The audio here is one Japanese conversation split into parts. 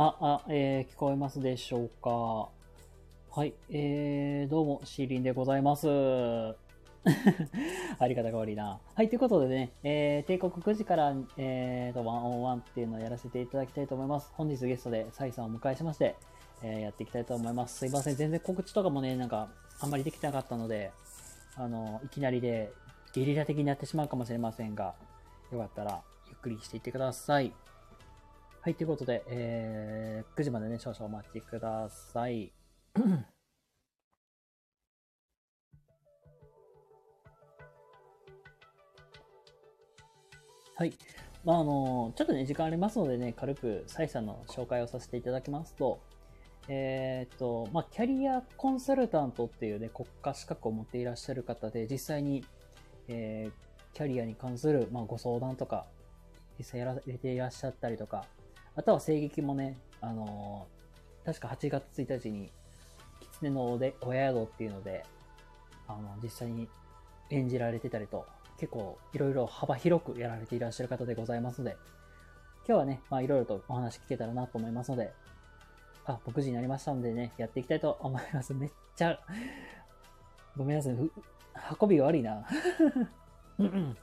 あ、あ、えー、聞こえますでしょうか。はい、えー、どうも、シーリンでございます。ありがたが悪いな。はい、ということでね、えー、帝国9時から、えーと、ワンオンワンっていうのをやらせていただきたいと思います。本日ゲストでサイさんをお迎えしまして、えーやっていきたいと思います。すいません、全然告知とかもね、なんか、あんまりできてなかったので、あの、いきなりで、ゲリラ的になってしまうかもしれませんが、よかったら、ゆっくりしていってください。はい、ということで、えー、9時までね、少々お待ちください。はい。まあ、あの、ちょっとね、時間ありますのでね、軽く、サイさんの紹介をさせていただきますと、えーっと、まあ、キャリアコンサルタントっていうね、国家資格を持っていらっしゃる方で、実際に、えーキャリアに関する、まあ、ご相談とか、実際やられていらっしゃったりとか、あとは声劇もね、あのー確か8月1日に、狐のおでお宿っていうので、あの、実際に演じられてたりと、結構いろいろ幅広くやられていらっしゃる方でございますので、今日はね、まあいろいろとお話聞けたらなと思いますので、あ、僕時になりましたのでね、やっていきたいと思います。めっちゃ、ごめんなさい、運びが悪いな。うんうん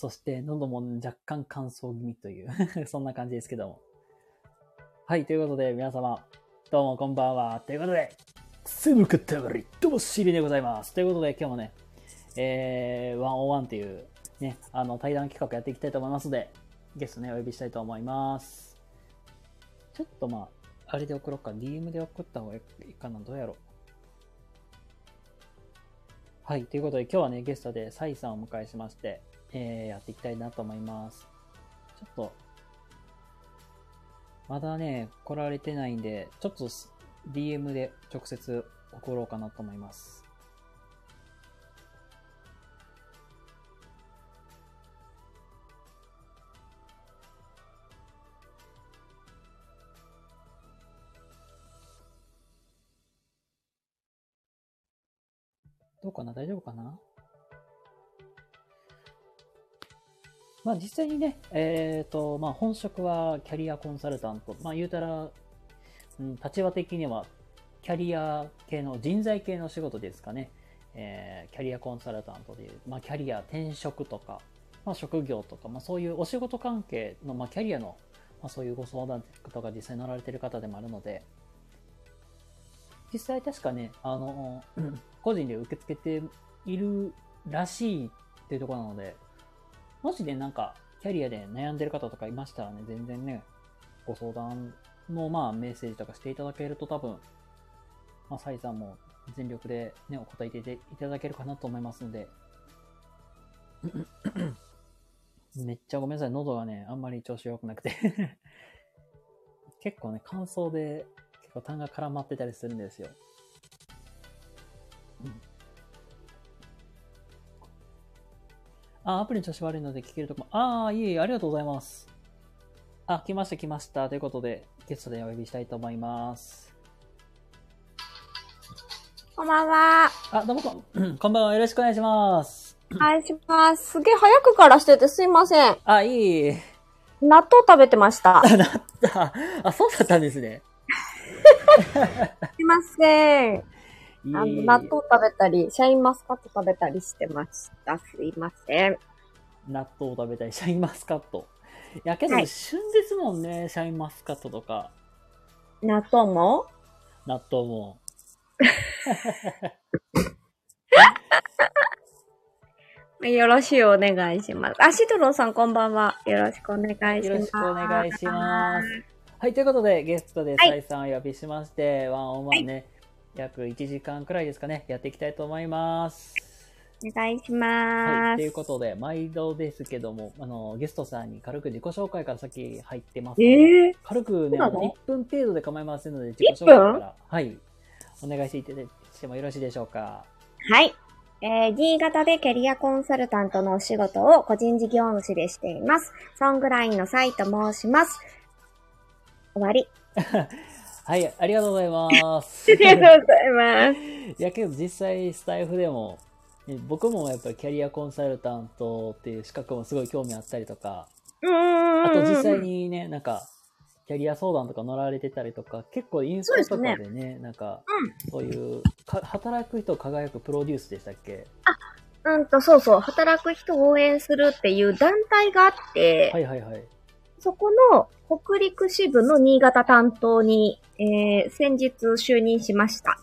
そして、喉も若干乾燥気味という、そんな感じですけども。はい、ということで、皆様、どうもこんばんは。ということで、寒かったばり、どうもシリでございます。ということで、今日もね、えー、101っていう、ね、あの、対談企画やっていきたいと思いますので、ゲストね、お呼びしたいと思います。ちょっとまあ、あれで送ろうか。DM で送った方がいいかな。どうやろう。はい。ということで、今日はね、ゲストでサイさんをお迎えしまして、えー、やっていきたいなと思います。ちょっと、まだね、来られてないんで、ちょっと DM で直接送ろうかなと思います。どうかな？大丈夫かな？まあ実際にね、えっ、と、まあ本職はキャリアコンサルタント。まあ言うたら、うん、立場的にはキャリア系の人材系の仕事ですかね。えーキャリアコンサルタントでいう、まあキャリア転職とか、まあ職業とか、まあそういうお仕事関係の、まあキャリアの、まあそういうご相談とか実際に乗られてる方でもあるので、実際確かね、あの、個人で受け付けているらしいっていうところなので、もしね、なんか、キャリアで悩んでる方とかいましたらね、全然ね、ご相談の、まあ、メッセージとかしていただけると多分、まあ、サイさんも全力でね、お答えいただけるかなと思いますので、めっちゃごめんなさい、喉がね、あんまり調子良くなくて 結構ね、乾燥で、結構痰が絡まってたりするんですよ。あ、アプリの調子悪いので聞けるとこも。ああ、いえいえ、ありがとうございます。あ、来ました来ました。ということで、ゲストでお呼びしたいと思います。こんばんは。あ、どうもこん、こんばんは。よろしくお願いします。お願いします。すげえ早くからしててすいません。あ、いえいえ。納豆食べてました。すあ、そうだったんですね。いません。あの納豆食べたり、シャインマスカット食べたりしてました。すいません。納豆を食べたい。シャインマスカット。いや、けど、はい旬ですもんね。シャインマスカットとか、納豆も？納豆も。よろしくお願いします。あ、シドロンさんこんばんは。よろしくお願いします。よろしくお願いします。はい、ということで、ゲストではいサイさんをお呼びしまして、ワンオンワンね、約1時間くらいですかね、やっていきたいと思います。お願いしはい、というます。ことで、毎度ですけども、あの、ゲストさんに軽く自己紹介から先入ってます。ええ軽くね、そうなの？1分程度で構いませんので、自己紹介から、はい、お願いしてもよろしいでしょうか？はい。えー、新潟でキャリアコンサルタントのお仕事を個人事業主でしています。ソングラインのサイと申します。終わり。はい、ありがとうございます。ありがとうございます。いやけど実際スタイフでもね僕もやっぱりキャリアコンサルタントっていう資格もすごい興味あったりとか。あと実際にねなんかキャリア相談とか乗られてたりとか、結構インスタとかでね、なんか、そういうか、働く人輝くプロデュースでしたっけ？うんと、そうそう、働く人を応援するっていう団体があって、はいはいはい。そこの北陸支部の新潟担当に、えー、先日就任しました。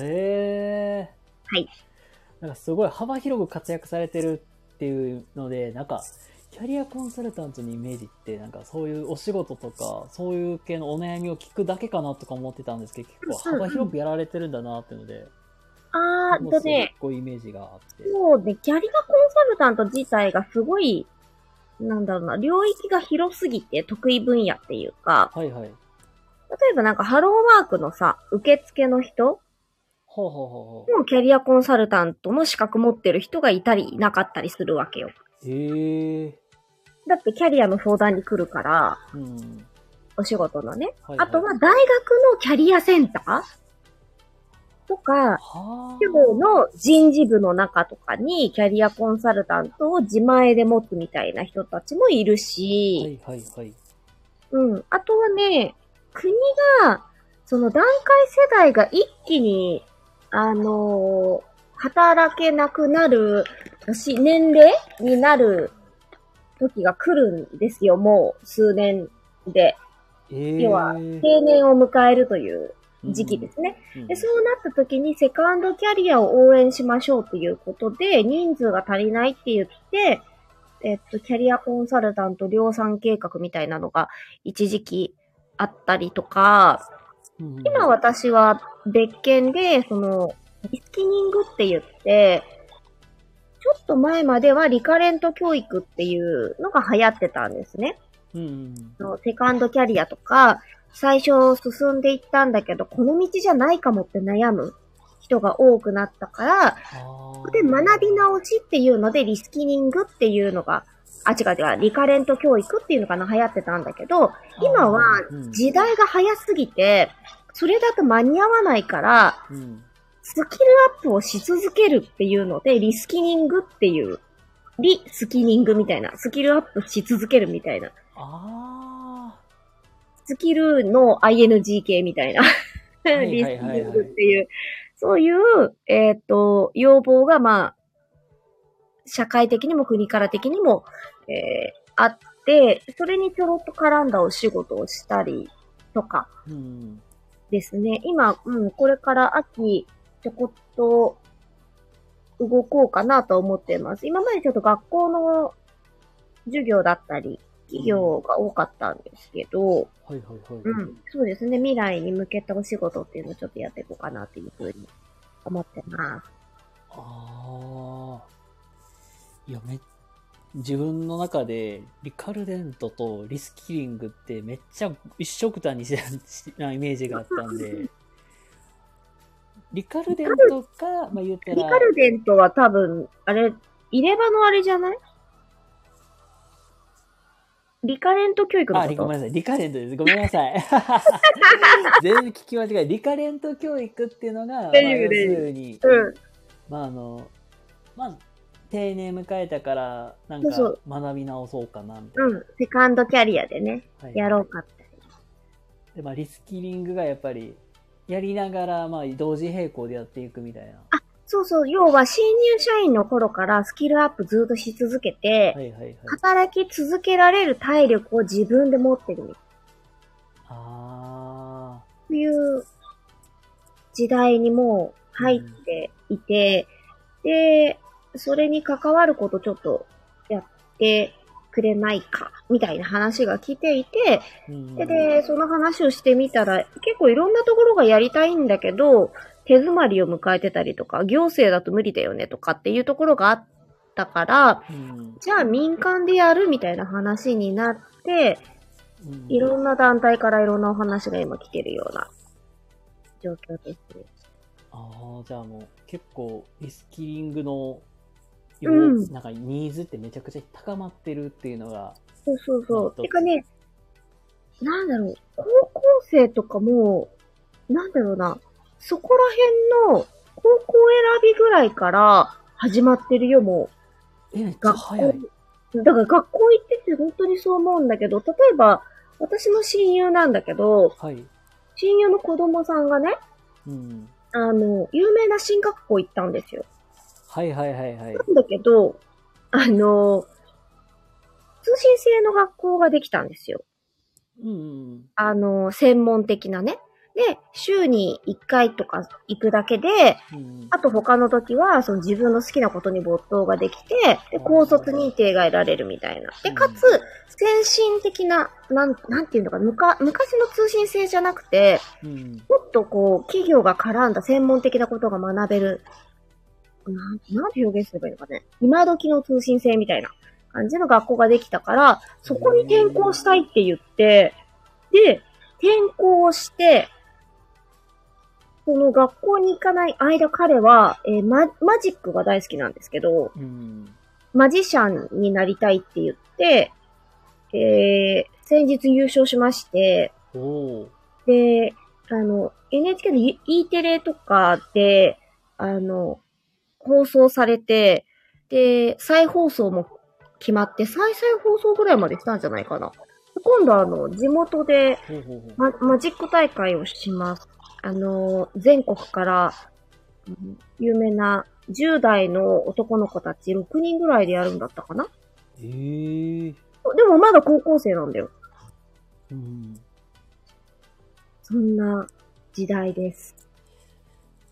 ええはい。なんかすごい幅広く活躍されてるっていうので、なんか、キャリアコンサルタントのイメージって、なんかそういうお仕事とか、そういう系のお悩みを聞くだけかなとか思ってたんですけど、結構幅広くやられてるんだなっていうので、あー、もうすとね、ごいイメージがあって。そうね、キャリアコンサルタント自体がすごい、なんだろうな、領域が広すぎて得意分野っていうか、はいはい。例えばなんかハローワークのさ、受付の人ほうほうほうほもキャリアコンサルタントの資格持ってる人がいたりいなかったりするわけよ。う。ええだってキャリアの相談に来るから、うん。お仕事のね。はいあとは大学のキャリアセンターとか、はあ。企業の人事部の中とかにキャリアコンサルタントを自前で持つみたいな人たちもいるし、はいはいはい。うん。あとはね、国が、その段階世代が一気に、あのー働けなくなる年、年齢になる時が来るんですよ、もう数年で。ええ要は定年を迎えるという時期ですね。うんで、そうなった時にセカンドキャリアを応援しましょうっていうことで、人数が足りないって言って、えっと、キャリアコンサルタント量産計画みたいなのが一時期あったりとか、うん今私は別件で、その、リスキニングって言って、ちょっと前まではリカレント教育っていうのが流行ってたんですね。うん。セカンドキャリアとか、最初進んでいったんだけど、この道じゃないかもって悩む人が多くなったから、で、学び直しっていうので、リスキニングっていうのが、あ、違う違う、リカレント教育っていうのがな流行ってたんだけど、今はうん時代が早すぎて、それだと間に合わないから、うん。スキルアップをし続けるっていうので、リスキニングっていう、リスキニングみたいな、スキルアップし続けるみたいな、あスキルの ING 系みたいな、はいリスっていう、そういう、えっ、と、要望が、まあ、社会的にも国から的にも、えーあって、それにちょろっと絡んだお仕事をしたりとか。ですね。今、うん、これから秋、ちょこっと動こうかなと思ってます。今までちょっと学校の授業だったり、企業が多かったんですけど、はいはいはい。うん、そうですね。未来に向けたお仕事っていうのをちょっとやっていこうかなっていうふうに思ってます。ああ。いや、め、自分の中で、リカルデントとリスキリングってめっちゃ一色単にしてなイメージがあったんで、リカルデントか、まあ言ったら、リカルデントは多分、あれ、入れ歯のあれじゃない？リカレント教育のあ、ことごめんなさい。リカレントです。ごめんなさい。全然聞き間違え。リカレント教育っていうのが、まあ、要するに、うん。まああの、まあ、定年迎えたから、なんかそう学び直そうかな、みたいな。うん。セカンドキャリアでね、はいやろうかって。で、まあ、リスキリングがやっぱり、やりながら、まあ、同時並行でやっていくみたいな。そうそう、要は新入社員の頃からスキルアップずっとし続けて、はいはいはい。働き続けられる体力を自分で持ってるみたいあないう時代にもう入っていて、で、それに関わることちょっとやってくれないか、みたいな話が来ていて、ー。うんで、で、その話をしてみたら、結構いろんなところがやりたいんだけど、手詰まりを迎えてたりとか、行政だと無理だよねとかっていうところがあったから、うん。じゃあ民間でやるみたいな話になって、うん。いろんな団体からいろんなお話が今来てるような状況ですね。ああ、じゃあもう結構リスキリングの要、うん。なんかニーズってめちゃくちゃ高まってるっていうのが、そうそうそう。てかね、なんだろう、高校生とかも、なんだろうな、そこら辺の高校選びぐらいから始まってるよ、もう。え、めっちゃ学早い。校。だから学校行ってて本当にそう思うんだけど、例えば、私の親友なんだけど、はい。親友の子供さんがね、うん。あの、有名な進学校行ったんですよ。はいはいはいはい。なんだけど、あの、通信制の学校ができたんですよ。うんうんあの、専門的なね。で、週に1回とか行くだけで、あと他の時は、その自分の好きなことに没頭ができて、で、高卒認定が得られるみたいな。で、かつ、先進的な、なん、なんていうのかな、むか昔の通信制じゃなくて、うん。もっとこう、企業が絡んだ専門的なことが学べる、なん、なんて表現すればいいのかね。今時の通信制みたいな感じの学校ができたから、そこに転校したいって言って、で、転校をして、その学校に行かない間彼は、えーママジックが大好きなんですけど、うん。マジシャンになりたいって言って、えー、先日優勝しまして。で、あの、NHK の E E テレとかで、あの、放送されて、で、再放送も決まって、再々放送ぐらいまで来たんじゃないかな。今度あの、地元でマジック大会をします。あの、全国から、うん有名な10代の男の子たち6人ぐらいでやるんだったかな？ええでもまだ高校生なんだよ。うん。そんな時代です。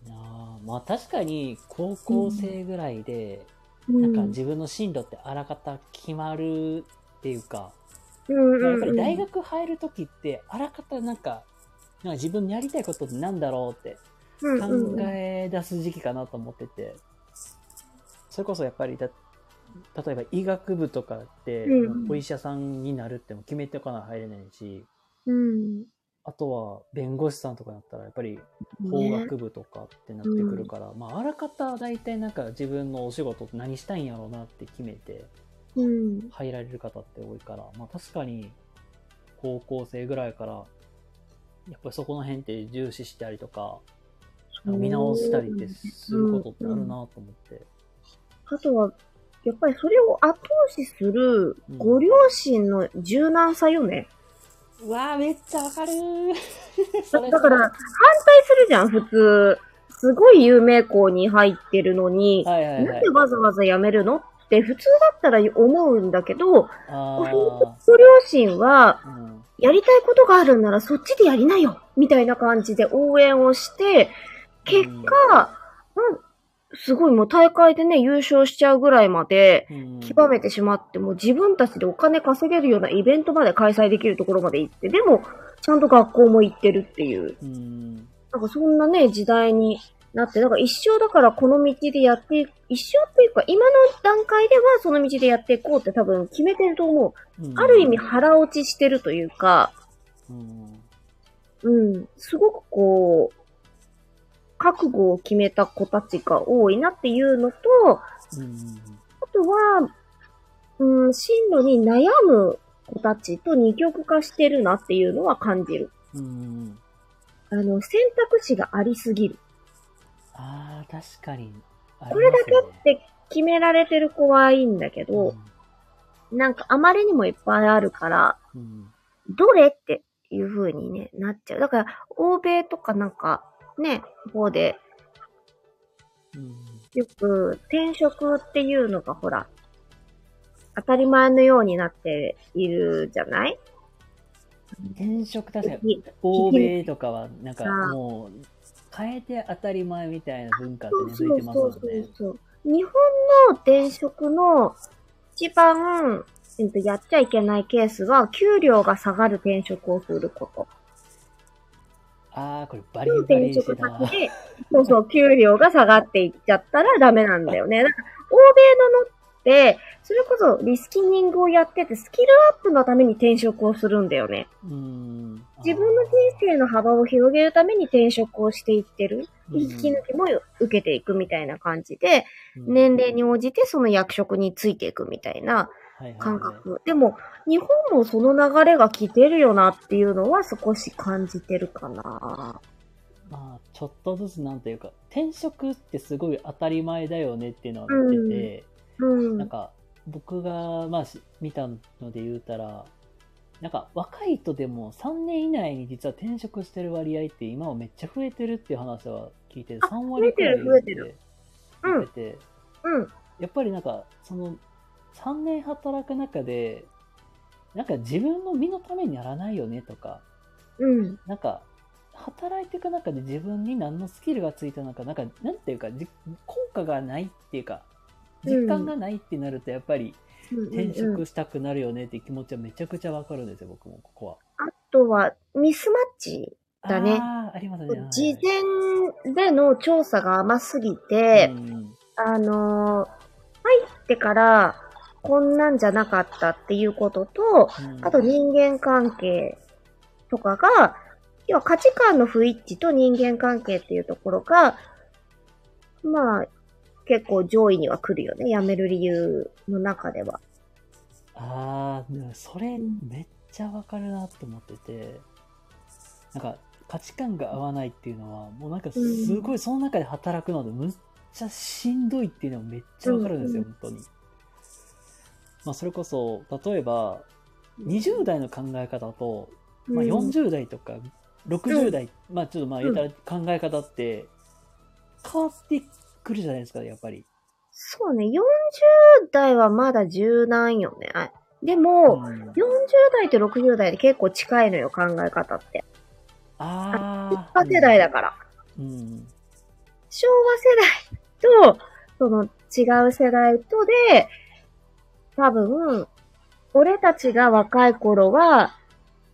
いやーまあ確かに高校生ぐらいで、うんなんか自分の進路ってあらかた決まるっていうか、うんうんやっぱり大うん学入るときってあらかたなんか、なんか自分のやりたいことってなんだろうって考え出す時期かなと思ってて、それこそやっぱりだ、例えば医学部とかってうん。お医者さんになるっても決めておかないと入れないし、うん。あとは弁護士さんとかだったらやっぱり法ね学部とかってなってくるから、まああらかた大体なんか自分のお仕事って何したいんやろうなって決めてうん。入られる方って多いから、まあ確かに高校生ぐらいからやっぱりそこの辺って重視したりとか、見直したりってすることってあるなと思って。あとは、やっぱりそれを後押しするうんご両親の柔軟さよね。うわーめっちゃわかるーだだから、反対するじゃん、普通。すごい有名校に入ってるのに、はいはいはないんで。わざわざ辞めるの？って普通だったら思うんだけど、あご両親は。やりたいことがあるんならそっちでやりなよみたいな感じで応援をして、結果、うん。すごいもう大会でね、優勝しちゃうぐらいまでうん。極めてしまって、もう自分たちでお金稼げるようなイベントまで開催できるところまで行って、でも、ちゃんと学校も行ってるっていう、うん。なんかそんなね、時代になって、だから一生だからこの道でやっていく、一生っていうか、今の段階ではその道でやっていこうって多分決めてると思う。うんある意味腹落ちしてるというか、うん。うん、すごくこう、覚悟を決めた子たちが多いなっていうのと、うん。あとは、うん、進路に悩む子たちと二極化してるなっていうのは感じる。うん。あの、選択肢がありすぎる。ああ、確かに。これだけって決められてる子はいいんだけど、なんかあまりにもいっぱいあるから、うん。どれっていう風にね、なっちゃう。だから、欧米とかなんか、ね、方で、うん。よく転職っていうのがほら、当たり前のようになっているじゃない？転職確かいに、欧米とかは、なんかもう、変えて当たり前みたいな文化ってそう根付いてますそうそうもんね。そう。日本の転職の一番、えっと、やっちゃいけないケースは、給料が下がる転職をすること。ああ、これバリバ転リしてたそうそう、給料が下がっていっちゃったらダメなんだよね。欧米ののって、それこそリスキリングをやってて、スキルアップのために転職をするんだよね。うん。自分の人生の幅を広げるために転職をしていってる。うん引き抜きも受けていくみたいな感じで、うん年齢に応じてその役職についていくみたいな感覚。でも、日本もその流れが来てるよなっていうのは少し感じてるかな。まあ、ちょっとずつなんというか、転職ってすごい当たり前だよねっていうのはなってて、うん。なんか、僕が、まあ、し見たので言うたら、なんか若い人でも3年以内に実は転職してる割合って今はめっちゃ増えてるっていう話は聞いて、あ3割くらい増えてる増えててて、うん。やっぱりなんか、その、3年働く中で、なんか自分の身のためにならないよねとか、うん。なんか、働いていく中で自分に何のスキルがついたのか、なんか、なんていうか、じ効果がないっていうか、実感がないってなると、やっぱり転職したくなるよねって気持ちはめちゃくちゃわかるんですよ、僕も、ここは。あとは、ミスマッチ。だねああ、ありますね。はい事前での調査が甘すぎて、うんあのー入ってから、こんなんじゃなかったっていうことと、うんあと人間関係とかが、要は価値観の不一致と人間関係っていうところが、まあ、結構上位には来るよね。辞める理由の中では。ああ、でもそれうんめっちゃわかるなと思ってて、なんか価値観が合わないっていうのは、もうなんかすごいその中で働くのでむっちゃしんどいっていうのはめっちゃわかるんですよ、うん本当に。まあそれこそ、例えば、20代の考え方と、まあ、うん40代とか60代、まあちょっとまあ言ったら考え方って変わってくるじゃないですか、やっぱり。そうね、40代はまだ柔軟よね。あでも、うん40代と60代で結構近いのよ、考え方って。あ一あ。派世代だから。うん。昭和世代と、その違う世代とで、多分、俺たちが若い頃は、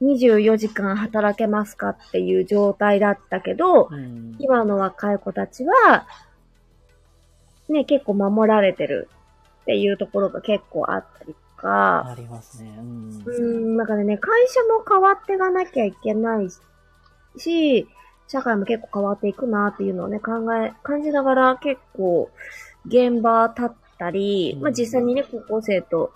24時間働けますかっていう状態だったけど、うん。今の若い子たちは、ね、結構守られてるっていうところが結構あったりとか、ありますね。うん。うーん、なんかね、会社も変わっていかなきゃいけないし、社会も結構変わっていくなっていうのをね、考え、感じながら結構現場立ったり、うん。まあ実際にね、高校生と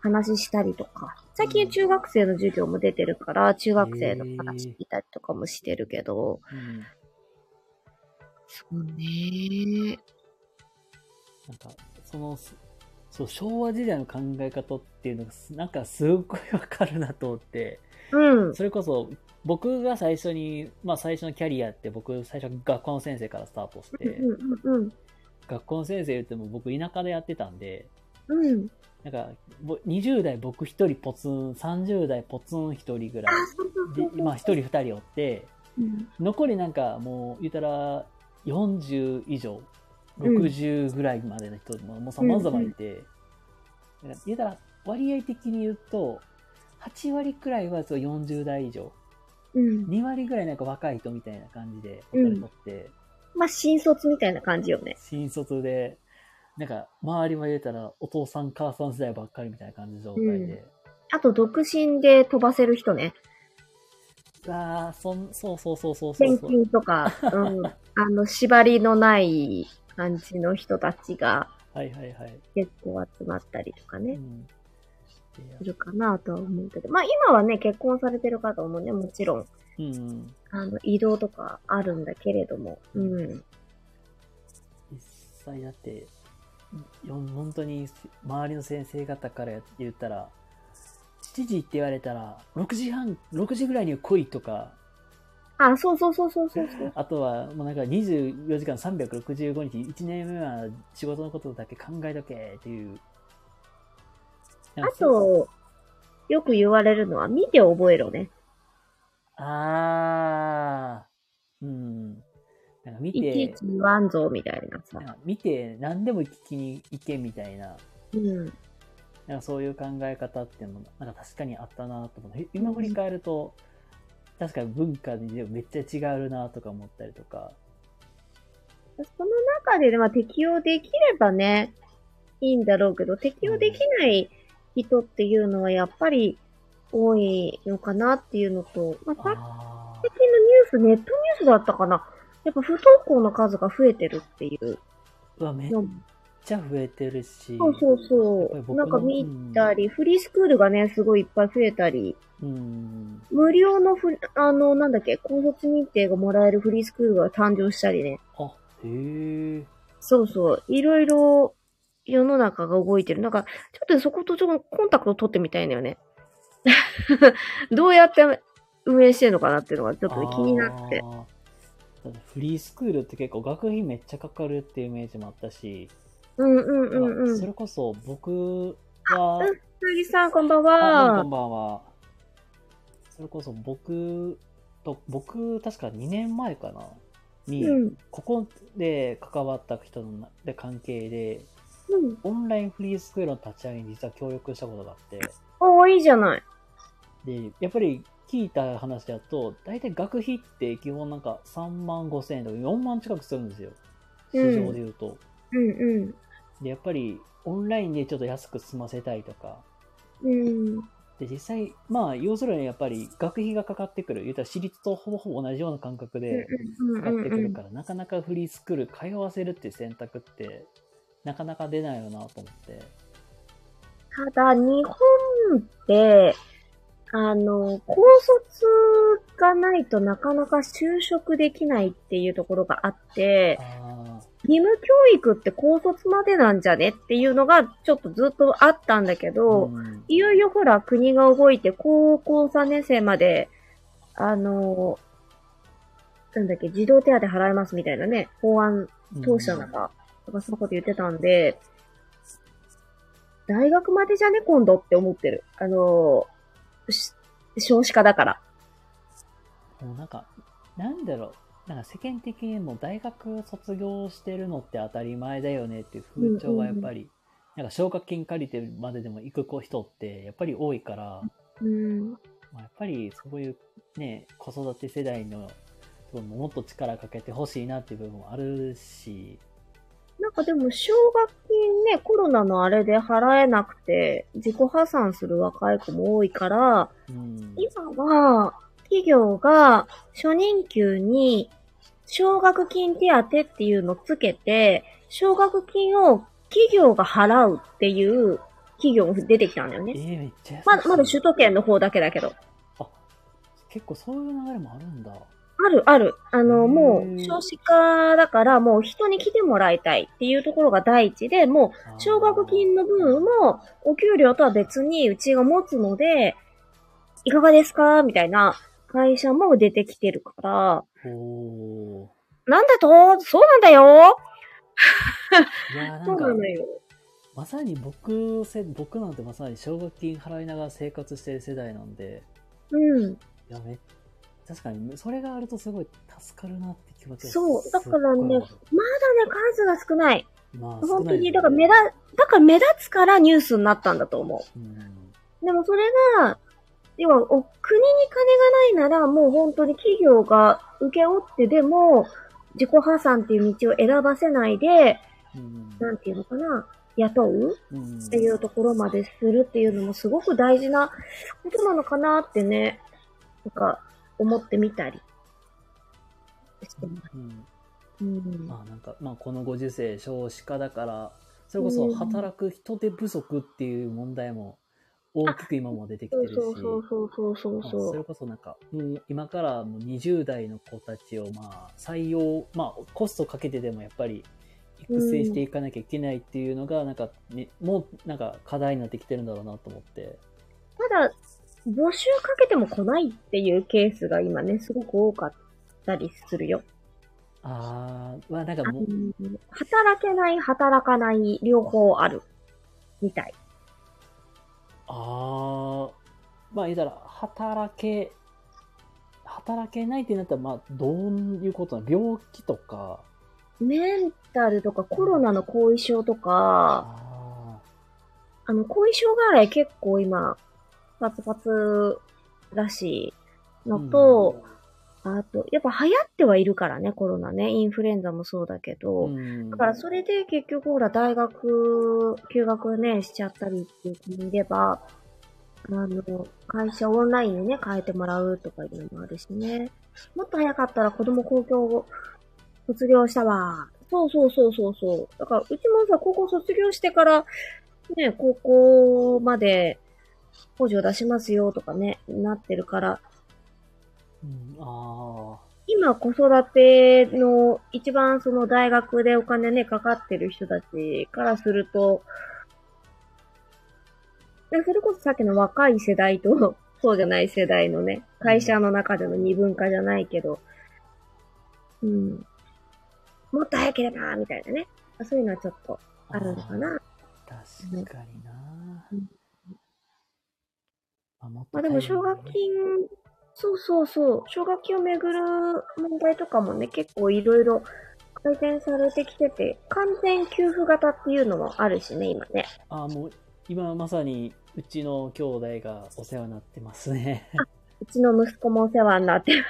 話したりとか、最近中学生の授業も出てるから、中学生の話聞いたりとかもしてるけど、うん。そうねなんか、その、すそう、昭和時代の考え方っていうのがす、なんかすっごいわかるなと思って、うん。それこそ、僕が最初に、まあ最初のキャリアって僕最初学校の先生からスタートして、うんうんうん学校の先生言っても僕田舎でやってたんで、うん。うん。なんか、ぼ20代僕一人ポツン、30代ポツン一人ぐらいでそう、そう。今一人二人おって、うん残りなんかもう言ったら40以上うん60ぐらいまでの人ももう様々いて、だから言ったら割合的に言うと8割くらいはそう40代以上うん。2割ぐらいなんか若い人みたいな感じで分かれとって、まあ、新卒みたいな感じよね。新卒でなんか周りは言うたらお父さん母さん世代ばっかりみたいな感じの状態で、あと、独身で飛ばせる人ね。ああそんそうそうそうそうそう。転勤とか、うん、あの、縛りのない感じの人たちが結構集まったりとかね、するかなとは思うけど。まあ今はね、結婚されてる方もね、もちろん、うんあの、移動とかあるんだけれども、うん。実際だってよ本当に周りの先生方から言ったら7時って言われたら6時半6時ぐらいには来いとかあ、そうそうそうそうそう。そう。あとはもうなんか24時間365日1年目は仕事のことだけ考えとけっていう。あと、よく言われるのは、見て覚えろね。ああうん。なんか見いちいてち言わんぞ、みたいなさ。な見て何でも聞きに行けみたいな。うん。なんかそういう考え方っていうのもなんか確かにあったなと思って今振り返ると、確かに文化にでもめっちゃ違うなとか思ったりとかその中で、まあ、適用できればね、いいんだろうけど、適用できない人っていうのはやっぱり多いのかなっていうのと、まあ、最近のニュース、ネットニュースだったかな。やっぱ不登校の数が増えてるっていうーうわめっの。ちゃ増えてるしそうそうそう。なんか見たり、フリースクールがね、すごいいっぱい増えたり、うん無料のフリ、あの、なんだっけ、高卒認定がもらえるフリースクールが誕生したりね。あへえそうそう。いろいろ世の中が動いてる。なんか、ちょっとそことちょっとコンタクト取ってみたいんだよね。どうやって運営してるのかなっていうのがちょっとね気になってフリースクールって結構学費めっちゃかかるっていうイメージもあったし、うんうんうんうん。それこそ僕は、うんさん、こんばんあこはん。ばんは。それこそ僕と、僕、確か2年前かな？に、うん。ここで関わった人ので関係で、うん。オンラインフリースクールの立ち上げに実は協力したことがあって、おー、いいじゃない。で、やっぱり聞いた話だと、大体学費って基本なんか3万5千円とか4万近くするんですよ。市場で言うと。うんで、やっぱりオンラインでちょっと安く済ませたいとか、うん。うん。で、実際、まあ、要するにやっぱり学費がかかってくる。言ったら私立とほぼほぼ同じような感覚でうんかかってくうんるから、なかなかフリースクール通わせるっていう選択って、なかなか出ないよなと思って。ただ、日本って、あの、高卒がないとなかなか就職できないっていうところがあって、あ義務教育って高卒までなんじゃねっていうのがちょっとずっとあったんだけあ、ど、うんいよいよほら国が動いて高校3年生まで、あの、なんだっけ、児童手当払いますみたいなね、法案通したのか、とかそのこと言ってたんで、大学までじゃね、今度って思ってる。あの、し少子化だから。もうなんか、なんだろう、なんか世間的にも大学卒業してるのって当たり前だよねっていう風潮がやっぱり、なんか奨学金借りてまででも行く人ってやっぱり多いから、うん。まあ、やっぱりそういうね、子育て世代のもっと力かけてほしいなっていう部分もあるし、なんかでも、奨学金ね、コロナのあれで払えなくて、自己破産する若い子も多いから、うん。今は、企業が初任給に奨学金手当っていうのをつけて、奨学金を企業が払うっていう企業も出てきたんだよえね。ー、めっちゃまだ、まだ首都圏の方だけだけど。あ、結構そういう流れもあるんだ。あるある。あの、もう少子化だからもう人に来てもらいたいっていうところが第一で、もう奨学金の分もお給料とは別にうちが持つので、いかがですか？みたいな会社も出てきてるから、おー。なんだとそうなんだよそうなのよ。まさに僕せ、僕なんてまさに奨学金払いながら生活してる世代なんで、うん。いや、め確かに、それがあるとすごい助かるなって気持ちがそうだからねまだね、数が少ない。まあ、本当に、だから目立、だから目立つからニュースになったんだと思うんう。でもそれが、要は、お国に金がないなら、もう本当に企業が受け負ってでも、自己破産っていう道を選ばせないで、うんなんていうのかな、雇ううんっていうところまでするっていうのもすごく大事なことなのかなってね、なんか思ってみたりしてます。うんうん。まあなんか、まあこのご時世少子化だから、それこそ働く人手不足っていう問題も大きく今も出てきてるし、そうそうそうそうそうまあそうそれこそなんか、うん今からの20代の子たちをまあ採用、まあコストかけてでもやっぱり育成していかなきゃいけないっていうのが、なんか、ね、もうなんか課題になってきてるんだろうなと思って。ただ、募集かけても来ないっていうケースが今ね、すごく多かったりするよ。あー、まあなんかもう、うん働けない、働かない、両方ある。みたい。あー、まあ言ったら、働け、働けないってなったら、まあどういうことなの？病気とか、メンタルとかコロナの後遺症とか、ああの、後遺症外来結構今、パツパツらしいーのと、あと、やっぱ流行ってはいるからね、コロナね。インフルエンザもそうだけど。うんだからそれで結局ほら大学休学ねしちゃったりっていう子もいれば、あの、会社オンラインにね変えてもらうとかいうのもあるしね。もっと早かったら子供高校を卒業したわ。そうそうそうそうそう。だからうちもさ、高校卒業してから、ね、高校まで補助出しますよとかね、なってるから、うん、あ今子育ての一番その大学でお金ね、かかってる人たちからすると、でそれこそさっきの若い世代と、そうじゃない世代のね、会社の中での二分化じゃないけど、うん。もっと早ければ、みたいなね。そういうのはちょっとあるのかな。確かになうんまあでも奨学金、そうそうそう、奨学金をめぐる問題とかもね、結構いろいろ改善されてきてて、完全給付型っていうのもあるしね、今ね。あもう今まさにうちの兄弟がお世話になってますね。うちの息子もお世話になって、いや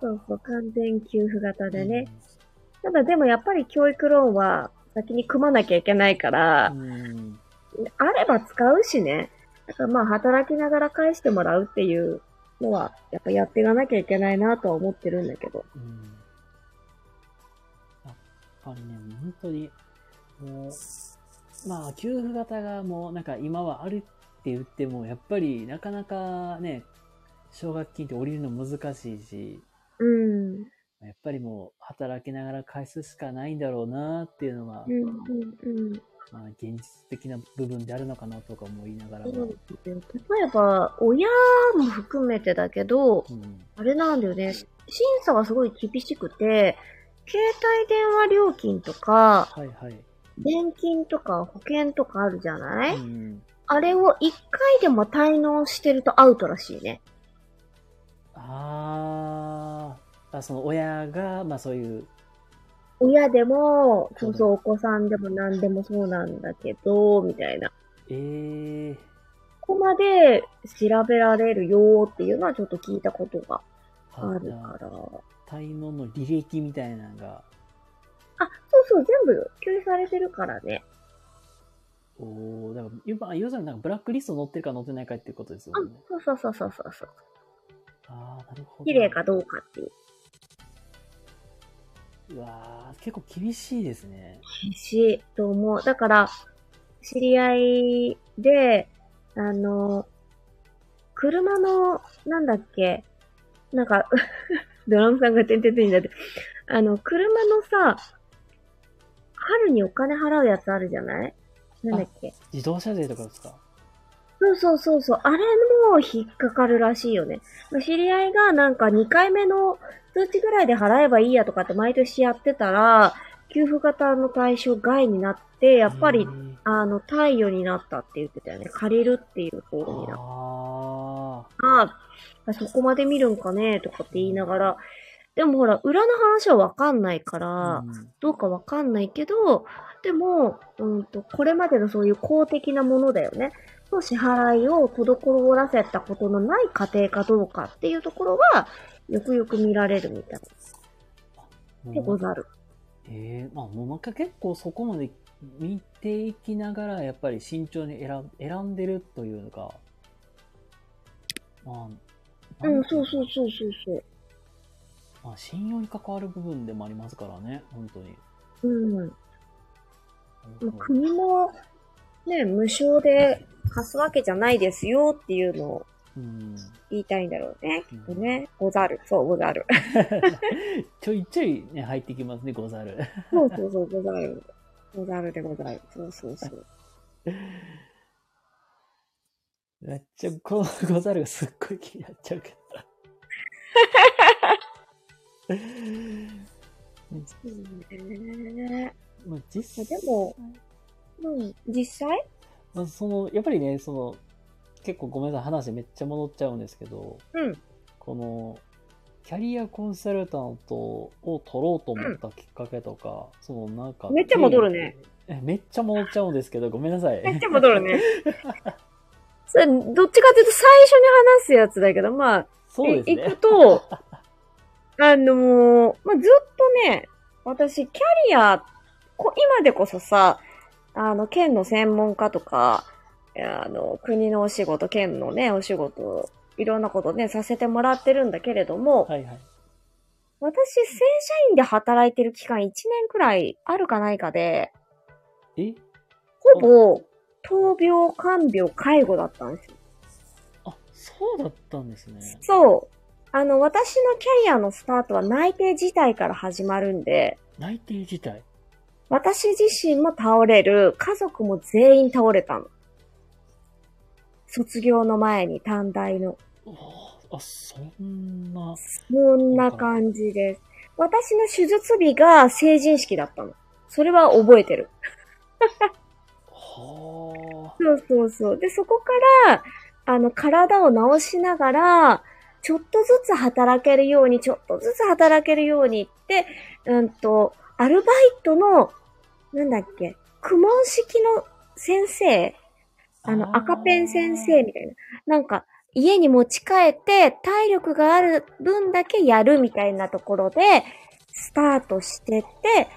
そうそう、完全給付型でね。ただでもやっぱり教育ローンは先に組まなきゃいけないからう、んあれば使うしね。だからまあ働きながら返してもらうっていうのは、やっぱやっていかなきゃいけないなとは思ってるんだけど。うんやっぱりね、本当に、もう、まあ、給付型がもう、なんか今はあるって言っても、やっぱりなかなかね、奨学金って降りるの難しいし、うん。やっぱりもう働きながら返すしかないんだろうなっていうのが、うん、うん、うん。まあ、現実的な部分であるのかなとか思いながらう例えば、親も含めてだけど、うんあれなんだよね。審査がすごい厳しくて、携帯電話料金とか、はいはい。年金とか保険とかあるじゃない、うん、あれを一回でも滞納してるとアウトらしいね。あーあ、その親が、まあそういう、親でも、そううそう、お子さんでも何でもそうなんだけど、みたいな。ええここまで調べられるよっていうのはちょっと聞いたことがあるから。滞納の履歴みたいなのが、あ、そうそう、全部共有されてるからね。おおだから、今、要するになんかブラックリスト載ってるか載ってないかっていうことですよあね。、そうそうそうそうそうそう。ああ、なるほど。綺麗かどうかっていう。うわー結構厳しいですね。厳しいと思う。だから、知り合いで、あの、車の、なんだっけ、なんか、ドラムさんがてんてんてんになって、あの、車のさ、春にお金払うやつあるじゃない？なんだっけ？自動車税とかですか？そうそうそうそう。あれも引っかかるらしいよね。まあ知り合いがなんか2回目の通知ぐらいで払えばいいやとかって毎年やってたら、給付型の対象外になって、やっぱりあの、貸与になったって言ってたよね。借りるっていう方になった。あああ、そこまで見るんかねとかって言いながら。でもほら、裏の話はわかんないかあ、ら、うんどうかわかんないけど、でも、うんと、これまでのそういう公的なものだよね。の支払いを滞らせたことのない家庭かどうかっていうところは、よくよく見られるみたいでござる。ええまあ、もうなんか結構そこまで見ていきながら、やっぱり慎重に選ん選んでるというのが、まあ、うん、そうそうそうそうそう。まあ、信用に関わる部分でもありますからね、本当に。うん。国も、ね、無償で貸すわけじゃないですよっていうのをうん、言いたいんだろうね。きっとね。ござる。そう、ござる。ちょいちょいね、入ってきますね、ござる。そうそうそう、ござる。ござるでござる。そうそうそう。めっちゃ、このござるがすっごい気になっちゃうけど。ね まあ、実際、でもうん、実際？まあ、その、やっぱりね、その、結構ごめんなさい、話めっちゃ戻っちゃうんですけど、うん。この、キャリアコンサルタントを取ろうと思ったきっかけとか、そのなんか。めっちゃ戻るねえ。めっちゃ戻っちゃうんですけど、ごめんなさい。めっちゃ戻るね。それ、どっちかっていうと最初に話すやつだけど、まあ、そうですね。行くと、あのーまあ、ずっとね、私、キャリア、こ今でこそさ、あの、県の専門家とか、あの、国のお仕事、県のね、お仕事、いろんなことね、させてもらってるんだけれども、はいはい。私、正社員で働いてる期間1年くらいあるかないかで、え？ほぼ、闘病、看病、介護だったんですよ。あ、そうだったんですね。そう。あの、私のキャリアのスタートは内定自体から始まるんで、内定自体？私自身も倒れる、家族も全員倒れたの。卒業の前に短大の。あ、そんな。そんな感じです。私の手術日が成人式だったの。それは覚えてる。はそうそうそう。で、そこから、あの、体を治しながら、ちょっとずつ働けるように、ちょっとずつ働けるようにって、うんと、アルバイトの、なんだっけ、苦問式の先生あの、赤ペン先生みたいな。なんか、家に持ち帰って、体力がある分だけやるみたいなところで、スタートしてって、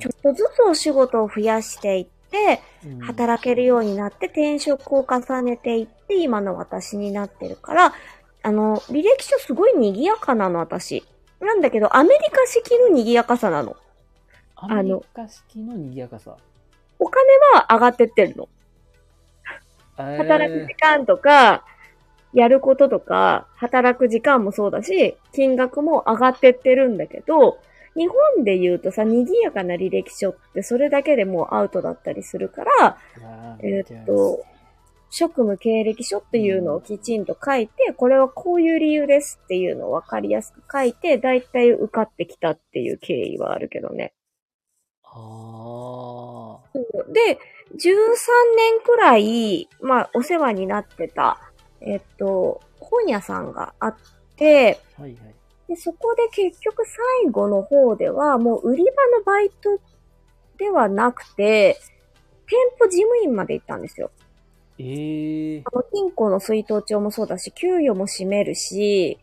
ちょっとずつお仕事を増やしていって、うん働けるようになって転職を重ねていって今の私になってるから、あの、履歴書すごい賑やかなの私。なんだけど、アメリカ式の賑やかさなの。アメリカ式の賑やかさ。お金は上がってってるの。働働く時間とか、やることとか、働く時間もそうだし、金額も上がってってるんだけど、日本で言うとさ、賑やかな履歴書ってそれだけでもうアウトだったりするから、えーっと、職務経歴書っていうのをきちんと書いて、これはこういう理由ですっていうのをわかりやすく書いて、だいたい受かってきたっていう経緯はあるけどね。あで、13年くらい、まあ、お世話になってた、えっと、本屋さんがあって、あ。はいはい。で、そこで結局最後の方では、もう売り場のバイトではなくて、店舗事務員まで行ったんですよ。ええあの、金庫の水筒帳もそうだし、給与も占めるし、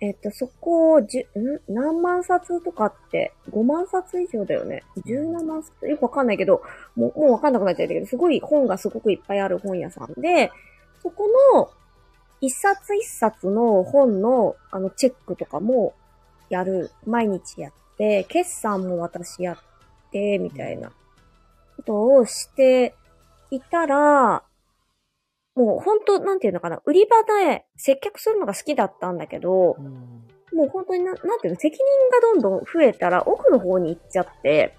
えっと、そこを、じゅ、ん？何万冊とかって、5万冊以上だよね。17万冊？よくわかんないけど、もう、もうわかんなくなっちゃったけど、すごい本がすごくいっぱいある本屋さんで、そこの、一冊一冊の本の、あの、チェックとかもやる。毎日やって、決算も私やって、みたいなことをしていたら、もう本当、なんていうのかな、売り場で接客するのが好きだったんだけどう、ん。もう本当にな、なんていうの、責任がどんどん増えたら奥の方に行っちゃって、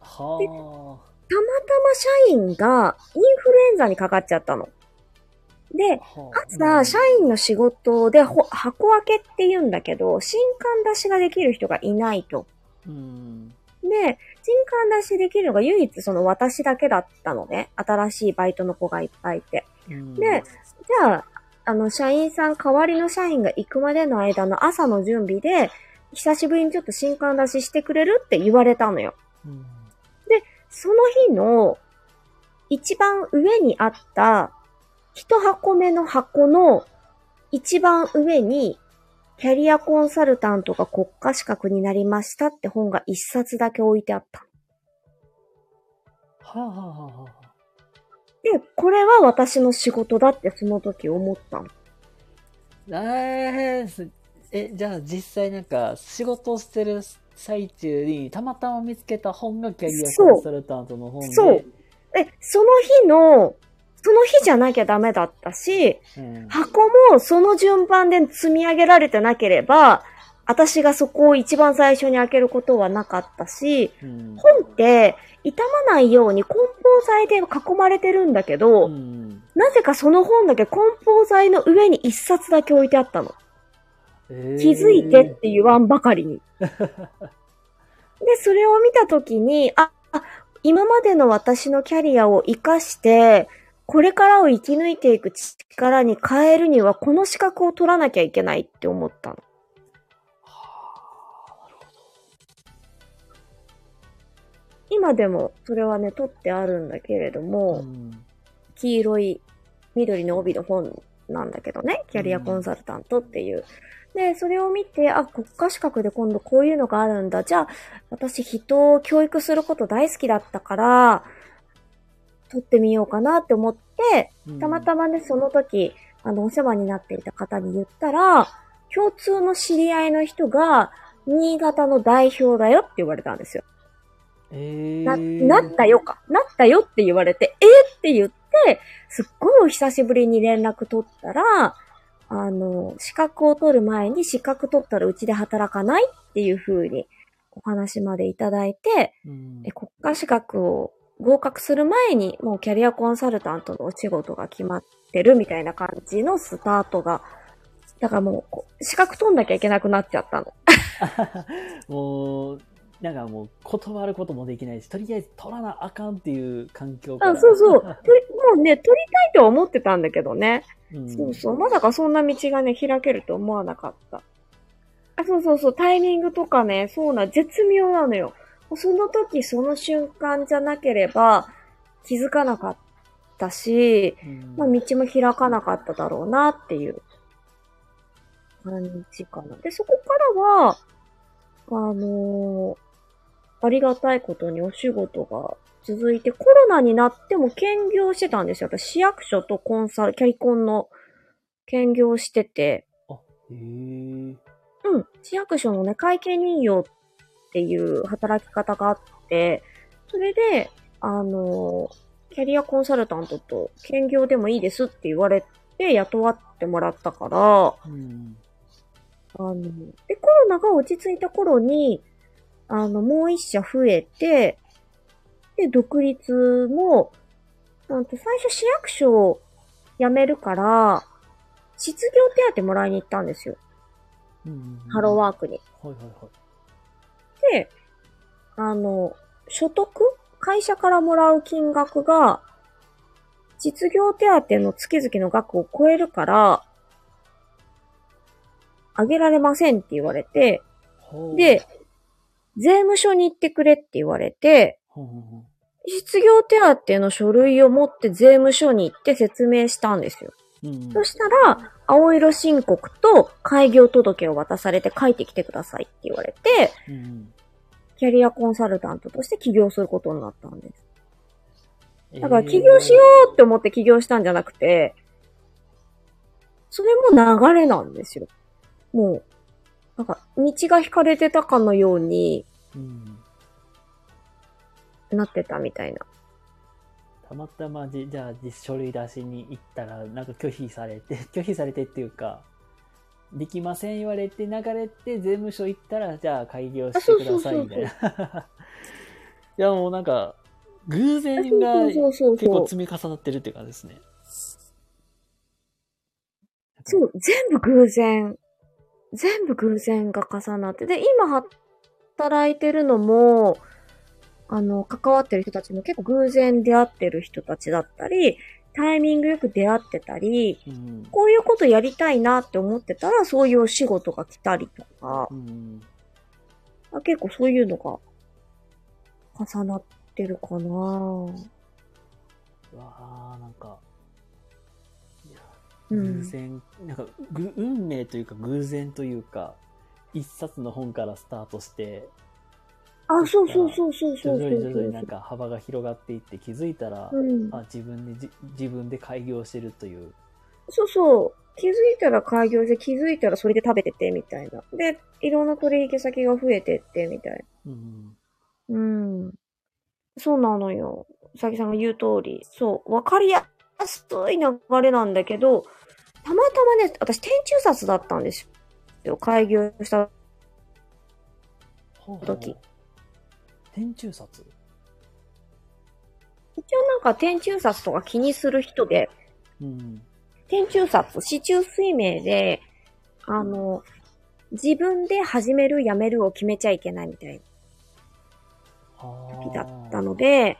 はたまたま社員がインフルエンザにかかっちゃったの。で、あ。は朝、社員の仕事でほ箱開けって言うんだけど、新刊出しができる人がいないと。うん。で、新刊出しできるのが唯一その私だけだったのね。新しいバイトの子がいっぱいいて。うんで、じゃあ、あの、社員さん、代わりの社員が行くまでの間の朝の準備で、久しぶりにちょっと新刊出ししてくれるって言われたのよ。うん。その日の、一番上にあった、一箱目の箱の一番上に、キャリアコンサルタントが国家資格になりましたって本が一冊だけ置いてあった。はあ、はあはあはあ、で、これは私の仕事だってその時思ったの。えーすえ、じゃあ実際なんか仕事をしてる最中にたまたま見つけた本がキャリアコンサルタントの本で。そうえ、その日の、その日じゃなきゃダメだったし、うん。箱もその順番で積み上げられてなければ、私がそこを一番最初に開けることはなかったし、うん。本って傷まないように梱包材で囲まれてるんだけど、うんなぜかその本だけ梱包材の上に一冊だけ置いてあったの。えー気づいてって言わんばかりに。で、それを見たときに、あ、あ今までの私のキャリアを活かして、これからを生き抜いていく力に変えるには、この資格を取らなきゃいけないって思ったの。今でもそれはね、取ってあるんだけれども、うん黄色い緑の帯の本なんだけどね、キャリアコンサルタントっていう。で、それを見て、あ、国家資格で今度こういうのがあるんだ。じゃあ、私人を教育すること大好きだったから、取ってみようかなって思って、たまたまね、その時、あの、お世話になっていた方に言ったら、共通の知り合いの人が、新潟の代表だよって言われたんですよ。えな、ー、なったよか。なったよって言われて、えーって言って、すっごいお久しぶりに連絡取ったら、あの、資格を取る前に資格取ったらうちで働かないっていう風にお話までいただいて、うんえ国家資格を合格する前にもうキャリアコンサルタントのお仕事が決まってるみたいな感じのスタートが、だからもう資格取んなきゃいけなくなっちゃったの。もう、なんかもう断ることもできないし、とりあえず取らなあかんっていう環境から。あそうそう。もうね、取りたいとは思ってたんだけどね。うんそうそう。まさかそんな道がね、開けると思わなかった。あ、そうそうそう。タイミングとかね、そうな、絶妙なのよ。その時、その瞬間じゃなければ気づかなかったし、うんまあ、道も開かなかっただろうなっていう感じかな。で、そこからは、あのーありがたいことにお仕事が続いて、コロナになっても兼業してたんですよ。私、市役所とコンサル、キャリコンの兼業してて、あ、へえ。うん、市役所のね、会計人用っていう働き方があって、それで、あの、キャリアコンサルタントと兼業でもいいですって言われて雇わってもらったから、うん。あの、で、コロナが落ち着いた頃に、あの、もう一社増えて、で、独立も、なんと最初市役所を辞めるから、失業手当もらいに行ったんですよ。うんハローワークに。はいはいはい。で、あの、所得？会社からもらう金額が、実業手当の月々の額を超えるから、あげられませんって言われて、で、税務署に行ってくれって言われて、失業手当の書類を持って税務署に行って説明したんですよ。うん。そしたら、青色申告と開業届を渡されて書いてきてくださいって言われて、うんキャリアコンサルタントとして起業することになったんです。うんだから起業しようって思って起業したんじゃなくて、それも流れなんですよ。もう、なんか道が引かれてたかのようにうんなってたみたいな。たまたまじ、じゃあ実書類出しに行ったら、なんか拒否されて、拒否されてっていうか、できません言われて流れて、税務署行ったら、じゃあ開業してくださいみたいな。いやもうなんか、偶然が結。構積み重なってるっていう感じですね。そう、全部偶然。全部偶然が重なって。で、今働いてるのも、あの、関わってる人たちも結構偶然出会ってる人たちだったり、タイミングよく出会ってたり、うん。こういうことやりたいなって思ってたら、そういうお仕事が来たりとか、うん。あ結構そういうのが重なってるかなうわあなんか、いやうん偶然、なんか、ぐ運命というか偶然というか、一冊の本からスタートして、あ、そうそうそうそう徐そうそう々に徐々になんそか幅が広がっていって気づいたら、う。うん。あ自分でじ自分で開業してるという。そうそう。気づいたら開業して、気づいたらそれで食べてて、みたいな。で、いろんな取引先が増えてって、みたいうん。な。うん。そうなのよ。うさぎさんが言う通り。そう。わかりやすい流れなんだけど、たまたまね、私、天中札だったんですよ。開業したほうほう時。天中札？一応なんか天中札とか気にする人で、うん。天中札、市中水明で、あの、自分で始める、やめるを決めちゃいけないみたいな時だったので、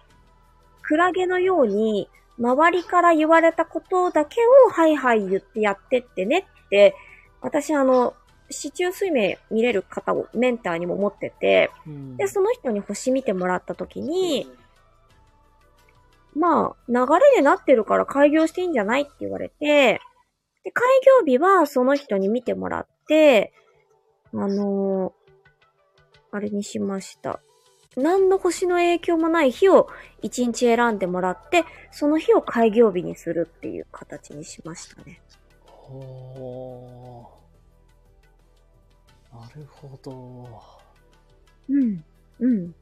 クラゲのように、周りから言われたことだけを、はいはい言ってやってってねって、私あの、市中水明見れる方をメンターにも持ってて、うん、で、その人に星見てもらった時に、まあ、流れでなってるから開業していいんじゃないって言われて、で、開業日はその人に見てもらって、あのーあれにしました。何の星の影響もない日を一日選んでもらって、その日を開業日にするっていう形にしましたね。ほー。なるほど。うん。うん。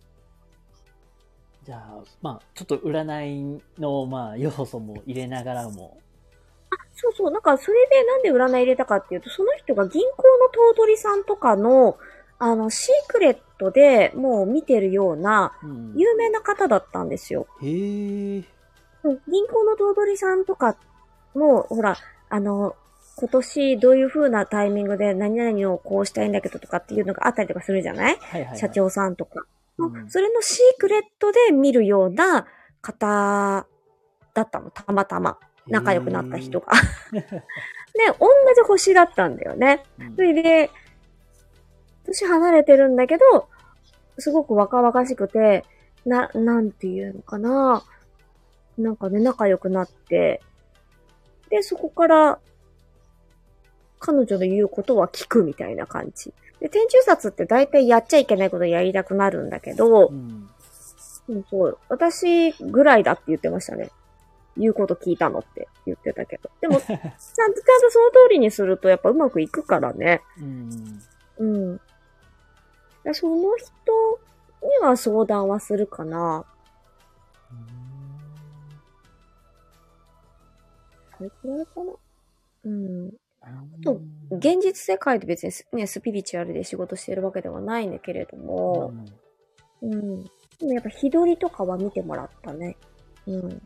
じゃあ、まあ、ちょっと占いの、まあ、要素も入れながらも。そうそう。なんか、それでなんで占い入れたかっていうと、その人が銀行の頭取さんとかの、あの、シークレットでもう見てるようなうん。有名な方だったんですよ。へえ。うん銀行の頭取さんとかも、ほら、あの、今年どういう風なタイミングで何々をこうしたいんだけどとかっていうのがあったりとかするじゃない？はいはいはい。社長さんとか。うんそれのシークレットで見るような方だったの、たまたま。仲良くなった人が。で、同じ星だったんだよね。それで、年離れてるんだけど、すごく若々しくて、な、なんていうのかな。なんかね、仲良くなって、で、そこから、彼女の言うことは聞くみたいな感じ。で、天中殺って大体やっちゃいけないことやりたくなるんだけどう、ん。うん、そう、私ぐらいだって言ってましたね。言うこと聞いたのって言ってたけど。でも、ちゃんと、ちゃんとその通りにするとやっぱうまくいくからね。うん。うん。でその人には相談はするかな。それくらいかな。うん。と現実世界で別にね、スピリチュアルで仕事してるわけではないんだけれども、うん。でもやっぱ日取りとかは見てもらったね。うん。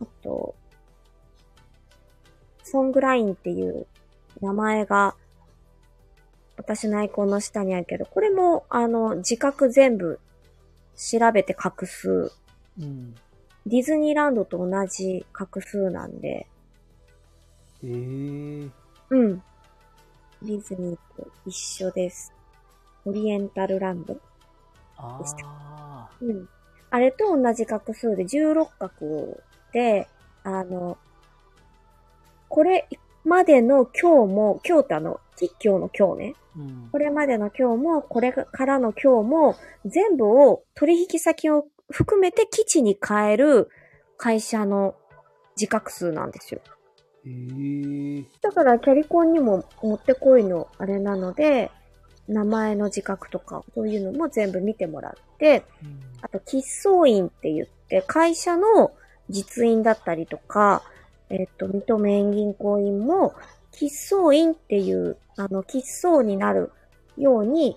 あと、ソングラインっていう名前が私のアイコンの下にあるけど、これもあの自覚全部調べて画数。うん。ディズニーランドと同じ画数なんで、へえ。うん。ディズニーと一緒です。オリエンタルランドあでしたあ。うん。あれと同じ画数で16画で、あの、これまでの今日も、今日ってあの、吉今日の今日ね。うんこれまでの今日も、これからの今日も、全部を取引先を含めて基地に変える会社の自覚数なんですよ。へえ。だからキャリコンにももってこいのあれなので、名前の自覚とか、そういうのも全部見てもらって、あと、喫相院って言って、会社の実印だったりとか、えっ、と、水戸免銀行員も、喫相院っていう、あの、喫相になるように、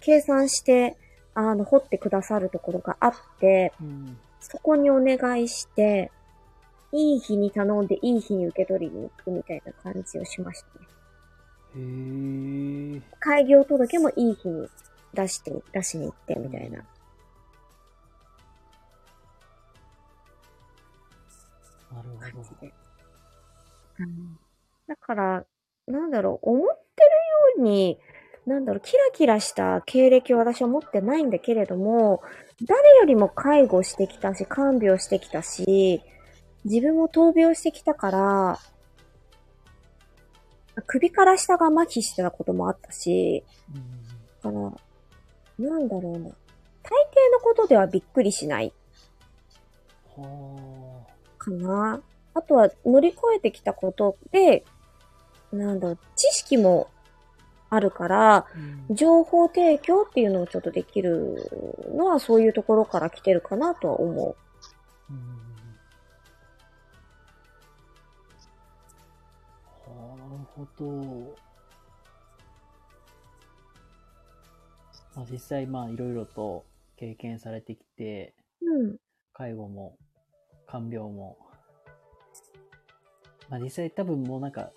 計算して、あの、掘ってくださるところがあって、うん。そこにお願いして、いい日に頼んで、いい日に受け取りに行くみたいな感じをしましたね。へえ。開業届もいい日に出して、出しに行って、みたいな。なるほど。うんだから、なんだろう、思ってるように、なんだろう、キラキラした経歴を私は持ってないんだけれども、誰よりも介護してきたし、看病してきたし、自分も闘病してきたから、首から下が麻痺してたこともあったし、うんだから、なんだろうな。大抵のことではびっくりしないはかな。あとは乗り越えてきたことで、なんだろう、知識もあるから、情報提供っていうのをちょっとできるのはそういうところから来てるかなとは思うんほど。まあ、実際、まあ、いろいろと経験されてきて、う。うん。介護も、看病も。まあ、実際多分もうなんか、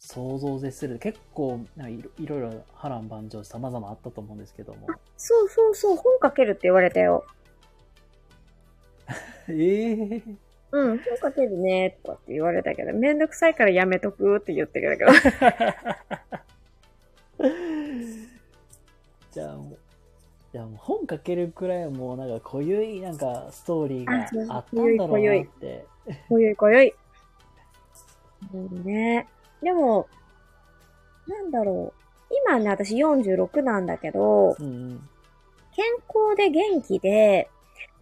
想像を絶する。結構、なんかいろいろ波乱万丈様々あったと思うんですけども。そうそうそう、本書けるって言われたよ。ええうん、本書けるね、とかって言われたけど、めんどくさいからやめとくって言ってくれたけど。じゃあもう、じゃあもう本書けるくらいはもうなんか濃ゆいなんかストーリーがあったんだろうなって。こよいこよい。うんね。でも、なんだろう。今ね、私46なんだけど、うんうん。健康で元気で、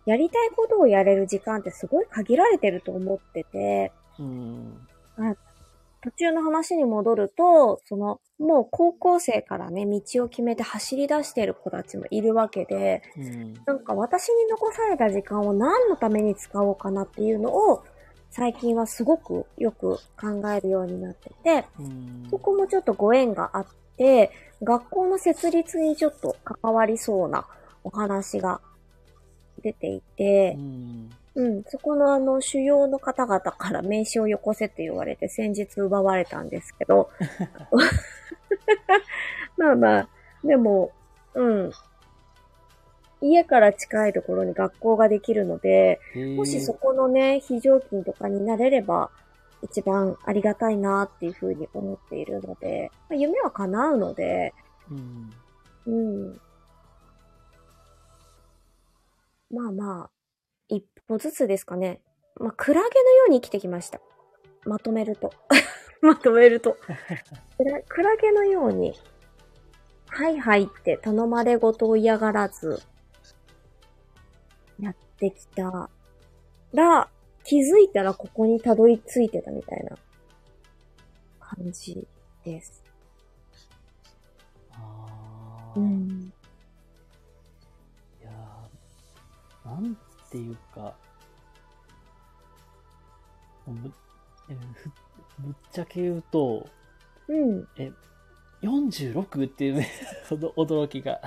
やりたいことをやれる時間ってすごい限られてると思ってて、うん。途中の話に戻ると、その、もう高校生からね、道を決めて走り出してる子たちもいるわけで、うん。なんか私に残された時間を何のために使おうかなっていうのを、最近はすごくよく考えるようになってて、うん。そこもちょっとご縁があって、学校の設立にちょっと関わりそうなお話が出ていてう、ん。うん、そこのあの、主要の方々から名刺をよこせって言われて先日奪われたんですけど、まあまあ、でも、うん。家から近いところに学校ができるので、もしそこのね、非常勤とかになれれば、一番ありがたいなっていうふうに思っているので、まあ、夢は叶うので、うん。うん。まあまあ、一歩ずつですかね。まあ、クラゲのように生きてきました。まとめると。まとめると。ク ラクラゲのように、はいはいって頼まれごとを嫌がらず、やってきたら、気づいたらここにたどり着いてたみたいな感じです。ああ。うん。なんていうか、ぶえふぶっちゃけ言うと、うん。46っていうね その驚きが。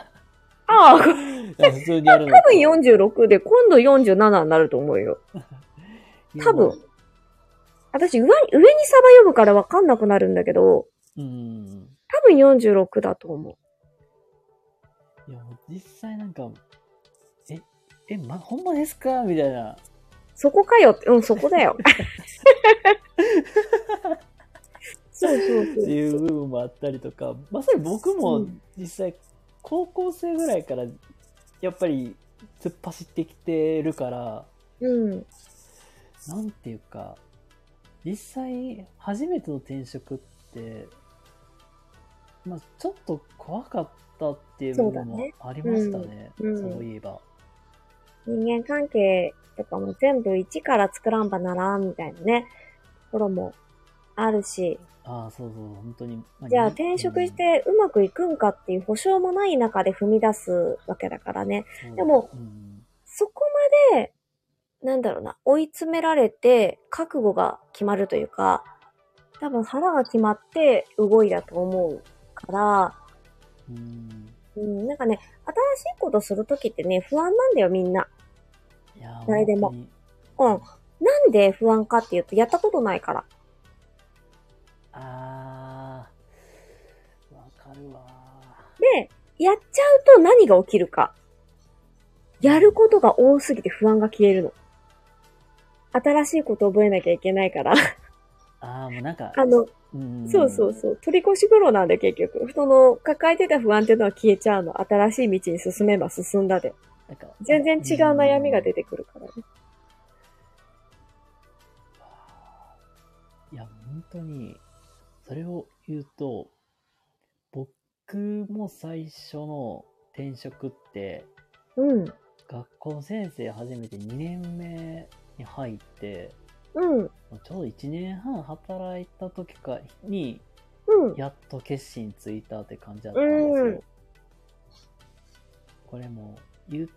ああ、いや普通にあるの多分46で、今度47になると思うよ。多分。私、上に、上にサバ呼ぶからわかんなくなるんだけど、うん。多分46だと思う。いや、もう実際なんか、え、え、ま、ほんまですか？みたいな。そこかよって、うん、そこだよ。そうそうってそう。いう部分もあったりとか、まさに僕もうん実際高校生ぐらいからやっぱり突っ走ってきてるから、うん。なんていうか、実際初めての転職って、まあちょっと怖かったっていう部分もありましたね。そううんうんいえば。人間関係とかも全部一から作らんばならんみたいなね、ところもあるし、ああ、そうそう、本当に。まじゃあに転職してうまくいくんかっていう保証もない中で踏み出すわけだからね。うんでもうん。そこまで、なんだろうな、追い詰められて覚悟が決まるというか、多分腹が決まって動いだと思うから、うん。うん、なんかね、新しいことするときってね、不安なんだよみんな。いやー誰でも本うん。なんで不安かっていうと、やったことないから。ああ、わかるわで、やっちゃうと何が起きるか。やることが多すぎて不安が消えるの。新しいこと覚えなきゃいけないから。ああ、もうなんか、あの、うんそうそうそう。取り越し苦労なんで結局。その、抱えてた不安っていうのは消えちゃうの。新しい道に進めば進んだで。なんか全然違う悩みが出てくるからね。いや、本当に、それを言うと、僕も最初の転職って、うん。学校の先生初めて2年目に入って、うん。ちょうど1年半働いた時かに、うん。やっと決心ついたって感じだったんですよ。うんこれも、言う、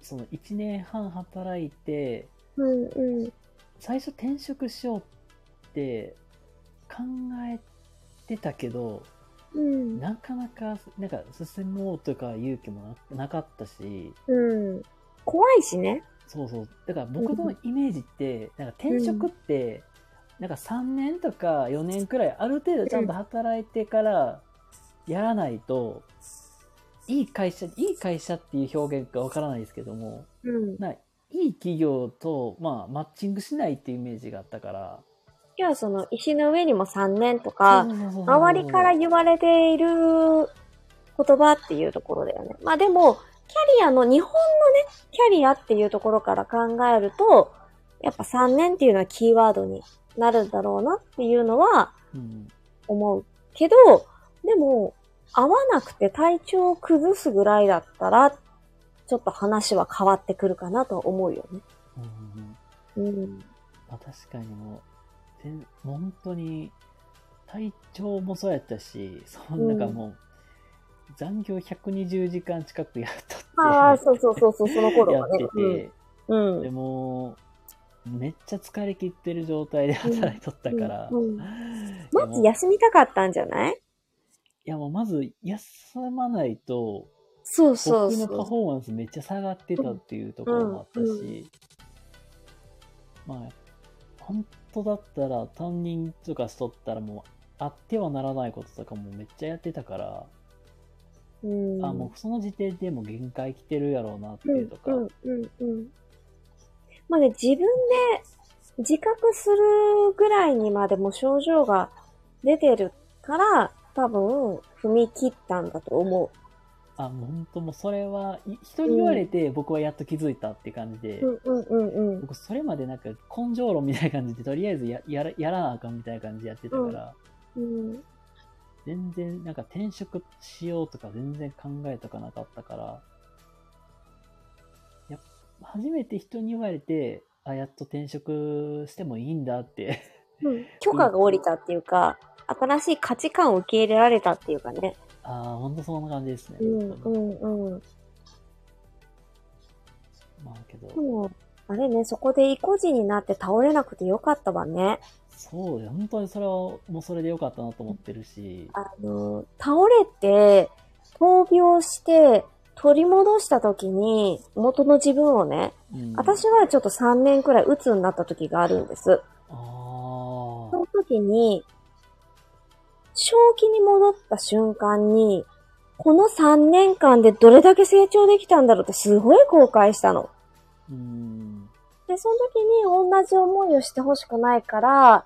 その1年半働いて、うん。うん。最初転職しようって考えてたけど、うん。なかなか、なんか進もうとか勇気もななかったし、うん。怖いしね。そうそう。だから僕のイメージって、なんか転職って、なんか3年とか4年くらいある程度ちゃんと働いてからやらないと、いい会社、いい会社っていう表現かわからないですけども、うん。ないい企業と、まあ、マッチングしないっていうイメージがあったから、いや、その、石の上にも3年とか、周りから言われている言葉っていうところだよね。まあでも、キャリアの、日本のね、キャリアっていうところから考えると、やっぱ3年っていうのはキーワードになるんだろうなっていうのはうん思う。けど、でも、合わなくて体調を崩すぐらいだったら、ちょっと話は変わってくるかなと思うよね。うんうんうんうん。まあ、確かにもう、全本当に、体調もそうやったし、そんなんかもう、残業120時間近くやっとって、ああ、そうそうそうそう、その頃やっはね。てて、うん。でうん。も、めっちゃ疲れ切ってる状態で働いとったから、うんうん。でまもず休みたかったんじゃない？いやもうまず休まないと、そうそう僕のパそう。フォーマンスめっちゃ下がってたっていうところもあったし、まあ、本当だったら担任とかしとったらもう、あってはならないこととかもめっちゃやってたから、うん。あ、もうその時点でもう限界来てるやろうなってうんいうとか、うんうんうん。まあね、自分で自覚するぐらいにまでも症状が出てるから、多分踏み切ったんだと思あ、もう本当もうそれは、い人に言われて僕はやっと気づいたって感じで、う。うんうんうんうん。僕それまでなんか根性論みたいな感じでとりあえずややらやらなあかんみたいな感じでやってたから、うん全然なんか転職しようとか全然考えとかなかったから、やっ初めて人に言われて、あ、やっと転職してもいいんだって。うん 許可が下りたっていうか、新しい価値観を受け入れられたっていうかね。ああ、ほんとそんな感じですね。うんうんうん。まあけど、でも、あれね、そこで意固地になって倒れなくてよかったわね。そうよ。本当にそれはもうそれでよかったなと思ってるし、あの、倒れて、闘病して、取り戻した時に、元の自分をね、うん、私はちょっと3年くらい鬱になった時があるんです。あその時に、正気に戻った瞬間に、この3年間でどれだけ成長できたんだろうってすごい後悔したの。あ、うん。で、その時に同じ思いをしてほしくないから、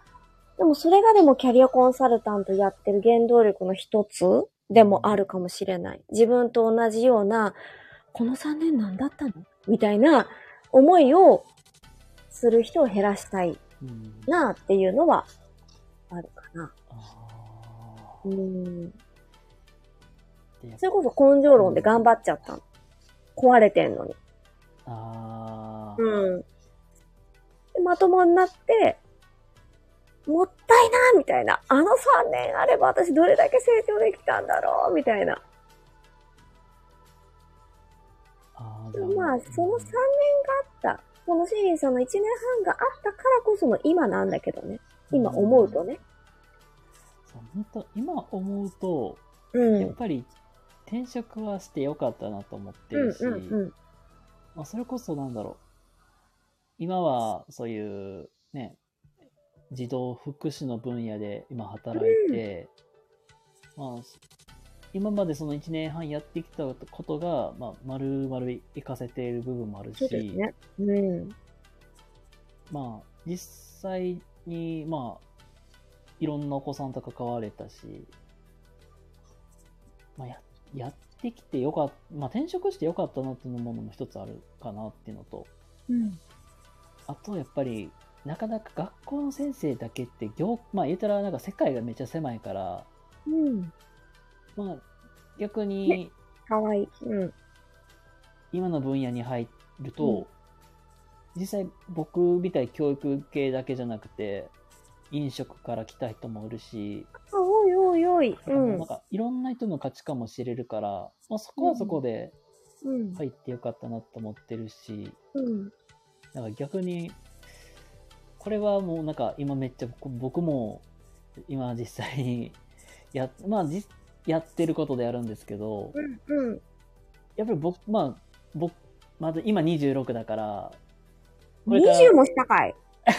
でもそれがでもキャリアコンサルタントやってる原動力の一つでもあるかもしれない。自分と同じような、この3年何だったのみたいな思いをする人を減らしたいうん、なっていうのはあるかな。うん。それこそ根性論で頑張っちゃったの。壊れてんのに。ああ、うん。でまともになって、もったいなみたいな。あの3年あれば私どれだけ成長できたんだろうみたいな。あまあ、その3年があった。このシリーさんの1年半があったからこその今なんだけどね。今思うとね。そう本当今思うと、うん。やっぱり転職はしてよかったなと思ってうんるし、うんうん。まあ、それこそなんだろう。今はそういうね、児童福祉の分野で今働いて、まあ、今までその1年半やってきたことが、まあ、丸々活かせている部分もあるし、ね。うん。まあ、実際に、まあ、いろんなお子さんと関われたし、まあ、や、やってきてよかった、まあ、転職してよかったなっていうものも一つあるかなっていうのと、うん。あと、やっぱり、なかなか学校の先生だけって、業、まあ、言うたら、なんか世界がめっちゃ狭いから、うん。まあ、逆に、かわいい。うん。今の分野に入ると、うん実際僕みたい教育系だけじゃなくて、飲食から来た人もいるし、あ、おいおいおい。うんなん。かいろんな人の価値観も知れるから、まあ、そこはそこでうん。入ってよかったなと思ってるし、うん。なんか逆に、これはもうなんか今めっちゃ僕僕も今実際にや、まあじやってることでやるんですけど、うん。うん。やっぱり僕、まあ僕、まだ今26だから、これから20もしたかい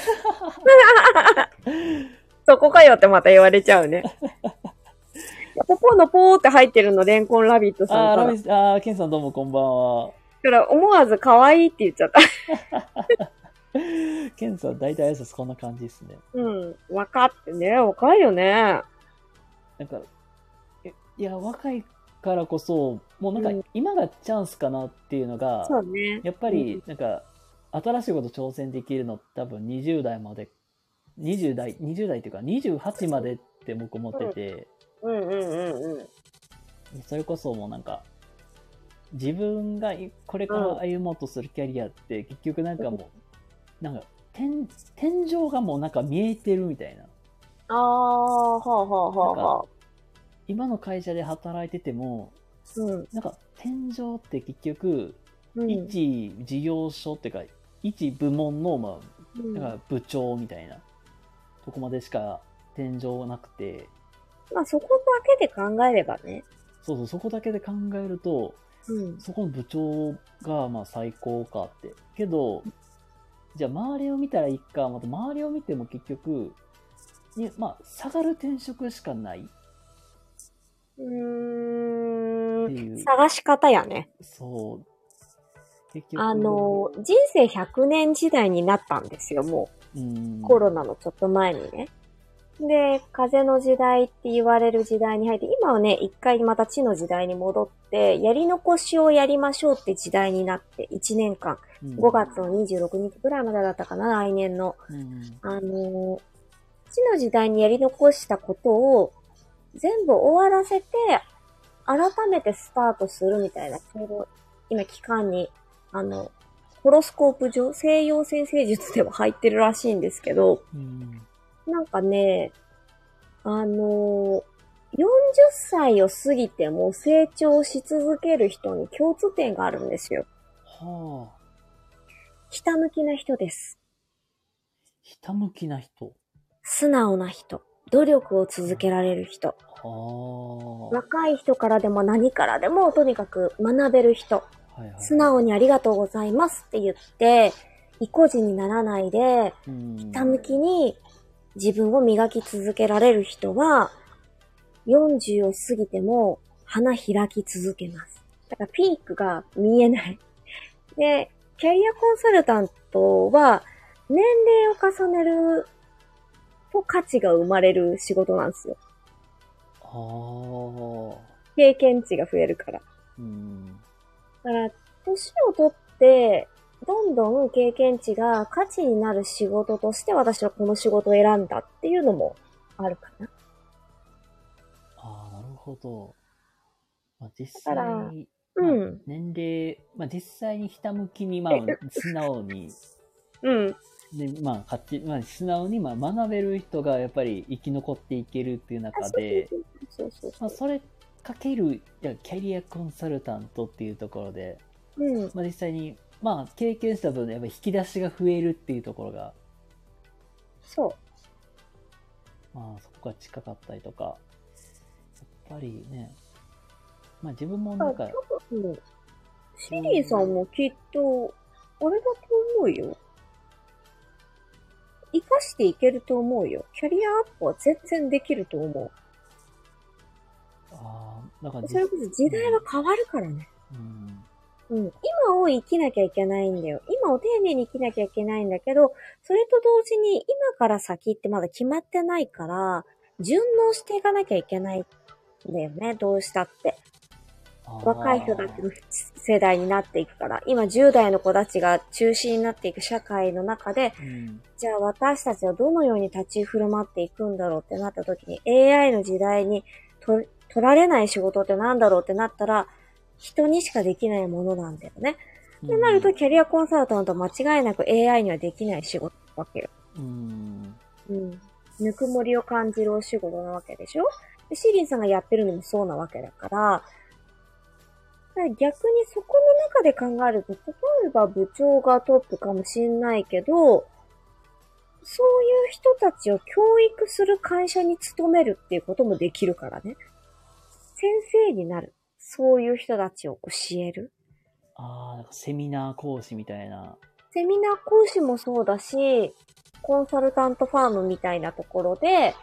そこかよってまた言われちゃうね。ポポのポーって入ってるの、レンコンラビットさんああー、ケンさんどうもこんばんは。だから思わず可愛いって言っちゃった。ケンさん大体挨拶こんな感じですね。うん。若ってね、若いよね。なんか、えいや、若いからこそ、もうなんうんか今がチャンスかなっていうのが、そうね。やっぱりなんか、新しいこと挑戦できるの多分20代まで、20代、20代っていうか28までって僕思ってて、うんうんうんうん。それこそもうなんか、自分がいこれから歩もうとするキャリアって結局なんかもう、なんか天、天井がもうなんか見えてるみたいな。ああ、はあはあはあはあ。今の会社で働いてても、うん。なんか天井って結局、うん。一事業所っていうか、一部門の、まあ、うんなんか部長みたいなとこまでしか天井はなくて、まあそこだけで考えればね。そうそう、そこだけで考えると、うん。そこの部長がまあ最高かって。けど、じゃあ周りを見たらいいか、また周りを見ても結局、にまあ、下がる転職しかないっうーん。探し方やね。そう。結局あの、人生100年時代になったんですよ、もうんう。コロナのちょっと前にね。で、風の時代って言われる時代に入って、今はね、一回また地の時代に戻って、やり残しをやりましょうって時代になって、1年間、うん。5月の26日ぐらいまでだったかな、来年の。うんあの、地の時代にやり残したことを全部終わらせて、改めてスタートするみたいな、ちょうど今期間に、あの、ホロスコープ上、西洋先生術では入ってるらしいんですけど、うんなんかね、あの40歳を過ぎても成長し続ける人に共通点があるんですよ。はあ。ひたむきな人です。ひたむきな人。素直な人。努力を続けられる人。はあ。若い人からでも何からでもとにかく学べる人。はいはい。素直にありがとうございますって言って、意固地にならないで、うんひたむきに自分を磨き続けられる人は、40を過ぎても花開き続けます。だからピークが見えない。で、キャリアコンサルタントは、年齢を重ねると価値が生まれる仕事なんですよ。はあ。経験値が増えるから。うん。だから、年を取って、どんどん経験値が価値になる仕事として私はこの仕事を選んだっていうのもあるかな。ああ、なるほど。まあ、実際、まあうん。年齢、まあ、実際にひたむきに、まあ、素直に、うん。で、まあ、勝手まあ、素直に、まあ、学べる人がやっぱり生き残っていけるっていう中で、そうそうまあ、それかける、キャリアコンサルタントっていうところで、うん。まあ、実際に、まあ、経験した分、やっぱり引き出しが増えるっていうところが、そまあ、そこが近かったりとか、やっぱりね、まあ、自分もう。なんかシリーさんもきっと、あれだと思うよ。活かしていけると思うよ。キャリアアップは全然できると思ああ、だからそれこそ時代は変わるからね。うん、うん。今を生きなきゃいけないんだよ。今を丁寧に生きなきゃいけないんだけど、それと同時に今から先ってまだ決まってないから、順応していかなきゃいけないんだよね。どうしたって。若い人たちの世代になっていくから。今10代の子たちが中心になっていく社会の中で、うん、じゃあ私たちはどのように立ち振る舞っていくんだろうってなった時に AI の時代に取取られない仕事ってなんだろうってなったら、人にしかできないものなんだよね。ってなると、キャリアコンサルタントは間違いなく AI にはできない仕事なわけよ。うん、うん。ぬくもりを感じるお仕事なわけでしょ？でシーリンさんがやってるのもそうなわけだから、だから逆にそこの中で考えると、例えば部長がトップかもしんないけど、そういう人たちを教育する会社に勤めるっていうこともできるからね。先生になる。そういう人たちを教える？ああ、なんかセミナー講師みたいな。セミナー講師もそうだし、コンサルタントファームみたいなところで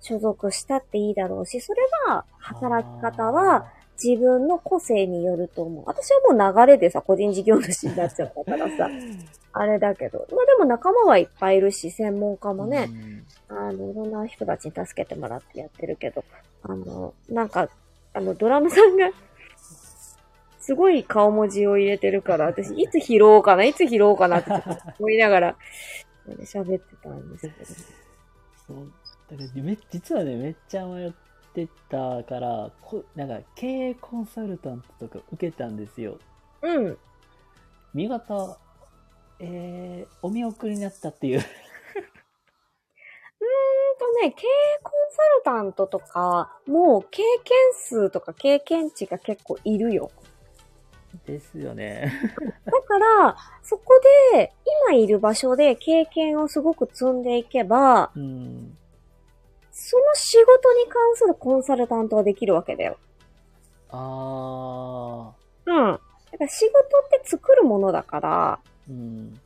所属したっていいだろうし、それは働き方は自分の個性によると思う。私はもう流れでさ、個人事業主になっちゃったからさ、あれだけど。まあでも仲間はいっぱいいるし、専門家もね、あの、いろんな人たちに助けてもらってやってるけど、あの、なんか、あの、ドラムさんが、すごい顔文字を入れてるから、私、いつ拾おうかな、いつ拾おうかなって思いながら、喋ってたんですけど。そうだからめ実はね、めっちゃ迷ってたから、こなんか経営コンサルタントとか受けたんですよ。うん。う見事、えー、お見送りになったっていう。ーんとね、経営コンサルタントとか、もう経験数とか経験値が結構いるよ。ですよね。だから、そこで、今いる場所で経験をすごく積んでいけば、うん。その仕事に関するコンサルタントはできるわけだよ。あうん。だから仕事って作るものだから、ー。うん。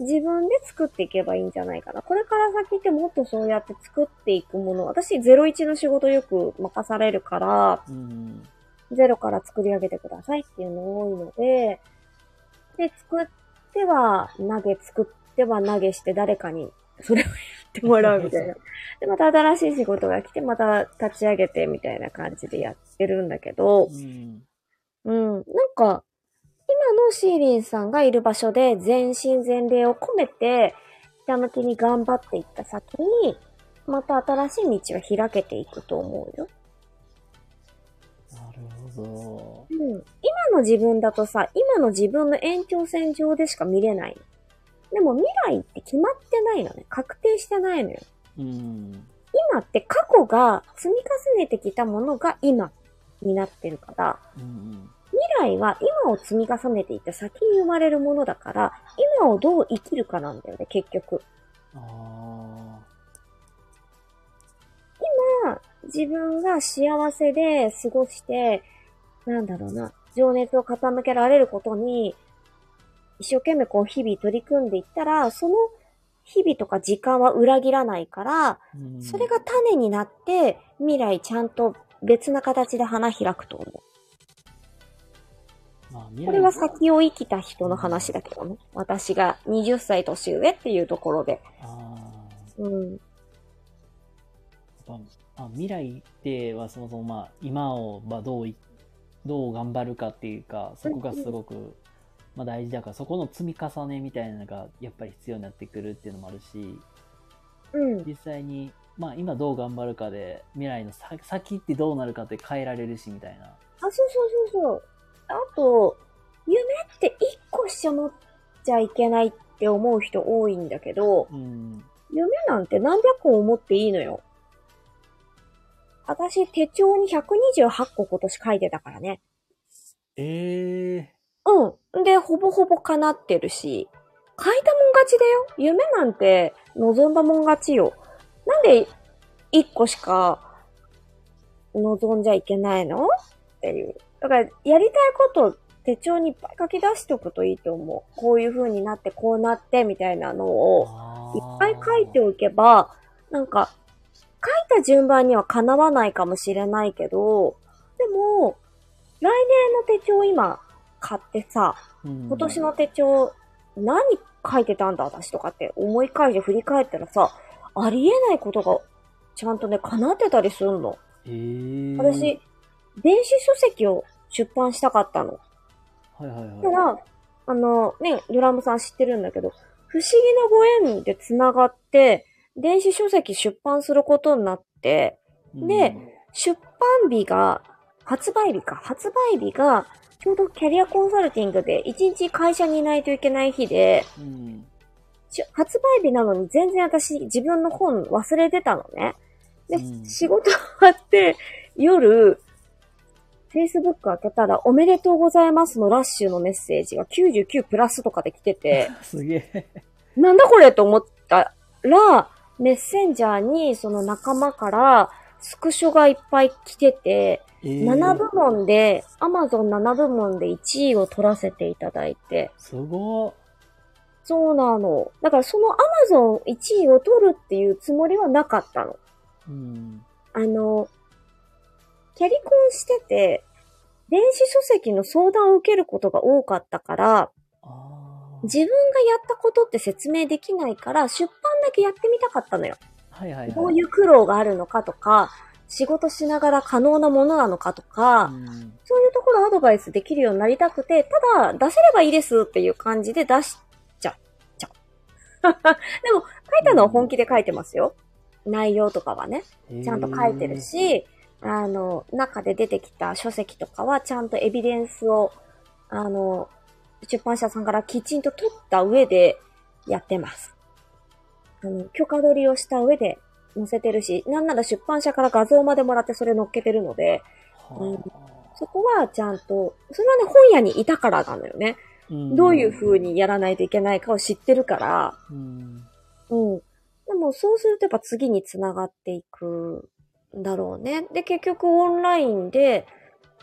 自分で作っていけばいいんじゃないかな。これから先ってもっとそうやって作っていくもの。私、01の仕事よく任されるから、うん。ゼロから作り上げてくださいっていうの多いので、で、作っては投げ、作っては投げして誰かにそれをやってもらうみたいな。で、また新しい仕事が来て、また立ち上げてみたいな感じでやってるんだけど、うん。うん。なんか、今のシーリンさんがいる場所で全身全霊を込めて、ひたむきに頑張っていった先に、また新しい道は開けていくと思うよ。なるほど。うん。今の自分だとさ、今の自分の延長線上でしか見れない。でも未来って決まってないのね。確定してないのよ。うん。今って過去が積み重ねてきたものが今になってるから、うん。未来は今を積み重ねていった先に生まれるものだから、今をどう生きるかなんだよね、結局。あ今、自分が幸せで過ごして、なんだろうな、情熱を傾けられることに、一生懸命こう日々取り組んでいったら、その日々とか時間は裏切らないから、それが種になって、未来ちゃんと別な形で花開くと思う。まあ、これは先を生きた人の話だけどね。私が20歳年上っていうところで。あうん。ーやっぱまあ、未来ってはそもそもまあ今をまあどういどう頑張るかっていうかそこがすごくまあ大事だからそこの積み重ねみたいなのがやっぱり必要になってくるっていうのもあるしうん。実際にまあ今どう頑張るかで未来のさ先ってどうなるかって変えられるしみたいなあ、そうそうそうそう。あと、夢って一個しか持っちゃいけないって思う人多いんだけど、うん夢なんて何百個も持っていいのよ。私、手帳に128個今年書いてたからね。ええうん。で、ほぼほぼ叶ってるし、書いたもん勝ちだよ。夢なんて望んだもん勝ちよ。なんで一個しか望んじゃいけないの？っていう。だから、やりたいこと手帳にいっぱい書き出しておくといいと思う。こういう風になって、こうなって、みたいなのをいっぱい書いておけば、なんか、書いた順番にはかなわないかもしれないけど、でも、来年の手帳今買ってさ、今今年の手帳何書いてたんだ私とかって思い返して振り返ったらさ、ありえないことがちゃんとね、叶ってたりするの。えー、私、電子書籍を出版したかったの。はいはいはい。ただ、あの、ね、ドラムさん知ってるんだけど、不思議なご縁で繋がって、電子書籍出版することになって、で出版日が、発売日か、発売日が、ちょうどキャリアコンサルティングで1日会社にいないといけない日で、うん、発売日なのに全然私自分の本忘れてたのね。で、うん。仕事終わって夜、Facebook 開けたらおめでとうございますのラッシュのメッセージが99プラスとかで来てて、すげえ。なんだこれと思ったら、メッセンジャーにその仲間からスクショがいっぱい来てて、えー7部門で、Amazon7 部門で1位を取らせていただいて、すごそうなの。だからその Amazon1 位を取るっていうつもりはなかったの。い。うん。あの、キャリコンしてて、電子書籍の相談を受けることが多かったから。自分がやったことって説明できないから、出版だけやってみたかったのよ。はいはいはい。どういう苦労があるのかとか、仕事しながら可能なものなのかとか、うんそういうところアドバイスできるようになりたくて、ただ出せればいいですっていう感じで出しちゃ、ちゃう。でも、書いたのは本気で書いてますよ。内容とかはね。ちゃんと書いてる。し、あの、中で出てきた書籍とかはちゃんとエビデンスを、あの、出版社さんからきちんと取った上でやってます。あの、許可取りをした上で載せてるし、なんなら出版社から画像までもらってそれ載っけてるので、はそこはちゃんと、それはね、本屋にいたからなのよね。あんどういう風にやらないといけないかを知ってるから、うん。うん。でもそうするとやっぱ次につながっていくんだろうね。で、結局オンラインで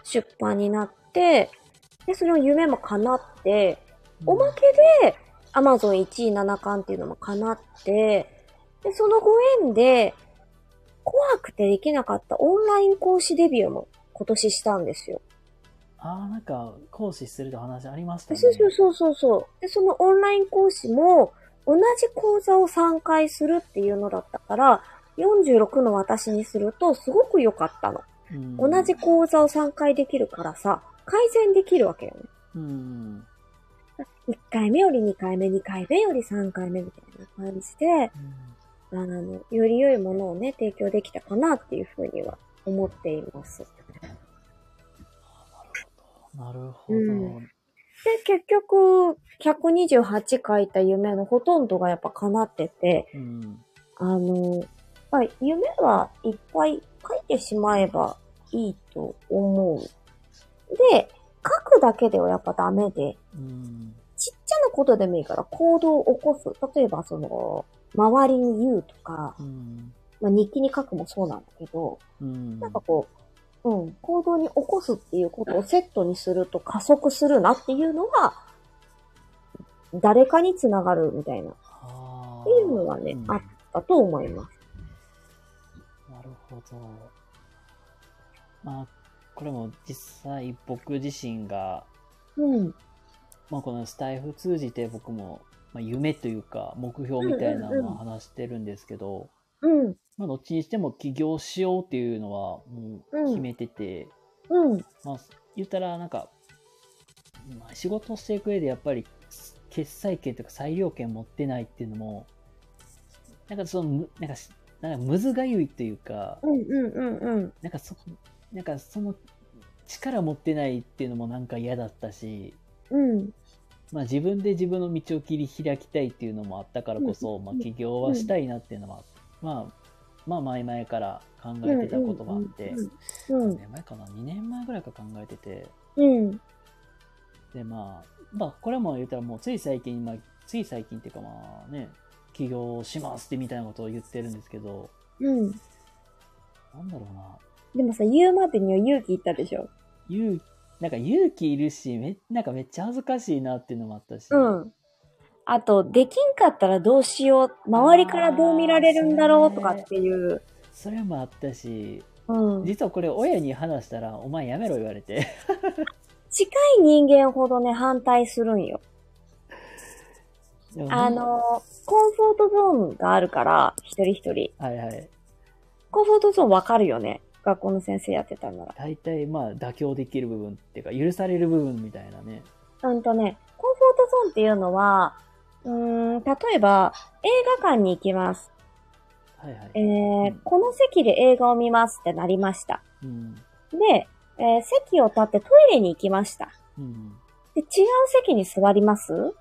出版になって、で、その夢も叶って、おまけで Amazon 1位7冠っていうのも叶って、で、そのご縁で、怖くてできなかったオンライン講師デビューも今年したんですよ。ああ、なんか、講師すると話ありましたね。そうそうそうそうそう。で、そのオンライン講師も、同じ講座を3回するっていうのだったから、46の私にするとすごく良かったの。うん同じ講座を3回できるからさ、改善できるわけよね。うん。1回目より2回目、2回目より3回目みたいな感じで、うんあの、より良いものをね、提供できたかなっていうふうには思っています。なるほど。うんで、結局、128書いた夢のほとんどがやっぱ叶ってて、うん。あの、まあ、夢はいっぱい書いてしまえばいいと思う。で、書くだけではやっぱダメで、うん。ちっちゃなことでもいいから行動を起こす。例えばその、周りに言うとか、うん。まあ、日記に書くもそうなんだけど、うん。なんかこう、うん、行動に起こすっていうことをセットにすると加速するなっていうのが、誰かにつながるみたいな、っあていうのはね、うんあったと思います。なるほど。まあ、これも実際僕自身が、うん。まあこのスタイフ通じて僕も、まあ、夢というか目標みたいなのは話してるんですけど、うん。まあどっちにしても起業しようっていうのはもう決めてて、うん。まあ言ったらなんか、まあ、仕事をしていく上でやっぱり決済権とか裁量権持ってないっていうのも、なんかその、むなんかし、なんかむずがゆいというか、うんうんうんうん。なんかそ、なんかその力持ってないっていうのもなんか嫌だったし、うん。まあ自分で自分の道を切り開きたいっていうのもあったからこそ、うんまあ起業はしたいなっていうのは、まあ、まあ前々から考えてたことがあって、うん。何年前かな ?2 年前ぐらいから考えてて、うん。でまあ、まあこれも言ったらもうつい最近、まあつい最近っていうかまあね、起業しますってみたいなことを言ってるんですけど、うん。なんだろうな、でもさ、言うまでには勇気いったでしょ。勇なんか勇気いるしめ、なんかめっちゃ恥ずかしいなっていうのもあったし、うん。あと、できんかったらどうしよう。周りからどう見られるんだろうとかっていう。それもあったし、うん。実はこれ親に話したら、お前やめろ言われて。近い人間ほどね、反対するんよ。でもあ、の、コンフォートゾーンがあるから、一人一人。はいはい。コンフォートゾーンわかるよね？学校の先生やってたんなら。大体まあ妥協できる部分っていうか、許される部分みたいなね。うんとね、コンフォートゾーンっていうのは、うーん、例えば、映画館に行きます。はいはい。えー、この席で映画を見ますってなりました。うん。で、えー席を立ってトイレに行きました。うん。で、違う席に座ります？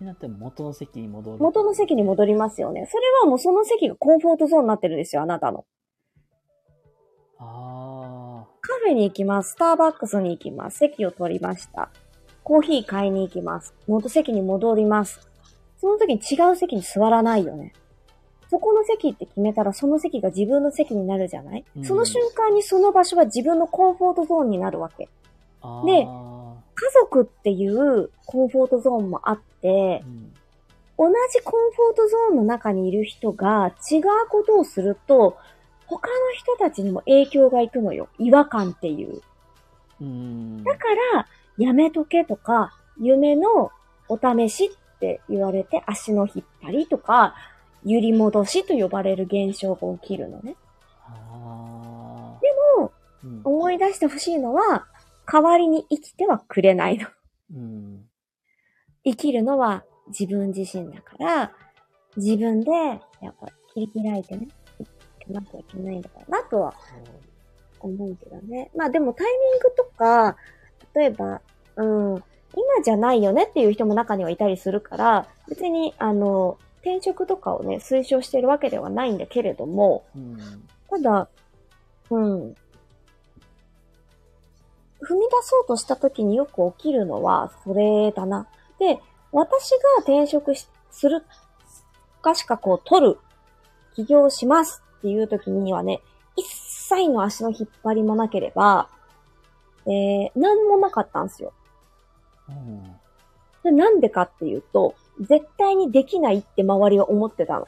ってなっても元の席に戻る。元の席に戻りますよね。それはもうその席がコンフォートゾーンになってるんですよ、あなたの。あカフェに行きます。スターバックスに行きます。席を取りました。コーヒー買いに行きます。元席に戻ります。その時に違う席に座らないよね。そこの席って決めたらその席が自分の席になるじゃない、うんその瞬間にその場所は自分のコンフォートゾーンになるわけ。あ。あであ。家族っていうコンフォートゾーンもあってう、ん。同じコンフォートゾーンの中にいる人が違うことをすると、他の人たちにも影響がいくのよ。違和感っていう。うん。だから、やめとけとか、夢のお試しって言われて足の引っ張りとか、揺り戻しと呼ばれる現象が起きるのね。でも、うん、思い出してほしいのは、代わりに生きてはくれないの。うん。生きるのは自分自身だから、自分で、やっぱ切り開いてね、いかなきゃいけないんだからなとは思うけどね。まあでもタイミングとか、例えば、うん、今じゃないよねっていう人も中にはいたりするから、別に、あの、転職とかをね、推奨してるわけではないんだけれども、うん。ただ、うん。踏み出そうとした時によく起きるのは、それだな。で、私が転職しする家資格を取る、起業しますっていう時にはね、一切の足の引っ張りもなければ、えー、なんもなかったんですよ。うん。でなんでかっていうと、絶対にできないって周りは思ってたの。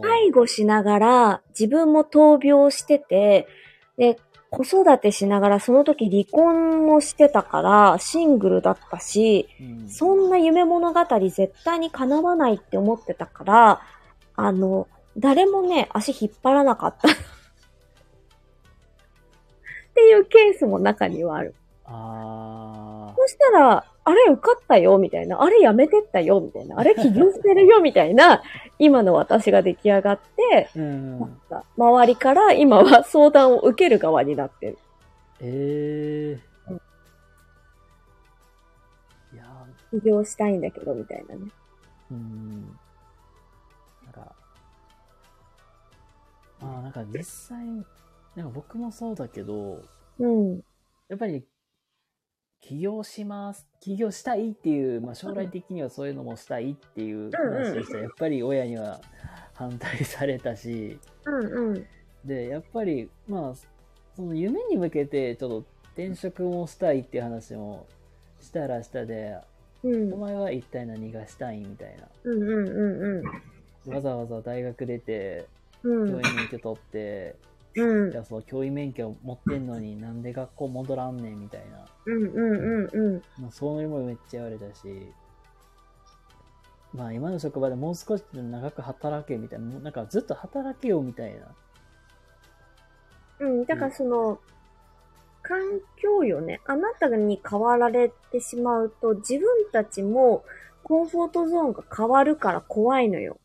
介護しながら自分も闘病してて、で、子育てしながらその時離婚もしてたからシングルだったし、うんそんな夢物語絶対に叶わないって思ってたから、あの、誰もね、足引っ張らなかった。っていうケースも中にはある。あそしたら、あれ受かったよ、みたいな。あれやめてったよ、みたいな。あれ起業してるよ、みたいな、今の私が出来上がって、ー。うん周りから今は相談を受ける側になってる。ええうんいや起業したいんだけど、みたいなね。ーうん。なんか、まあなんか実際、なんか僕もそうだけど、うん。やっぱり、起業します。起業したいっていう、まあ将来的にはそういうのもしたいっていう話をしたら、やっぱり親には反対されたし、うんうん。で、やっぱり、まあ、その夢に向けて、ちょっと転職もしたいっていう話もしたらしたで、うん。お前は一体何がしたいみたいな。うんうんうんわざわざ大学出て、うん。教員免許取って、うん。じゃあその教員免許持ってんのに なんで学校戻らんねんみたいな。うんうんうんうん。まあ、そういうのもめっちゃ言われたし、まあ今の職場でもう少し長く働けみたいな、もうなんかずっと働けよみたいな。うん、だからその、環境よね。あなたに変わられてしまうと、自分たちもコンフォートゾーンが変わるから怖いのよ。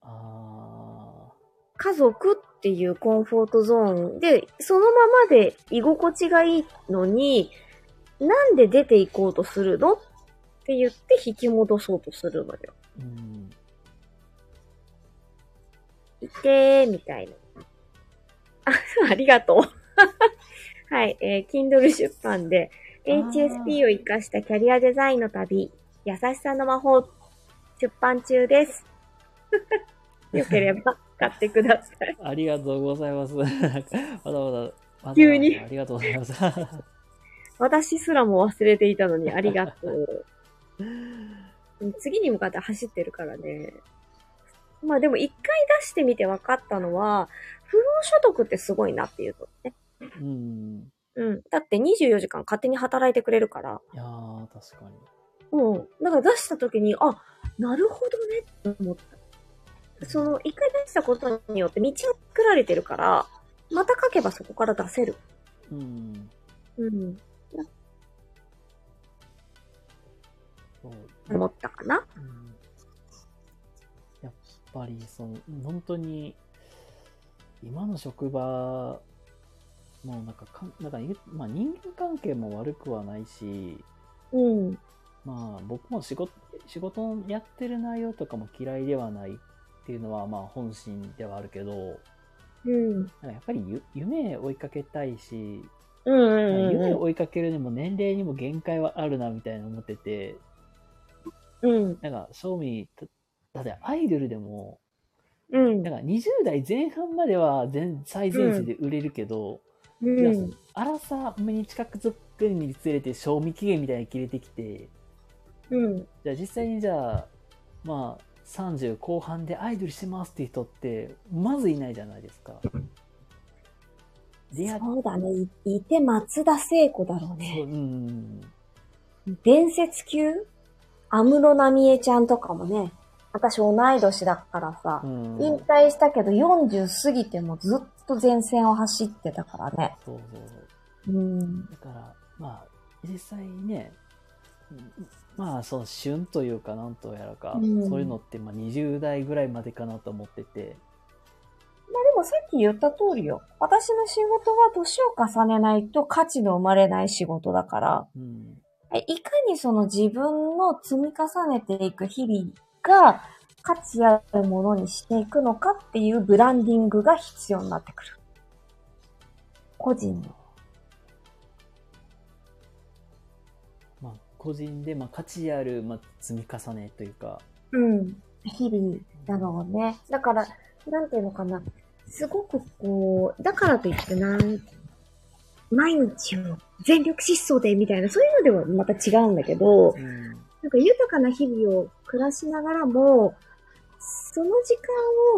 あ家族っていうコンフォートゾーンで、そのままで居心地がいいのに、なんで出て行こうとするのって言って引き戻そうとするのよ。ー、うん。いてー、みたいな。あ、ありがとう。はい、えー、Kindle 出版で、HSP を活かしたキャリアデザインの旅、優しさの魔法、出版中です。よければ買ってください。ありがとうございます。まだまだ、急にありがとうございます。私すらも忘れていたのにありがとう。次に向かって走ってるからね。まあでも一回出してみて分かったのは、不労所得ってすごいなっていうとね。うん。うん。だって24時間勝手に働いてくれるから。いやー、確かに。うん。だから出した時に、あ、なるほどねって思った。その、一回出したことによって道が作られてるから、また書けばそこから出せる。うん。うん。思ったかな？うんやっぱり、その、本当に、今の職場、もうなんかかん、なんかまあ人間関係も悪くはないし、うん。まあ僕も仕事、仕事やってる内容とかも嫌いではないっていうのはまあ本心ではあるけど、うん。なんかやっぱりゆ夢追いかけたいし、うんうん夢うを追いかけるにも年齢にも限界はあるなみたいな思ってて、ん。うん。なんか、正味、ただってアイドルでも、うん。なんか20代前半までは全最前線で売れるけど、うん。荒さ目に近くづくにつれて賞味期限みたいに切れてきて、うん。じゃあ実際にじゃあ、まあ、30後半でアイドルしてますって人って、まずいないじゃないですか。そうだね。いいて松田聖子だろうそうね。うん。伝説級？安室奈美恵ちゃんとかもね。私同い年だからさう。ん。引退したけど40過ぎてもずっと前線を走ってたからね。そうそうそう。うん。だから、まあ、実際にね、うんまあ、その旬というか、なんとやらか、うんそういうのって、まあ、20代ぐらいまでかなと思ってて、まあでもさっき言った通りよ。私の仕事は年を重ねないと価値の生まれない仕事だから、うん。えいかにその自分の積み重ねていく日々が価値あるものにしていくのかっていうブランディングが必要になってくる。個人の。個人で、まあ、価値ある、まあ、積み重ねというか、うん。日々だろうね。だから、なんていうのかな。すごくこう、だからといってなん、毎日を全力疾走でみたいな、そういうのではまた違うんだけど、うん。なんか豊かな日々を暮らしながらも、その時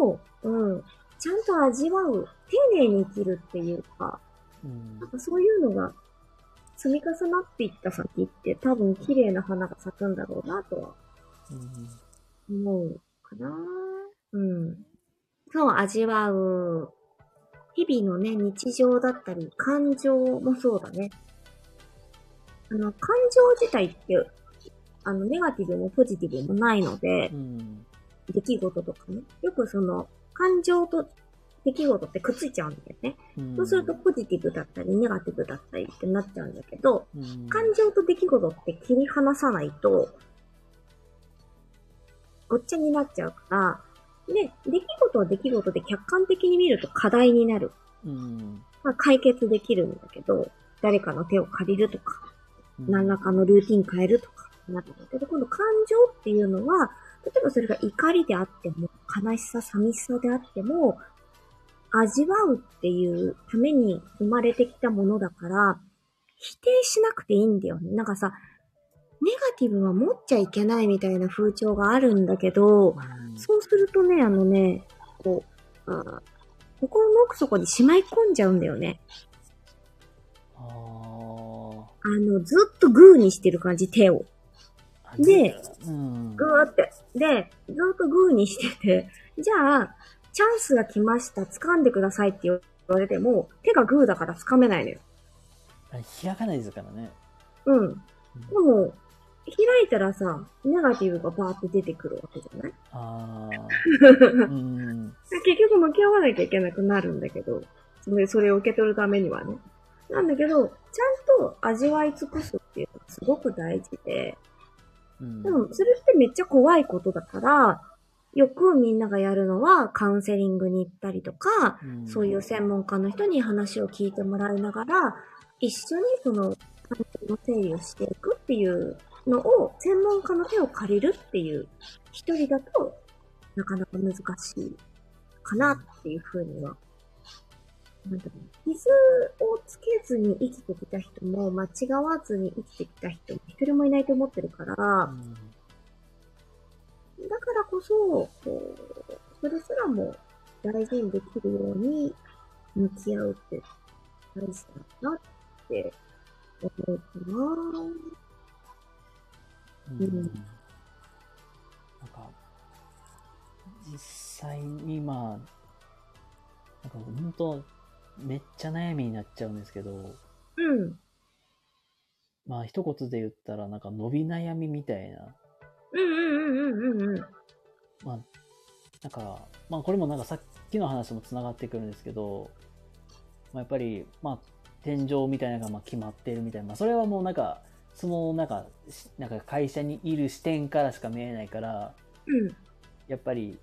間を、うん、ちゃんと味わう、丁寧に生きるっていうか、うんなんかそういうのが積み重なっていった先って多分綺麗な花が咲くんだろうなとはうん思うかな。うん。そう、味わう。日々のね、日常だったり、感情もそうだね。あの、感情自体って、あの、ネガティブもポジティブもないのでう、ん。出来事とかね。よくその、感情と出来事ってくっついちゃうんだよね。うんそうすると、ポジティブだったり、ネガティブだったりってなっちゃうんだけど、うん感情と出来事って切り離さないと、ごっちゃになっちゃうから、で、出来事は出来事で客観的に見ると課題になる。うん。まあ、解決できるんだけど、誰かの手を借りるとか、うん何らかのルーティン変えるとか、なるんだけど、今度感情っていうのは、例えばそれが怒りであっても、悲しさ、寂しさであっても、味わうっていうために生まれてきたものだから、否定しなくていいんだよね。なんかさ、ネガティブは持っちゃいけないみたいな風潮があるんだけど、うんそうするとね、あのね、こう、心の奥底にしまい込んじゃうんだよね。あの、ずっとグーにしてる感じ、手を。あで、うん。グーって。で、ずっとグーにしてて、じゃあ、チャンスが来ました、掴んでくださいって言われても、手がグーだから掴めないのよ。開かないですからね。うん。でも、開いたらさ、ネガティブがバーって出てくるわけじゃない？ああ。うん。結局向き合わなきゃいけなくなるんだけど、それそれを受け取るためにはね。なんだけど、ちゃんと味わい尽くすっていうのがすごく大事で、うんでも、それってめっちゃ怖いことだから、よくみんながやるのはカウンセリングに行ったりとか、うんそういう専門家の人に話を聞いてもらいながら、一緒にその感情の整理をしていくっていうのを、専門家の手を借りるっていう一人だと、なかなか難しいかなっていうふうには。なんだろう傷をつけずに生きてきた人も、間違わずに生きてきた人も一人もいないと思ってるから、うんだからこそ、こう、それすらも大事にできるように向き合うって大事だなって思うかな。うんうんなんか、実際にまあ、なんか本当、めっちゃ悩みになっちゃうんですけど、うん。まあ一言で言ったらなんか伸び悩みみたいな、うんうんうんうんうんうん。まあ、なんか、まあこれもなんかさっきの話もつながってくるんですけど、まあ、やっぱり、まあ天井みたいなのがまあ決まってるみたいな、まあそれはもうなんか、そのなんか、しなんか会社にいる視点からしか見えないから、うん。やっぱり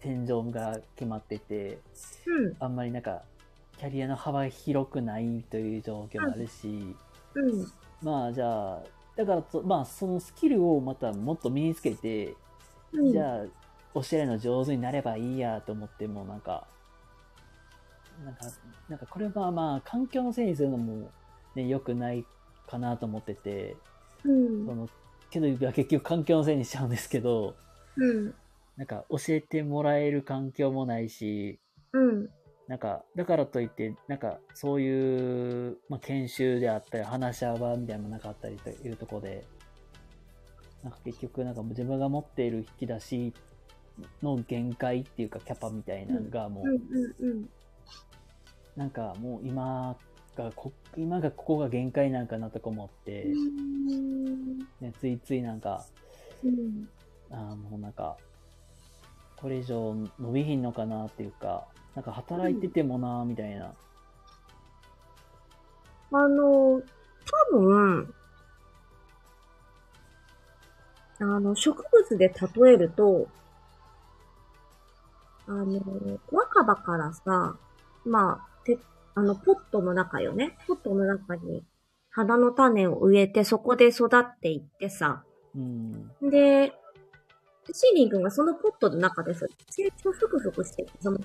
天井が決まってて、うん。あんまりなんか、キャリアの幅が広くないという状況もあるし、うん。まあじゃあ、だからと、まあそのスキルをまたもっと身につけて、うん。じゃあ、教えるの上手になればいいやと思っても、なんか、なんか、なんかこれはまあ、環境のせいにするのも、ね、良くないかなと思ってて、うんそ。の、けど、結局環境のせいにしちゃうんですけど、うん。なんか教えてもらえる環境もないし、うん。なんか、だからといって、なんか、そういう、まあ、研修であったり、話し合う場みたいなのもなかったりというところで、なんか結局、なんかもう自分が持っている引き出しの限界っていうか、キャパみたいなのがもう、うん。うん。なんかもう今がこ、今がここが限界なんかなとか思って、うん。ね、ついついなんか、うん。あーもうなんか、これ以上伸びひんのかなっていうか、なんか働いててもな、みたいな。あの、多分、あの、植物で例えると、あの、若葉からさ、まあ、て、あの、ポットの中よね。ポットの中に花の種を植えて、そこで育っていってさ。うん。で、シーリン君がそのポットの中でさ、成長ふくふくしてて、その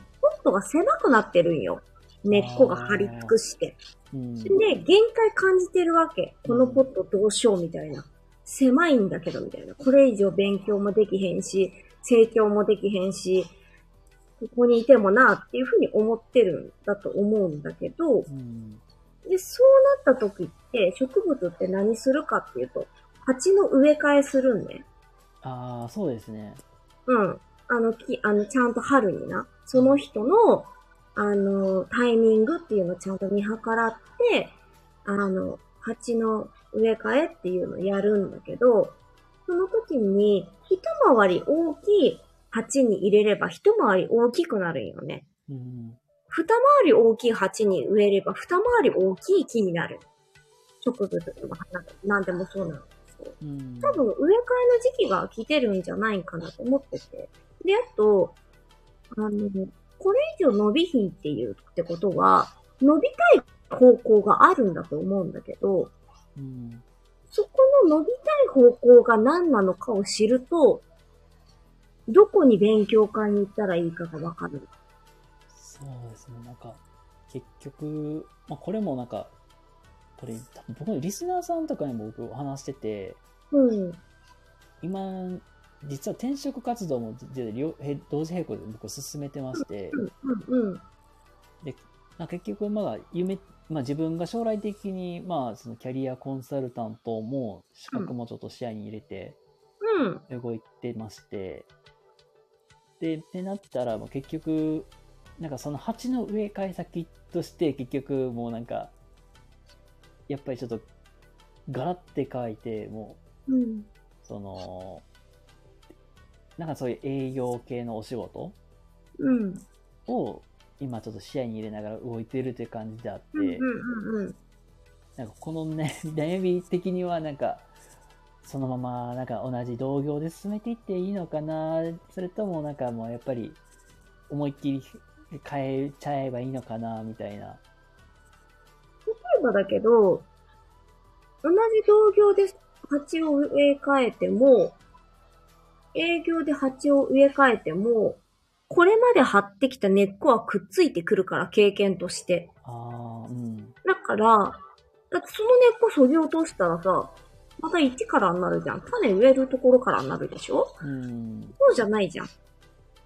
トが狭くなってるんよ。根っこが張り尽くして。うん。で、限界感じてるわけ。このポットどうしようみたいな。狭いんだけどみたいな。これ以上勉強もできへんし、成長もできへんし、ここにいてもなっていうふうに思ってるんだと思うんだけど、うん。で、そうなった時って植物って何するかっていうと、鉢の植え替えするんね。ああ、そうですね。うん。あの、き、あの、ちゃんと春にな、その人の、あの、タイミングっていうのをちゃんと見計らって、あの、鉢の植え替えっていうのをやるんだけど、その時に、一回り大きい鉢に入れれば一回り大きくなるんよね。うん。二回り大きい鉢に植えれば二回り大きい木になる。植物でも花でも何でもそうなんですよ。うん。多分植え替えの時期が来てるんじゃないかなと思ってて。で、あと、あの、これ以上伸びひんっていうってことは、伸びたい方向があるんだと思うんだけど、うん。そこの伸びたい方向が何なのかを知ると、どこに勉強会に行ったらいいかがわかる。そうですね。なんか、結局、まあ、これもなんか、これ、多分僕のリスナーさんとかにも僕話してて、うん。今、実は転職活動も同時並行で僕進めてまして、うん。うん。まあ、結局、まあ、夢、まあ、自分が将来的に、まあ、そのキャリアコンサルタントも資格もちょっと視野に入れてうん。動いてまして、で、ってなったら、結局、なんかその鉢の植え替え先として、結局もうなんか、やっぱりちょっと、ガラって書いて、もうん。う、その、なんかそういう営業系のお仕事？うん。を今ちょっと視野に入れながら動いてるって感じであって、うん。うん。うん。なんかこのね、悩み的にはなんか、そのままなんか同じ同業で進めていっていいのかなそれともなんかもうやっぱり思いっきり変えちゃえばいいのかなみたいな。例えばだけど、同じ同業で鉢を植え替えても、営業で鉢を植え替えても、これまで張ってきた根っこはくっついてくるから、経験として。ああ、うん。だから、だってその根っこ削ぎ落としたらさ、また一からになるじゃん。種植えるところからになるでしょ？うん。そうじゃないじゃん。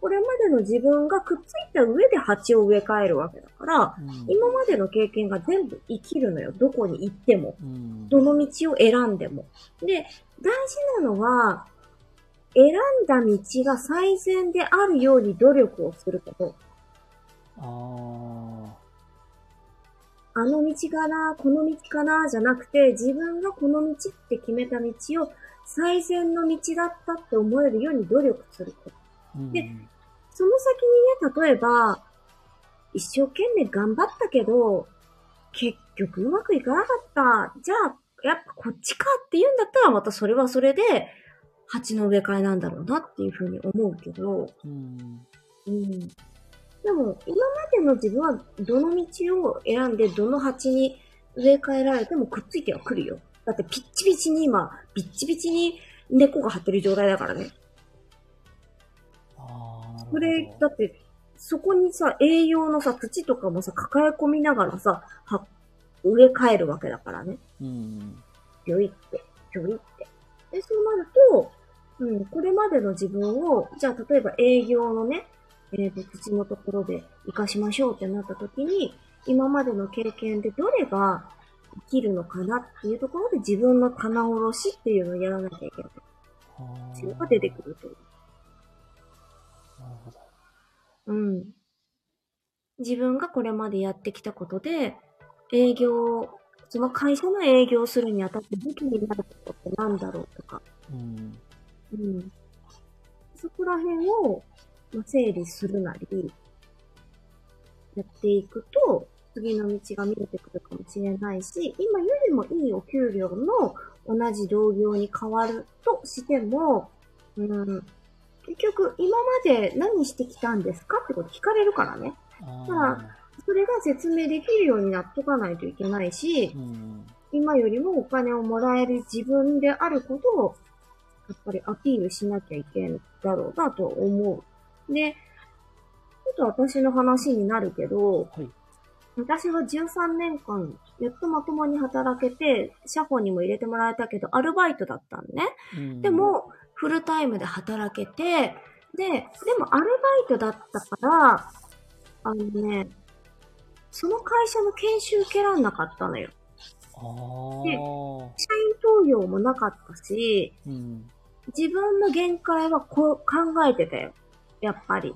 これまでの自分がくっついた上で鉢を植え替えるわけだから、うん今までの経験が全部生きるのよ。どこに行っても。うん。どの道を選んでも。で、大事なのは、選んだ道が最善であるように努力をすること。ああの道かな、この道かな、じゃなくて、自分がこの道って決めた道を最善の道だったって思えるように努力すること。あ。うん。でその先にね、例えば、一生懸命頑張ったけど、結局うまくいかなかった。じゃあ、やっぱこっちかって言うんだったら、またそれはそれで、鉢の植え替えなんだろうなっていうふうに思うけど、うん。うん。でも、今までの自分はどの道を選んで、どの鉢に植え替えられてもくっついてはくるよ。だってピッチピチに今、ビッチビチに根っこが張ってる状態だからね。ああ、なるほど。これ、だって、そこにさ、栄養のさ、土とかもさ、抱え込みながらさ、は、植え替えるわけだからね。うん。ぴょいって、ぴょいって。で、そうなると、うん、これまでの自分を、じゃあ例えば営業のね、えっ、と、土のところで活かしましょうってなった時に、今までの経験でどれが生きるのかなっていうところで自分の棚卸しっていうのをやらなきゃいけないああ。必要が出てくるという。なるほど。うん。自分がこれまでやってきたことで、営業、その会社の営業をするにあたって武器になることって何だろうとか、うん。うん。そこら辺を、まあ、整理するなり、やっていくと、次の道が見えてくるかもしれないし、今よりもいいお給料の同じ同業に変わるとしても、うん、結局、今まで何してきたんですかってこと聞かれるからね。あまそれが説明できるようになっとかないといけないしあ。う、ん。今よりもお金をもらえる自分であることを、やっぱりアピールしなきゃいけんだろうなと思う。で、ちょっと私の話になるけど、はい。私は13年間、やっとまともに働けて、社保にも入れてもらえたけど、アルバイトだったのね。うんで、も、フルタイムで働けて、で、でもアルバイトだったから、あのね、その会社の研修受けらんなかったのよ。ああ。社員登用もなかったし、うん。自分の限界はこう考えてたよ。やっぱり。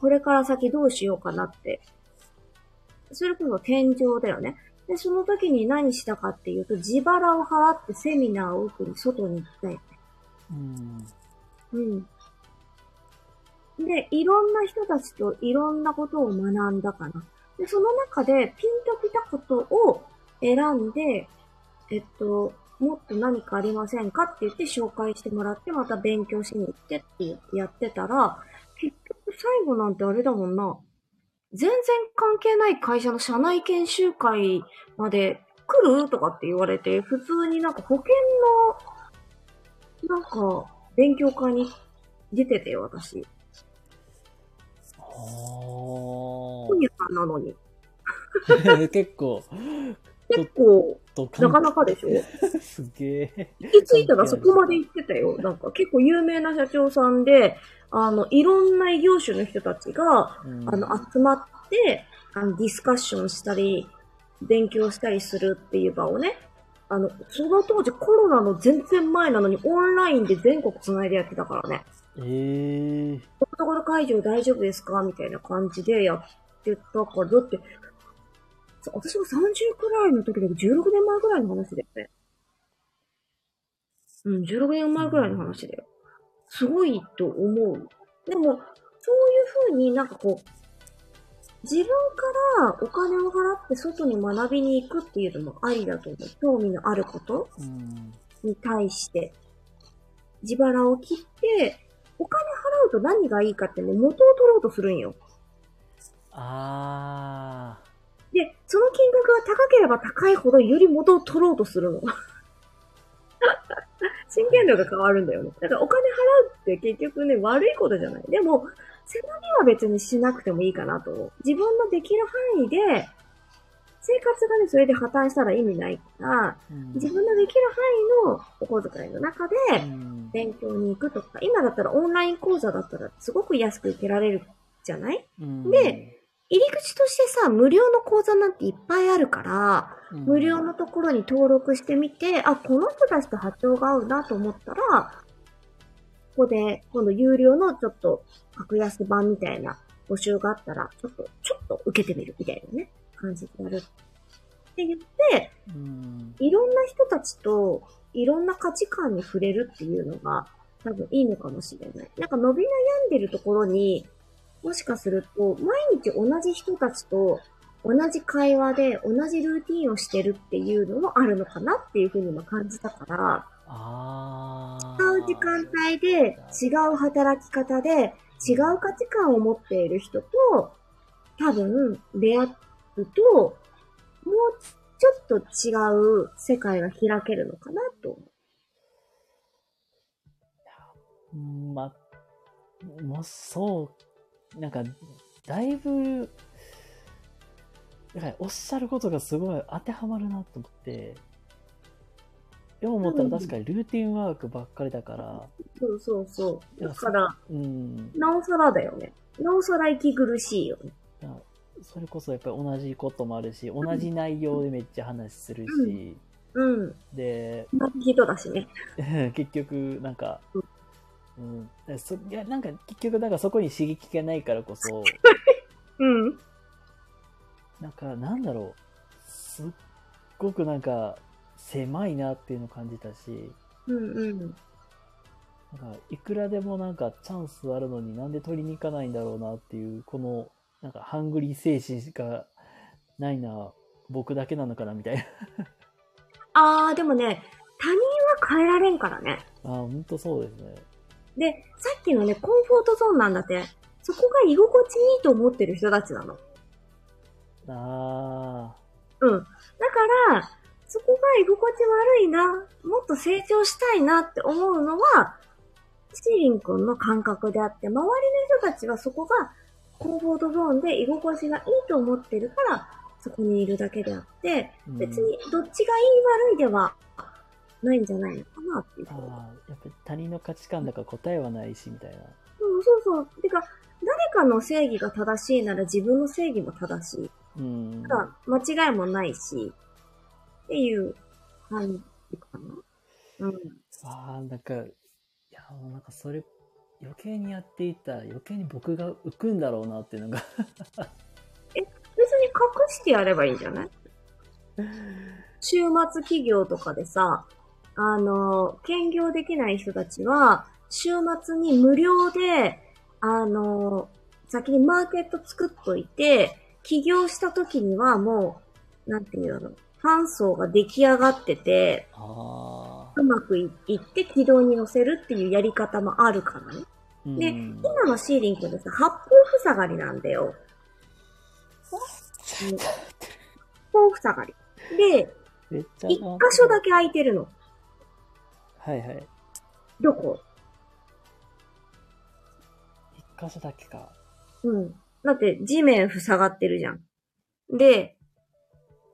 これから先どうしようかなって。それこそ天井だよね。で、その時に何したかっていうと、自腹を払ってセミナーを受けに外に行ったよ。うん。うん。で、いろんな人たちといろんなことを学んだかな。で、その中でピンときたことを選んで、えっと、もっと何かありませんかって言って紹介してもらって、また勉強しに行ってってやってたら、結局最後なんてあれだもんな。全然関係ない会社の社内研修会まで来るとかって言われて、普通になんか保険の、なんか、勉強会に出ててよ、私。あ本屋さんなのに。あ。結構、結構、となかなかでしょ？すげえ。行き着いたらそこまで行ってたよ。なんか結構有名な社長さんで、あの、いろんな異業種の人たちが、うんあの、集まって、あの、ディスカッションしたり、勉強したりするっていう場をね、あの、その当時コロナの全然前なのにオンラインで全国つないでやってたからね。ええここの会場大丈夫ですか？みたいな感じでやってたから、だって、さ私が30くらいの時だけど16年前くらいの話だよね。うん、16年前くらいの話だよ。すごいと思う。でも、そういう風になんかこう、自分からお金を払って外に学びに行くっていうのもありだと思う。興味のあること。に対して、自腹を切って、お金払うと何がいいかってね、元を取ろうとするんよ。ああで、その金額が高ければ高いほどより元を取ろうとするの。真剣度が変わるんだよね。だからお金払うって結局ね、悪いことじゃない。でも、背伸びは別にしなくてもいいかなと思う。自分のできる範囲で、生活がね、それで破綻したら意味ないから、あ。うん自分のできる範囲のお小遣いの中で、うん勉強に行くとか、今だったらオンライン講座だったらすごく安く受けられるじゃない？うんで、入り口としてさ、無料の講座なんていっぱいあるから、うん無料のところに登録してみて、あ、この人たちと波長が合うなと思ったら、ここで、今度有料のちょっと格安版みたいな募集があったら、ちょっと、ちょっと受けてみるみたいなね、感じでやる。って言って、うん。いろんな人たちと、いろんな価値観に触れるっていうのが、多分いいのかもしれない。なんか伸び悩んでるところに、もしかすると、毎日同じ人たちと、同じ会話で同じルーティンをしてるっていうのもあるのかなっていうふうにも感じたから、ああ。使う時間帯で違う働き方で違う価値観を持っている人と多分出会うともうちょっと違う世界が開けるのかなと思うんまあ、もうそう、なんか、だいぶ、だからおっしゃることがすごい当てはまるなと思って、よう思ったら確かにルーティンワークばっかりだから、う。そうそうそう。だから、うん、なおさらだよね。なおさら息苦しいよね。それこそやっぱり同じこともあるし、同じ内容でめっちゃ話するし、うん。で、同じ人だしね。結局、なんか、うん、そいやなんか結局、なんかそこに刺激がないからこそ、うん。なんか、なんだろう。すっごくなんか、狭いなっていうのを感じたし、うんうん。なんか、いくらでもなんかチャンスあるのになんで取りに行かないんだろうなっていう、この、なんか、ハングリー精神がないな、僕だけなのかなみたいな。あー、でもね、他人は変えられんからね。ああ、ほんとそうですね。で、さっきのね、コンフォートゾーンなんだって。そこが居心地いいと思ってる人たちなの。あうん。だから、そこが居心地悪いな、もっと成長したいなって思うのは、シーリン君の感覚であって、周りの人たちはそこがコンフォートゾーンで居心地がいいと思ってるから、そこにいるだけであって、うん別にどっちがいい悪いではないんじゃないのかなっていう。ああ、やっぱり他人の価値観だから答えはないし、みたいな。うん、そうそう。てか、誰かの正義が正しいなら自分の正義も正しい。うん。だから間違いもないし、っていう感じかな。うん。ああ、なんか、いや、なんかそれ、余計にやっていたら余計に僕が浮くんだろうなっていうのが別に隠してやればいいんじゃない？週末企業とかでさ、あの、兼業できない人たちは、週末に無料で、あの、先にマーケット作っといて、起業した時にはもう、なんていうの、ファン層が出来上がってて。うまくいいって軌道に乗せるっていうやり方もあるからね。うんで今のシーリングでさ、八方塞がりなんだよ。う ん八方塞がり。で、一箇所だけ空いてるの。はいはい。どこ？一箇所だけか。うん。だって地面塞がってるじゃん。で、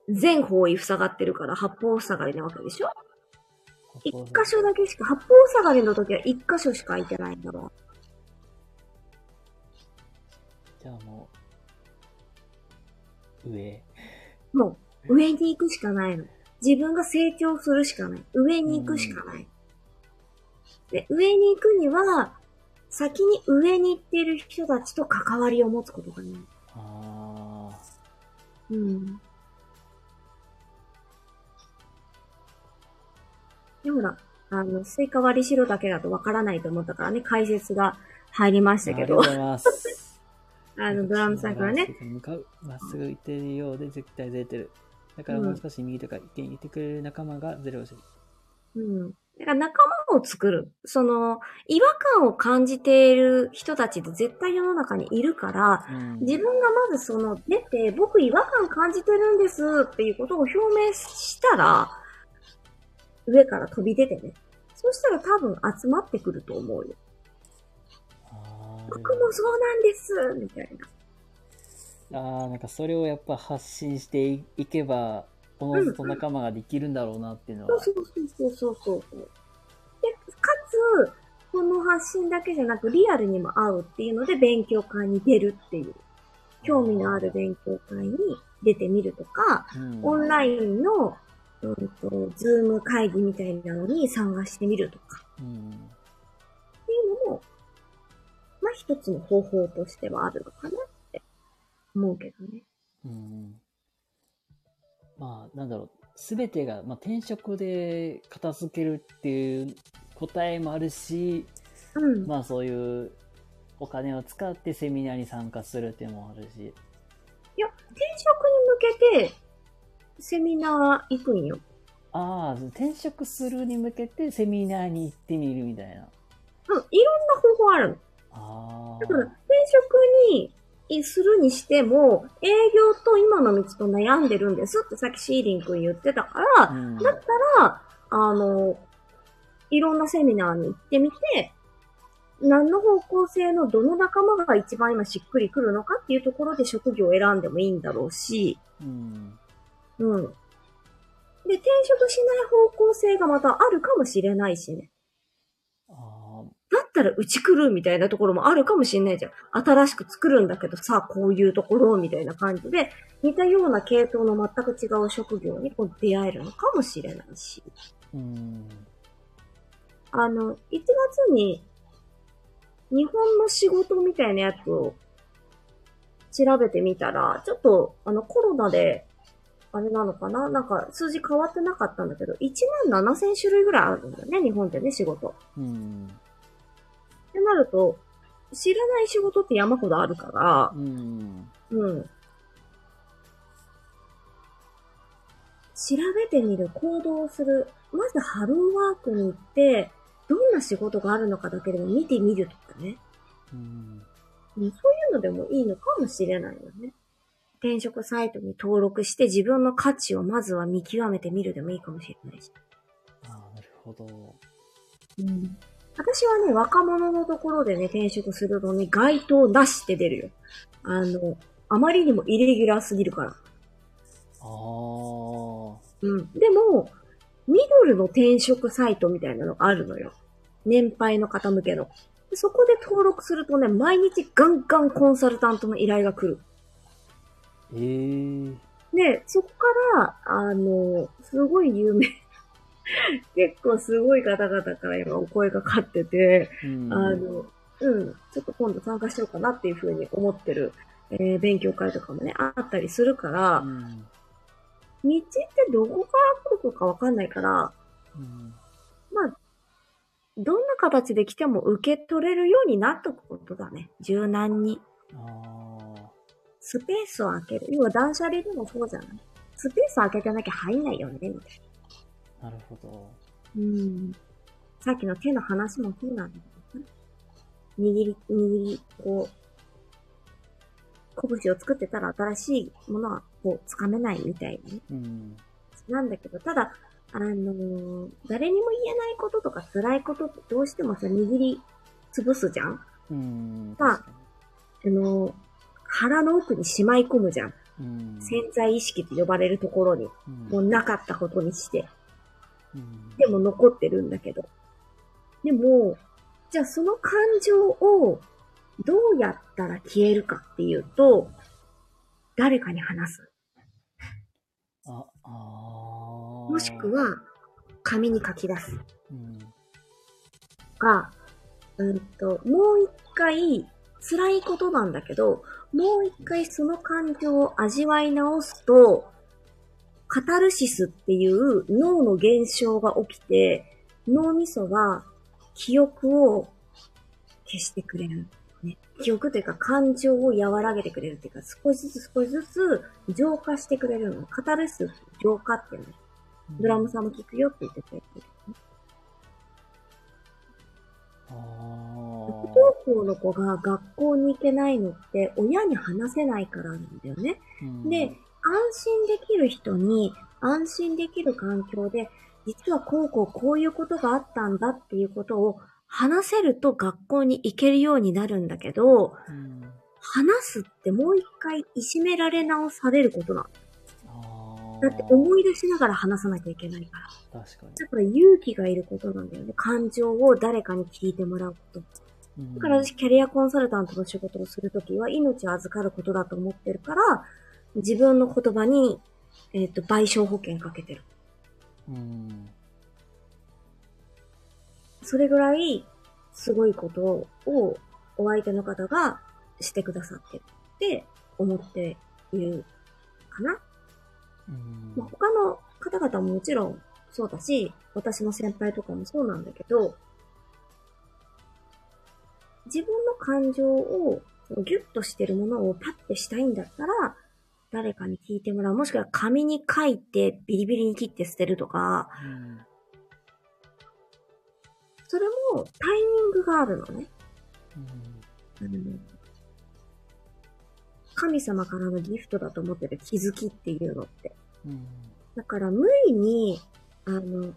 全方位塞がってるから八方塞がりなわけでしょ？一箇所だけしか、八方塞がりの時は一箇所しか空いてないんだわ。じゃあもう、上。もう、上に行くしかないの。自分が成長するしかない。上に行くしかない。で、上に行くには、先に上に行っている人たちと関わりを持つことがない。ああ。うん。で、ほら、あの、スイカ割り白だけだとわからないと思ったからね、解説が入りましたけどありがとうご、ざいます。あの、ドラムさんからね、。向かう。まっすぐ行っているようで絶対ずれてる。だからもう少し右とか意見言ってくれる仲間がずれをしうん。だから仲間を作る。その、違和感を感じている人たちって絶対世の中にいるから、うん自分がまずその出て、僕違和感感じてるんですっていうことを表明したら、上から飛び出てね。そしたら多分集まってくると思うよ。僕もそうなんですみたいな。あーなんかそれをやっぱ発信していいけば、おのずと仲間ができるんだろうなっていうのは。そうそうそうそうそうそう。で、かつ、この発信だけじゃなくリアルにも会うっていうので勉強会に出るっていう。興味のある勉強会に出てみるとか、うんオンラインの、うんと、ズーム会議みたいなのに参加してみるとかうんっていうのも、まあ一つの方法としてはあるのかなって思うけどね。うんまあ、なんだろう。すべてが、まあ、転職で片付けるっていう答えもあるし、うん。まあそういうお金を使ってセミナーに参加するっていうのもあるし。いや、転職に向けて、セミナー行くんよ。ああ、転職するに向けてセミナーに行ってみるみたいな。うん、いろんな方法あるの。ああ。だから、転職にするにしても、営業と今の道と悩んでるんですってさっきシーリン君言ってたから、うん、だったら、あの、いろんなセミナーに行ってみて、何の方向性のどの仲間が一番今しっくりくるのかっていうところで職業を選んでもいいんだろうし、うん。うん。で、転職しない方向性がまたあるかもしれないしね。あだったらうち来るみたいなところもあるかもしれないじゃん。新しく作るんだけどさ、こういうところみたいな感じで、似たような系統の全く違う職業にこう出会えるのかもしれないし。ーうん。あの、1月に日本の仕事みたいなやつを調べてみたら、ちょっとあのコロナで、あれなのかな？なんか数字変わってなかったんだけど、1万7000種類ぐらいあるんだよね、日本ってね、仕事。うん。ってなると、知らない仕事って山ほどあるから、うん。うん。調べてみる、行動をする。まずハローワークに行って、どんな仕事があるのかだけでも見てみるとかね。うん。うんそういうのでもいいのかもしれないよね。転職サイトに登録して自分の価値をまずは見極めてみるでもいいかもしれないし。ああ、なるほど。うん。私はね、若者のところでね、転職するとね、該当なしって出るよ。あの、あまりにもイレギュラーすぎるから。ああ。うん。でも、ミドルの転職サイトみたいなのがあるのよ。年配の方向けの。でそこで登録するとね、毎日ガンガンコンサルタントの依頼が来る。ええで、そこから、あの、すごい有名。結構すごい方々から今お声がかかってて、うん。あの、うん、ちょっと今度参加しようかなっていうふうに思ってる、えー勉強会とかもね、あったりするから、うん。道ってどこから来るのかわかんないから、うん。まあ、どんな形で来ても受け取れるようになっとくことだね。柔軟に。スペースを開ける。要は断捨離でもそうじゃないスペースを開けてなきゃ入んないよね、みたいな。なるほど。うん。さっきの手の話もそうなんだけどね。握り、握り、こう、拳を作ってたら新しいものはこう、掴めないみたいなね。うん。なんだけど、ただ、あのー誰にも言えないこととか辛いことってどうしてもさ、握り潰すじゃんうん。まああのー腹の奥にしまい込むじゃん。に。うん。潜在意識と呼ばれるところに、うんもうなかったことにして。うんでも残ってるんだけど。でも、じゃあその感情をどうやったら消えるかっていうと、誰かに話す。あ、あーもしく、は、紙に書き出す。うん。が、うんと、もう一回、辛いことなんだけど、もう一回その感情を味わい直すと、カタルシスっていう脳の現象が起きて、脳みそは記憶を消してくれる。ね、記憶というか感情を和らげてくれるっていうか、少しずつ少しずつ浄化してくれるの。カタルシス、浄化っていうの。ドラムさんも聞くよって言ってくれてる。あ不あ。登校の子が学校に行けないのって親に話せないからなんだよね。うんで、安心できる人に安心できる環境で、実はこうこうこういうことがあったんだっていうことを話せると学校に行けるようになるんだけど、うん。話すってもう一回いじめられ直されることなの。だって思い出しながら話さなきゃいけないから。確かに。だから勇気がいることなんだよね。感情を誰かに聞いてもらうこと。うんだから私、キャリアコンサルタントの仕事をするときは、命を預かることだと思ってるから、自分の言葉に、えっ、と、賠償保険かけてる。うん。それぐらい、すごいことを、お相手の方がしてくださってるって思っているかな。うんまあ、他の方々ももちろんそうだし、私の先輩とかもそうなんだけど、自分の感情をギュッとしてるものをパッてしたいんだったら、誰かに聞いてもらう。もしくは紙に書いてビリビリに切って捨てるとか、うんそれもタイミングがあるのね。うん神様からのギフトだと思ってる気づきっていうのって。うんだから無理に、あの、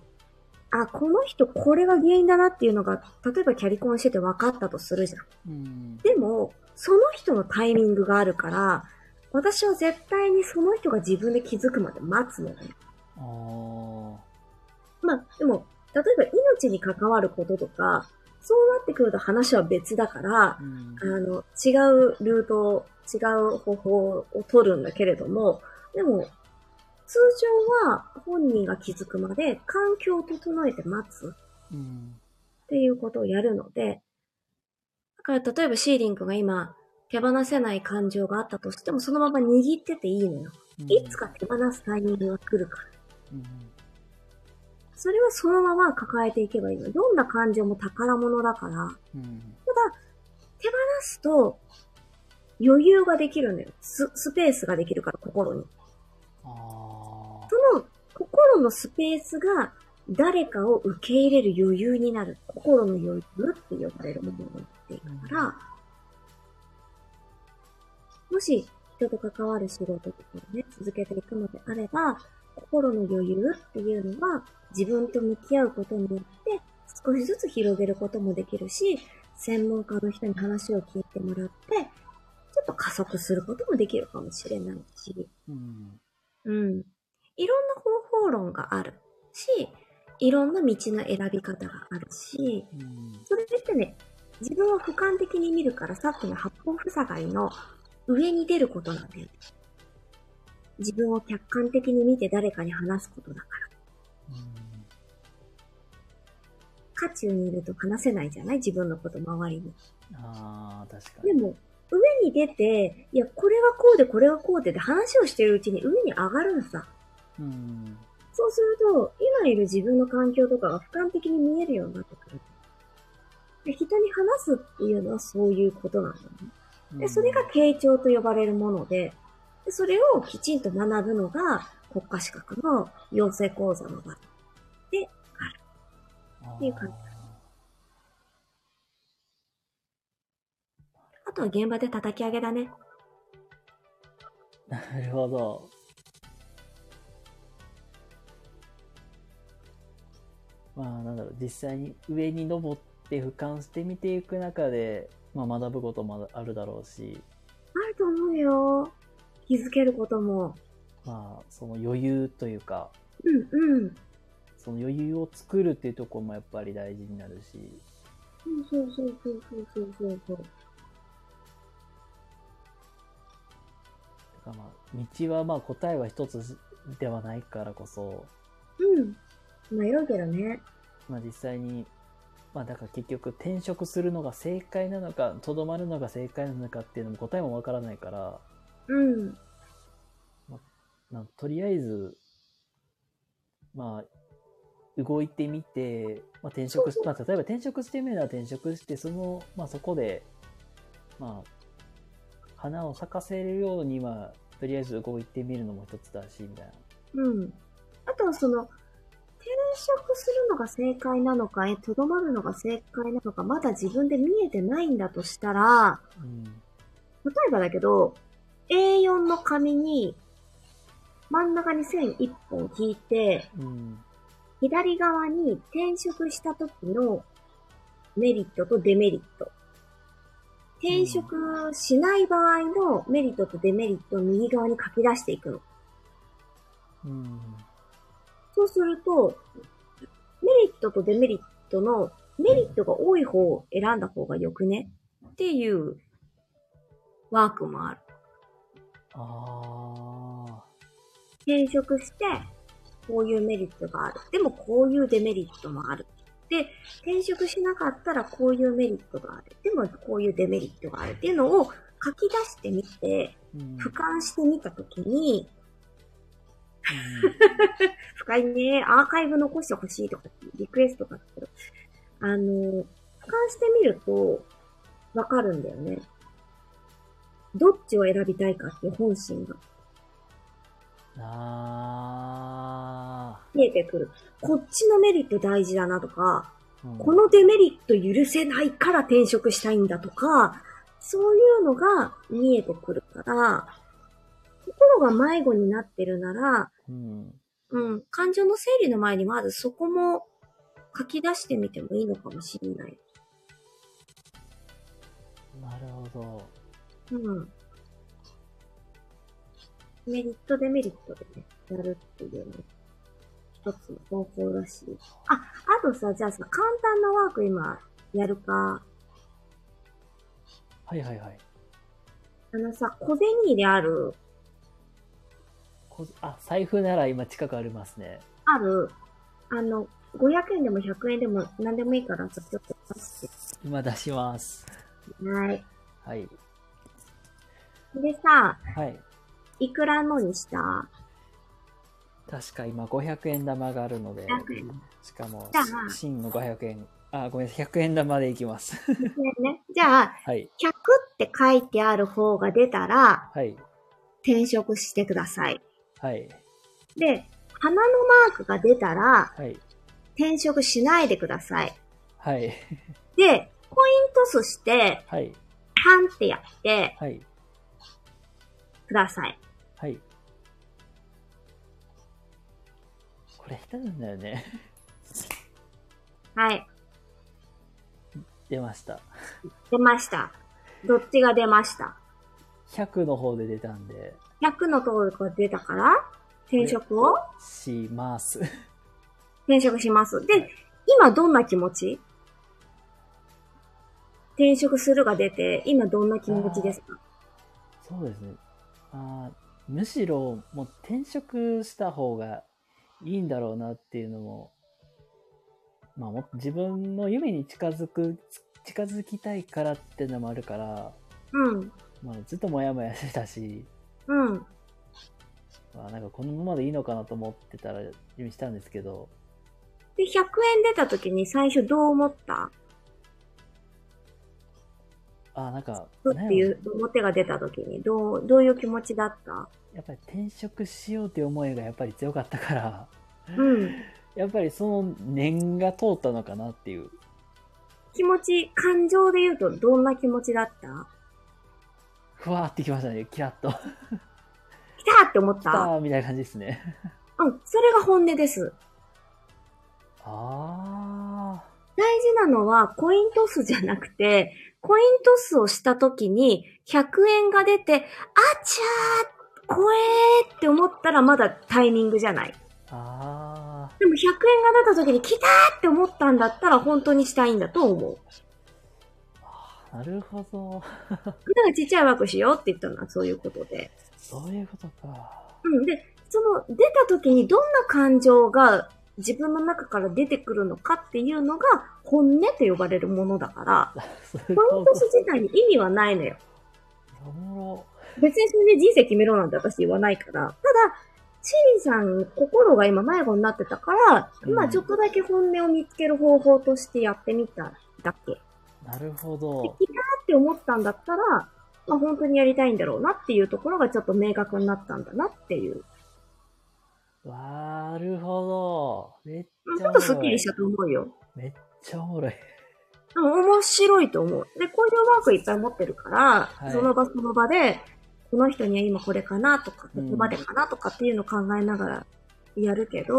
あ、この人これが原因だなっていうのが、例えばキャリコンしてて分かったとするじゃん。うんでも、その人のタイミングがあるから、私は絶対にその人が自分で気づくまで待つのね。まあ、でも、例えば命に関わることとか、そうなってくると話は別だからう、ん。あの、違うルート、違う方法を取るんだけれども、でも、通常は本人が気づくまで環境を整えて待つ。うん。っていうことをやるので、だから例えばシーリンクが今手放せない感情があったとしてもそのまま握ってていいのよ。うんいつか手放すタイミングが来るから。うんそれはそのまま抱えていけばいいの。どんな感情も宝物だから。うんただ、手放すと余裕ができるんだよ。ススペースができるから、心に。その心のスペースが誰かを受け入れる余裕になる。心の余裕って呼ばれるものになっていくから、もし人と関わる仕事とかをね、続けていくのであれば、心の余裕っていうのは自分と向き合うことによって少しずつ広げることもできるし、専門家の人に話を聞いてもらって、ちょっと加速することもできるかもしれないし、うん。うん。いろんな方法論があるし、いろんな道の選び方があるし、うん。それってね、自分を俯瞰的に見るからさっきの八方塞がりの上に出ることなんだよね。自分を客観的に見て誰かに話すことだから。渦中にいると話せないじゃない？自分のこと周りに。ああ、確かに。でも、上に出て、いや、これはこうで、これはこうでで話をしてるうちに上に上がるんさ。うん。そうすると、今いる自分の環境とかが俯瞰的に見えるようになってくる。で人に話すっていうのはそういうことなんだよね。で、それが傾聴と呼ばれるもので、でそれをきちんと学ぶのが国家資格の養成講座の場。っていう感じあとは現場で叩き上げだね。なるほど。まあ、なんだろう、実際に上に登って俯瞰して見ていく中で、まあ、学ぶこともあるだろうし、あると思うよ。気づけることも。まあ、その余裕というか、うんうん。その余裕を作るっていうところもやっぱり大事になるし、そうそうそうそうそうそうそう。だからまあ、道はまあ答えは一つではないからこそ、うん。迷うけどね。まあ実際に、まあだから結局転職するのが正解なのか、とどまるのが正解なのかっていうのも答えもわからないから、うん。まあ、とりあえず、まあ、動いてみて、まあ、転職し、まあ、例えば転職してみるなら転職して、その、まあそこで、まあ、花を咲かせるようには、とりあえず動いてみるのも一つだし、みたいな。うん。あとはその、転転職するのが正解なのか、え、とどまるのが正解なのか、まだ自分で見えてないんだとしたら、うん。例えばだけど、A4 の紙に、真ん中に線1本引いて、うん。左側に転職した時のメリットとデメリット。転職しない場合のメリットとデメリットを右側に書き出していくの。うん。そうすると、メリットとデメリットのメリットが多い方を選んだ方がよくね？っていうワークもある。ああ。転職して、こういうメリットがある。でもこういうデメリットもある。で、転職しなかったらこういうメリットがある。でもこういうデメリットがあるっていうのを書き出してみて、うん。俯瞰してみたときに、深いね、アーカイブ残してほしいとか、リクエストがあったけど、あの、俯瞰してみると、わかるん。だよね。どっちを選びたいかっていう本心がうん、あ見えてくる。こっちのメリット大事だなとか、うん。このデメリット許せないから転職したいん。だとか、そういうのが見えてくるから、心が迷子になってるなら、うん。うん、感情の整理の前にまずそこも書き出してみてもいいのかもしれない。なるほど。うん。メリット、デメリットでね、やるっていうの、一つの方法だし。あ、あとさ、じゃあさ、簡単なワーク今、やるか。はいはいはい。あのさ、小銭である、こあ、財布なら今近くありますね。ある、あの、500円でも100円でも何でもいいからさ、ちょっと出し今出します。て。はい。はい。でさ、はい。いくらのにした？確か今500円玉があるので、500円しかも真の500円、あ、ごめんなさい、100円玉でいきます。ねね。じゃあ、はい。100って書いてある方が出たら、はい。転職してください。はい。で、花のマークが出たら、はい。転職しないでください。はい。で、コイントスして、はい。パンってやって、はい。ください。はい。これ下手なんだよね。はい。出ました。出ました。どっちが出ました？100の方で出たんで、?100 のところが出たから、転職を？します。転職します。で、今どんな気持ち？転職するが出て、今どんな気持ちですか？そうですね。あーむしろ、もう転職した方がいいんだろうなっていうのも、まあ自分の夢に近づく、近づきたいからっていうのもあるから、うん。まあずっともやもやしてたし、うん。まあなんかこのままでいいのかなと思ってたら、夢したんですけど、で、100円出た時に最初どう思った？あーなんか、っていう表が出た時に、どう、どういう気持ちだった？やっぱり転職しようっていう思いがやっぱり強かったから、うん。やっぱりその念が通ったのかなっていう。気持ち、感情で言うとどんな気持ちだった？ふわーってきましたね、キラッと。来たって思っ来たたーみたいな感じですね。うん。それが本音です。あ大事なのはコイントスじゃなくて、コイントスをした時に100円が出て、あちゃー、怖えーって思ったらまだタイミングじゃない。ー、あでも100円が出た時に来たーって思ったんだったら本当にしたいんだと思う。ー、なるほど。だからちっちゃい枠しようって言ったのはそういうことで。そういうことか。うん。で、その出た時にどんな感情が自分の中から出てくるのかっていうのが本音と呼ばれるものだから、そういうコインこトス自体に意味はないのよ。別にそれで人生決めろなんて私言わないから。ただ、チリさん、心が今迷子になってたから、うんまあちょっとだけ本音を見つける方法としてやってみただけ。なるほど。て思ったんだったら、まあ本当にやりたいんだろうなっていうところがちょっと明確になったんだなっていう。なるほど。めっちちょっゃおもろい。とスッキリしたと思うよ。めっちゃおもろい。でも面白いと思う。で、こういうワークいっぱい持ってるから、はいその場その場で、この人には今これかなとか、こうんこまでかなとかっていうのを考えながらやるけど、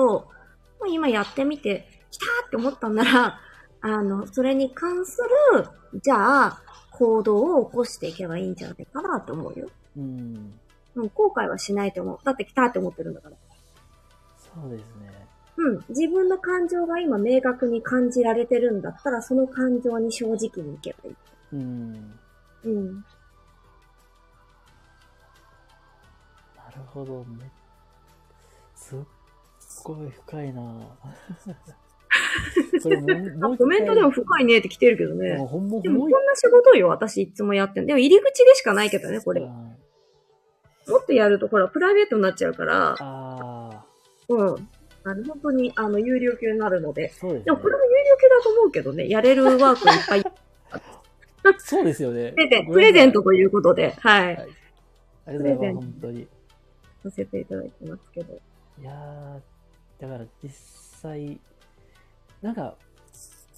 もう今やってみて、来たーって思ったんなら、あの、それに関する、じゃあ、行動を起こしていけばいいんじゃないかなと思うよ。うん。うん、後悔はしないと思う。だって来たーって思ってるんだから。そうですね。うん。自分の感情が今明確に感じられてるんだったら、その感情に正直にいけばいい。うん。うん。なるほど。めすっごい深いな これもコメントでも深いねって来てるけどね。ほんまでもこんな仕事よ、私いつもやってんのでも入り口でしかないけどね、これ。もあっとやると、ほら、プライベートになっちゃうから、あうん。あの、本当に、あの、有料級になるので。ですでも、これね。も有料級だと思うけどね、やれるワークいっぱい。そうですよね。プレゼントということで、はい。はいありがとうございます、プレゼント本当に。させていただいてますけど。いやー、だから実際、なんか、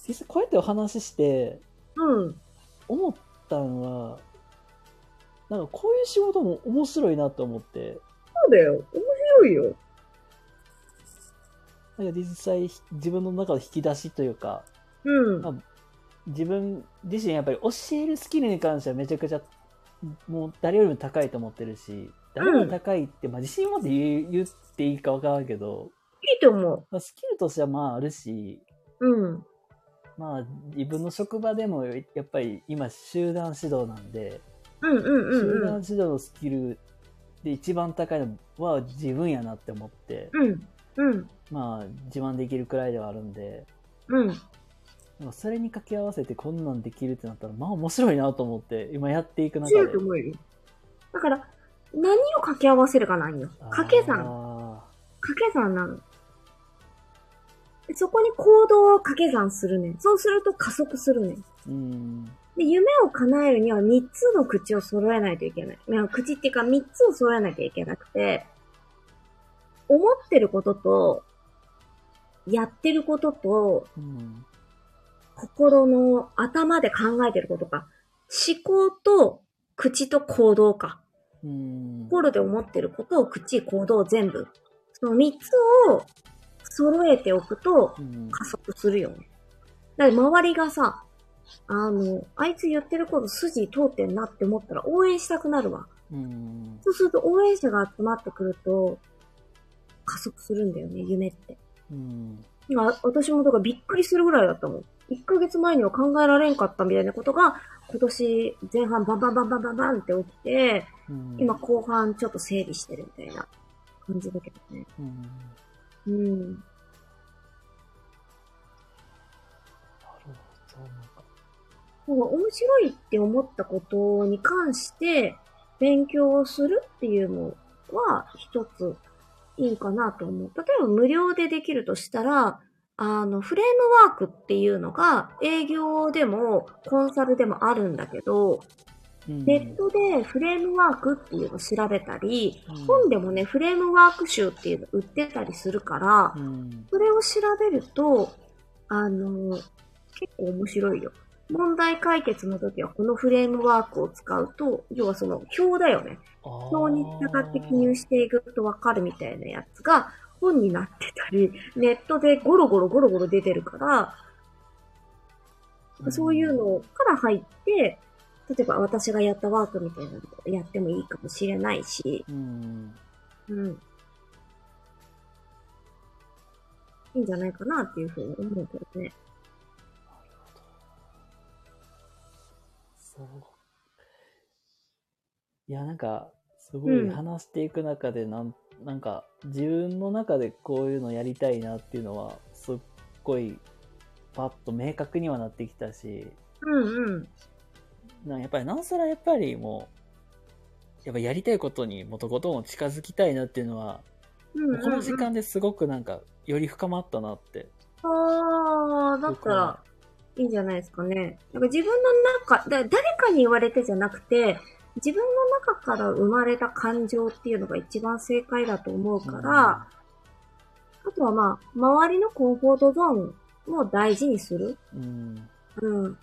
実際こうやってお話しして、うん。思ったのは、なんかこういう仕事も面白いなと思って、そうだよ。面白いよ。なんか実際自分の中の引き出しというか、うん。ま自分自身やっぱり教えるスキルに関してはめちゃくちゃもう誰よりも高いと思ってるし誰よりも高いって、まあ、自信持って言う言っていいか分からんけど、いいと思まあ、スキルとしてはまああるしう。うん。まあ自分の職場でもやっぱり今集団指導なんで、うんうんうん集団うん。指導のスキルで一番高いのは自分やなって思って、うん。うん。まあ自慢できるくらいではあるんでうん。それに掛け合わせてこんなんできるってなったらまあ面白いなと思って今やっていく中で強いと思。だから、何を掛け合わせるかなんよ。掛け算。あ掛け算なの。でそこに行動を掛け算するねん。そうすると加速するねん。ーうんで、夢を叶えるには3つの口を揃えないといけない。いや口っていうか3つを揃えなきゃいけなくて、思ってることと、やってることと、うん心の頭で考えてることか、思考と口と行動か。うん。心で思ってることを口、行動全部。その3つを揃えておくとうん。加速するよね。だって周りがさ、あの、あいつ言ってること筋通ってんなって思ったら応援したくなるわ。うん。そうすると応援者が集まってくると加速するんだよね、夢って。うん。今、私もだからびっくりするぐらいだったもん。1ヶ月前には考えられんかったみたいなことが、今年前半バンバンバンバンバンバンって起きて、うん。今後半ちょっと整理してるみたいな感じだけどね。うん。うん。るほど。なんか。面白いって思ったことに関して勉強をするっていうのは一ついいかなと思う。例えば無料でできるとしたら、あの、フレームワークっていうのが営業でもコンサルでもあるんだけど、ネットでフレームワークっていうのを調べたり、うん本でもね、フレームワーク集っていうの売ってたりするから、うん。それを調べると、あの、結構面白いよ。問題解決の時はこのフレームワークを使うと、要はその表だよね。表に従って記入していくとわかるみたいなやつが本になってたり、ネットでゴロゴロゴロゴロ出てるから、そういうのから入って、例えば私がやったワークみたいなのをやってもいいかもしれないし、うん。うん。いいんじゃないかなっていうふうに思うけどね。そう。いや、なんか、すごいうん話していく中でなん、なんか、自分の中でこういうのやりたいなっていうのは、すっごい、パッと明確にはなってきたし、うんうん。なやっぱり、なおさらやっぱりもう、やっぱやりたいことにもとことん近づきたいなっていうのは、うんうんうんこの時間ですごくなんか、より深まったなって。ああ、だったら、いいんじゃないですかね。なんか自分の中、だ誰かに言われてじゃなくて、自分の中から生まれた感情っていうのが一番正解だと思うから、あとはまあ、周りのコンフォートゾーンも大事にする。うん。うん。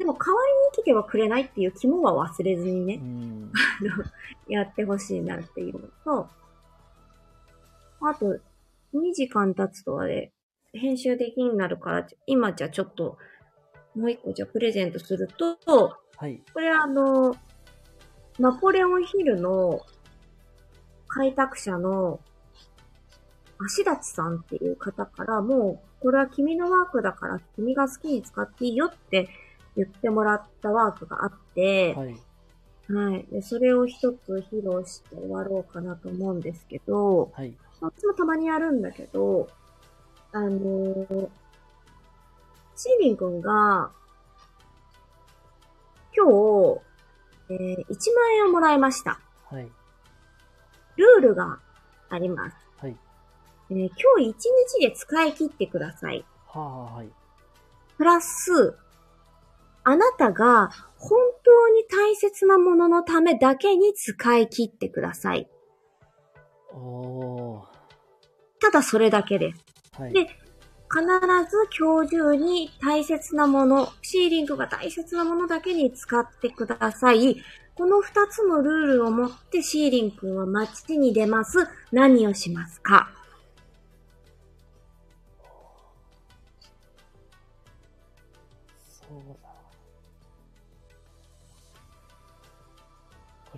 でも代わりに生きてはくれないっていう肝は忘れずにうね、ん。あのやってほしいなっていうのと、あと、2時間経つとあれ、編集できになるから、今じゃちょっと、もう一個じゃプレゼントすると、はい。これあの、ナポレオンヒルの開拓者の足立さんっていう方からもう、これは君のワークだから君が好きに使っていいよって言ってもらったワークがあって、はい。はい。で、それを一つ披露して終わろうかなと思うんですけど、はい。私もたまにやるんだけど、あのー、シーリン君が、今日、えー1万円をもらいました。はい。ルールがあります。はい。えー今日1日で使い切ってください。はあ、はい。プラス、あなたが本当に大切なもののためだけに使い切ってください。おー。ただそれだけです。はい。で必ず今日中に大切なもの、シーリングが大切なものだけに使ってください。この二つのルールを持ってシーリン君は街に出ます。何をしますか？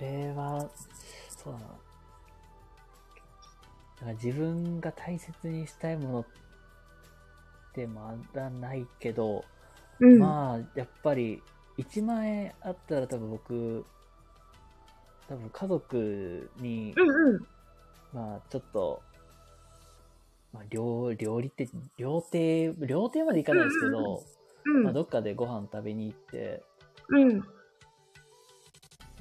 れは、そうだな。だから自分が大切にしたいものってまだないけど、うん。まあ、やっぱり、1万円あったら多分僕、多分家族に、うんうん。まあ、ちょっと、まあ、料料理って、料亭、料亭まで行かないですけど、うん。まあ、どっかでご飯食べに行って、うん。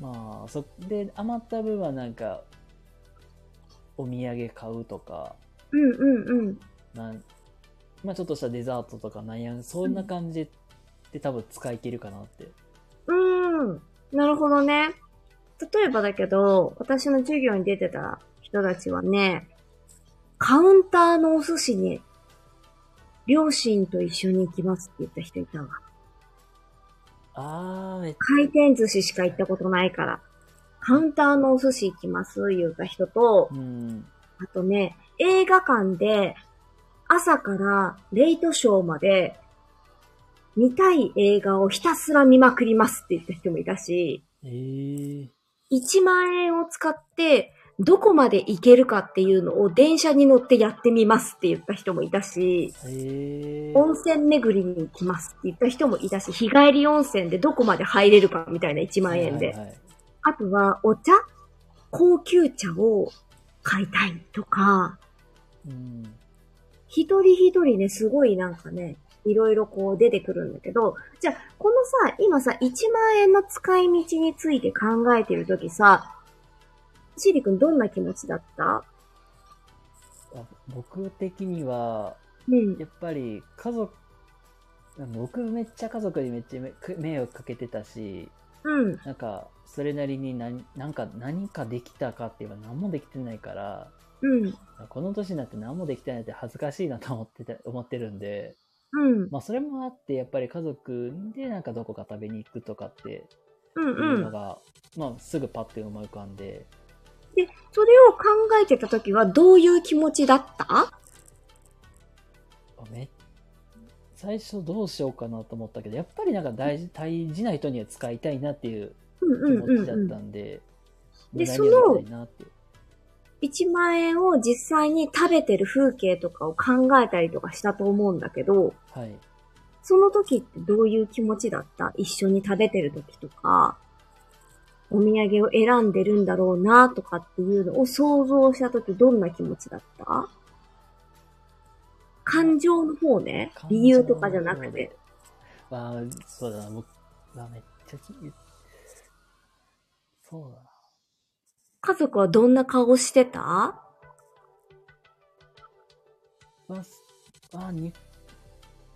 まあ、そ、で、余った分はなんか、お土産買うとか、うんうんうん。なん、まあちょっとしたデザートとかなんや、そんな感じで多分使い切るかなって。うーん。なるほどね。例えばだけど、私の授業に出てた人たちはね、カウンターのお寿司に、両親と一緒に行きますって言った人いたわ。あー、めっ回転寿司しか行ったことないから。カウンターのお寿司行きます言うた人と、うん。あとね、映画館で朝からレイトショーまで見たい映画をひたすら見まくりますって言った人もいたし、えー、1万円を使ってどこまで行けるかっていうのを電車に乗ってやってみますって言った人もいたし、えー、温泉巡りに行きますって言った人もいたし、日帰り温泉でどこまで入れるかみたいな1万円で。はいはいはいあとはお茶高級茶を買いたいとか、うん。一人一人ね、すごいなんかね、いろいろこう出てくるんだけど、じゃあ、このさ、今さ、1万円の使い道について考えてるときさ、シリ君どんな気持ちだった？あ僕的には、うん。やっぱり家族、僕めっちゃ家族にめっちゃめ迷惑かけてたし、うん。なんか、それなりに何なんか何かできたかって言えば何もできてないから、うん。この年になって何もできてないって恥ずかしいなと思ってて思ってるんで、うん。まあそれもあって、やっぱり家族でなんかどこか食べに行くとかってうんいううん。のが、まあすぐパッて思い浮かんで、で、それを考えてたときはどういう気持ちだった？あめ最初どうしようかなと思ったけど、やっぱりなんか大事、大事な人には使いたいなっていう気持ちだっ。たんで、でそのしたいなっていう。1万円を実際に食べてる風景とかを考えたりとかしたと思うんだけど、はい。その時ってどういう気持ちだった？一緒に食べてる時とか、お土産を選んでるんだろうなとかっていうのを想像した時どんな気持ちだった？感情の方ね。理由とかじゃなくて。ああ、そうだな、僕、あめっちゃき、そうだな。家族はどんな顔してた？まあ、に、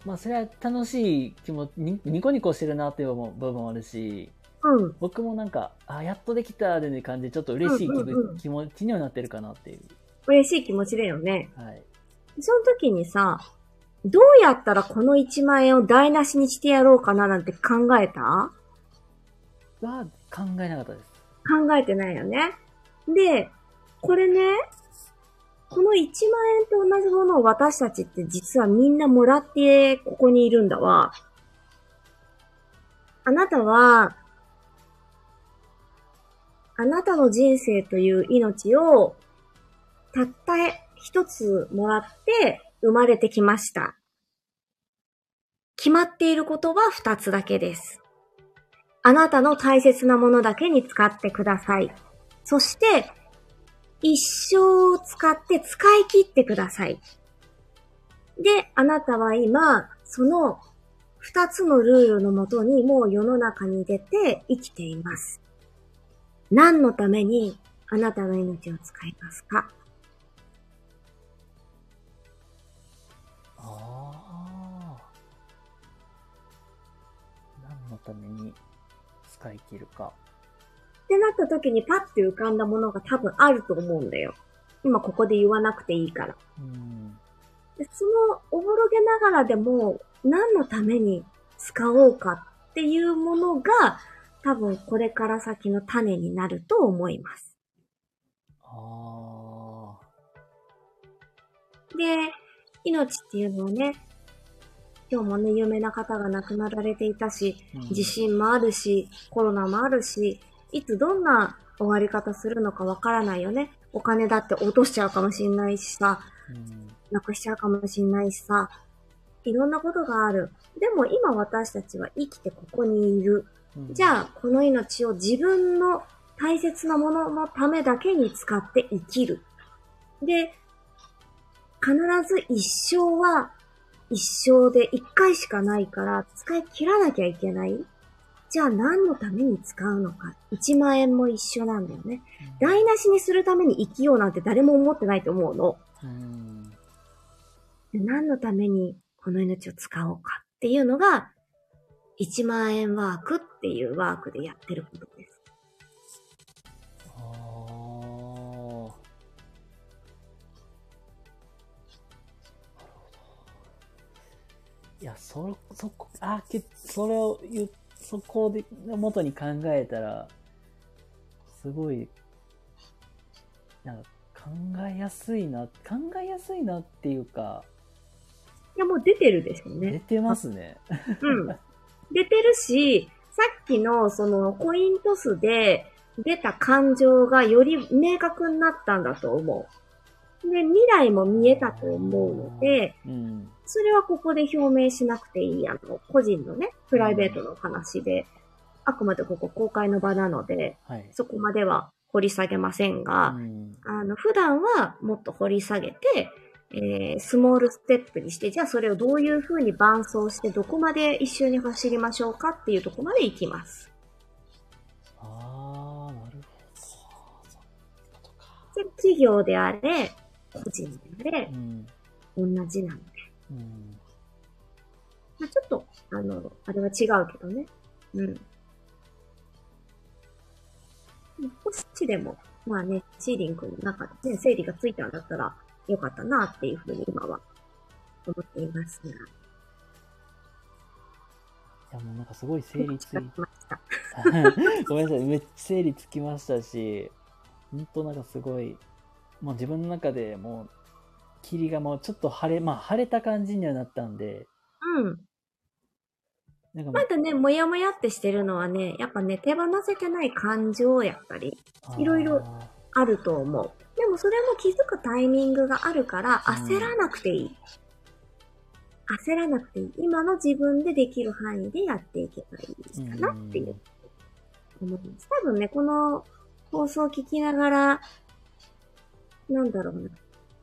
まあ、それは楽しい気持ち、にニコニコしてるなっていう部分もあるし、うん。僕もなんか、あーやっとできたでね感じで、ちょっと嬉しい気気持ちにはなってるかなっていう。嬉しい気持ちだよね。はい。その時にさ、どうやったらこの1万円を台無しにしてやろうかななんて考えた？は、考えなかったです。考えてないよね。で、これね、この1万円と同じものを私たちって実はみんなもらってここにいるんだわ。あなたは、あなたの人生という命をたった一つもらって生まれてきました。決まっていることは二つだけです。あなたの大切なものだけに使ってください。そして、一生を使って使い切ってください。で、あなたは今、その二つのルールのもとにもう世の中に出て生きています。何のためにあなたの命を使いますか？ああ。何のために使い切るか。ってなった時にパッて浮かんだものが多分あると思うんだよ。今ここで言わなくていいから。うん。でそのおぼろげながらでも何のために使おうかっていうものが多分これから先の種になると思います。あで、命っていうのはね、今日もね、有名な方が亡くなられていたし、地震もあるし、コロナもあるし、いつどんな終わり方するのかわからないよね。お金だって落としちゃうかもしんないしさ、うん。なくしちゃうかもしんないしさ、いろんなことがある。でも今私たちは生きてここにいる。うんじゃあ、この命を自分の大切なもののためだけに使って生きる。で、必ず一生は一生で一回しかないから使い切らなきゃいけない。じゃあ何のために使うのか。1万円も一緒なんだよね。台無しにするために生きようなんて誰も思ってないと思うの。うん。で何のためにこの命を使おうかっていうのが、1万円ワークっていうワークでやってることです。ああ。いや、そ、そこ、あ、け、それを言う、そこで、元に考えたら、すごい、なんか考えやすいな、考えやすいなっていうか、いや、もう出てるでしょうね。出てますね。うん。出てるし、さっきのそのコイントスで出た感情がより明確になったんだと思う。で、未来も見えたと思うので、うん。それはここで表明しなくていい、あの、個人のね、プライベートの話で、あくまでここ公開の場なので、はい。そこまでは掘り下げませんが、うんあの、普段はもっと掘り下げて、えー、スモールステップにして、じゃあそれをどういう風に伴走して、どこまで一緒に走りましょうかっていうところまで行きます。ああ、なるほど。で、企業であれ、個人であれう、ん。同じなので。うん。まあ、ちょっと、あの、あれは違うけどね。うん。少しでも、まあね、シーリングの中でね、整理がついたんだったらよかったなっていうふうに今は思っていますが。いや、もうなんかすごい整理つい。ごめんなさい、めっちゃ整理つきましたし、本当なんかすごい、もう自分の中でもう、霧がもうちょっと晴れ、まあ晴れた感じにはなったんで、うん。なんかまだね、もやもやってしてるのはね、やっぱね、手放せてない感情やったり、いろいろああると思う。でもそれも気づくタイミングがあるから、うん焦らなくていい。焦らなくていい。今の自分でできる範囲でやっていけばいいーかなっていう思います。多分ね、この放送を聞きながら、なんだろうな。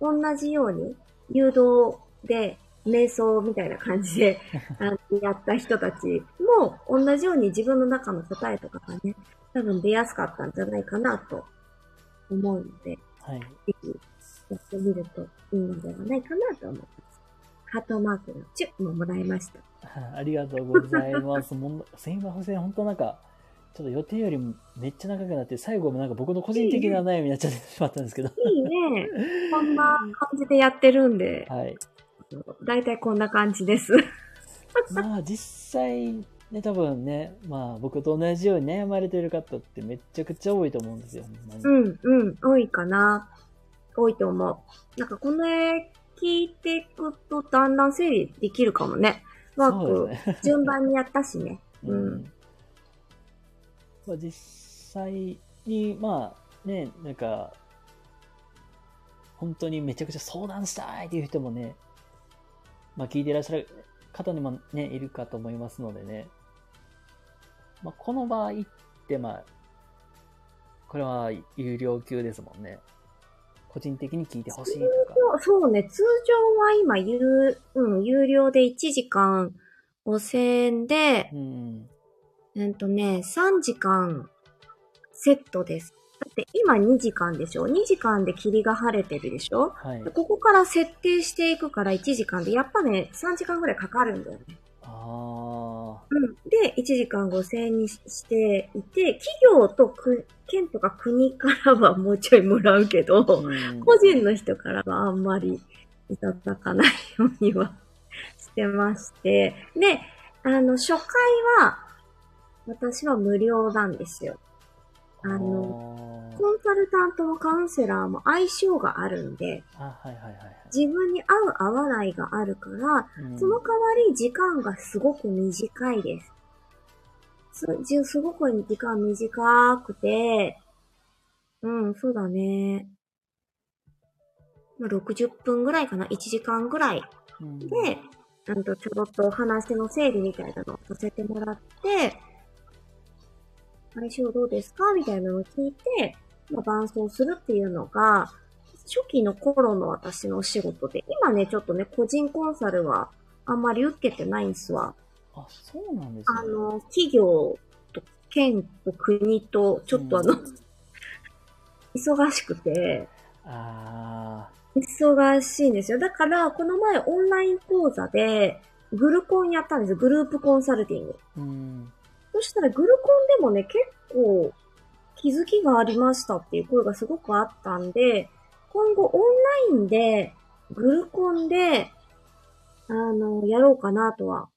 同じように誘導で瞑想みたいな感じで やった人たちも同じように自分の中の答えとかがね、多分出やすかったんじゃないかなと思うので、はい。ぜひやってみるといいのではないかなと思います。ハートマークのチュッももらいました。ありがとうございます。もんすいません、本当なんか、ちょっと予定よりもめっちゃ長くなって、最後もなんか僕の個人的な悩みになっちゃってしまったんですけど。いいね。こんな感じでやってるんで、はい。だいたいこんな感じです。まあ実際ね、多分ね、まあ僕と同じように悩まれてる方ってめっちゃくちゃ多いと思うんですよ、ほんまに。うん、うん、多いかな。多いと思う。なんかこの絵聞いていくとだんだん整理できるかもね。ワーク。順番にやったしね。うん。まあ、実際に、まあね、なんか、本当にめちゃくちゃ相談したいっていう人もね、まあ聞いていらっしゃる方にもね、いるかと思いますのでね。まあこの場合って、まあ、これは有料級ですもんね。個人的に聞いてほしいとか。そうね、通常は今有、うん、有料で1時間5000円で、うん。うんとね、3時間セットです。だって今2時間でしょ ?2 時間で霧が晴れてるでしょ？はいで。ここから設定していくから1時間で、やっぱね、3時間ぐらいかかるんだよね。あうん。で、1時間5000円にししていて、企業とく県とか国からはもうちょいもらうけど、あ。うん個人の人からはあんまりいただかないようにはしてまして。で、あの、初回は、私は無料なんですよ。あの、あコンサルタントもカウンセラーも相性があるんで、ーあ、はいはいはいはい。自分に合う合わないがあるから、うんその代わり時間がすごく短いです。すじすごく時間短くて、うん、そうだね。まあ、60分ぐらいかな ?1 時間ぐらいうんで、うんとちょろっとお話の整理みたいなのをさせてもらって、相性どうですか？みたいなのを聞いて、まあ、伴走するっていうのが、初期の頃の私のお仕事で、今ね、ちょっとね、個人コンサルはあんまり受けてないんすわ。あ、そうなんですね。あの、企業と県と国と、ちょっとあの、うん忙しくて、あ忙しいんですよ。だから、この前オンライン講座で、グルコンやったんですよ。グループコンサルティング。ー、うん。そしたら、グルコンでもね、結構気づきがありましたっていう声がすごくあったんで、今後オンラインで、グルコンで、あの、やろうかなとは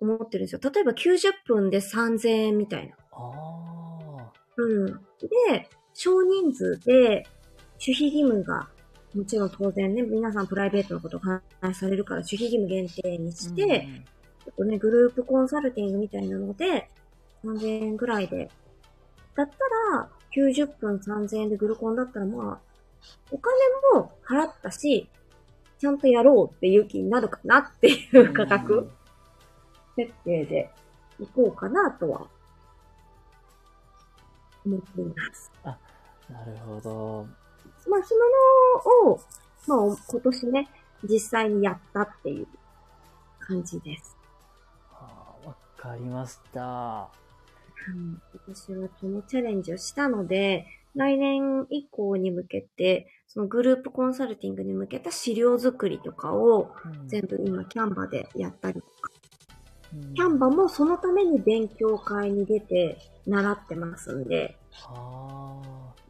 思ってるんですよ。例えば90分で3000円みたいな。あうん。で、少人数で守秘義務が、もちろん当然ね、皆さんプライベートのことを話されるから守秘義務限定にして、ちょっとね、グループコンサルティングみたいなので、3000円ぐらいで。だったら、90分3000円でグルコンだったらまあ、お金も払ったし、ちゃんとやろうっていう気になるかなっていう価格設定で行こうかなとは思っています。なるほど。まあ、そののを、まあ、今年ね、実際にやったっていう感じです。あーわかりました。うん。私はこのチャレンジをしたので、来年以降に向けて、そのグループコンサルティングに向けた資料作りとかをうん。全部今キャンバでやったりとか、うん。キャンバもそのために勉強会に出て習ってますんで、あ。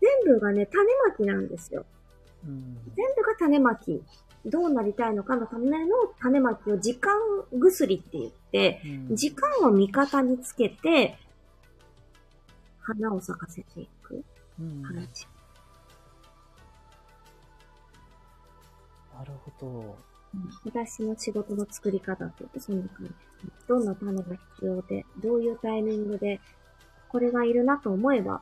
全部がね、種まきなんですよ。ーうん。全部が種まき。どうなりたいのかのための種まきを時間薬って言って、うん。時間を味方につけて、花を咲かせていくうんな話。るほど。私の仕事の作り方って言うとそんな感じです。どんな種が必要で、どういうタイミングで、これがいるなと思えば、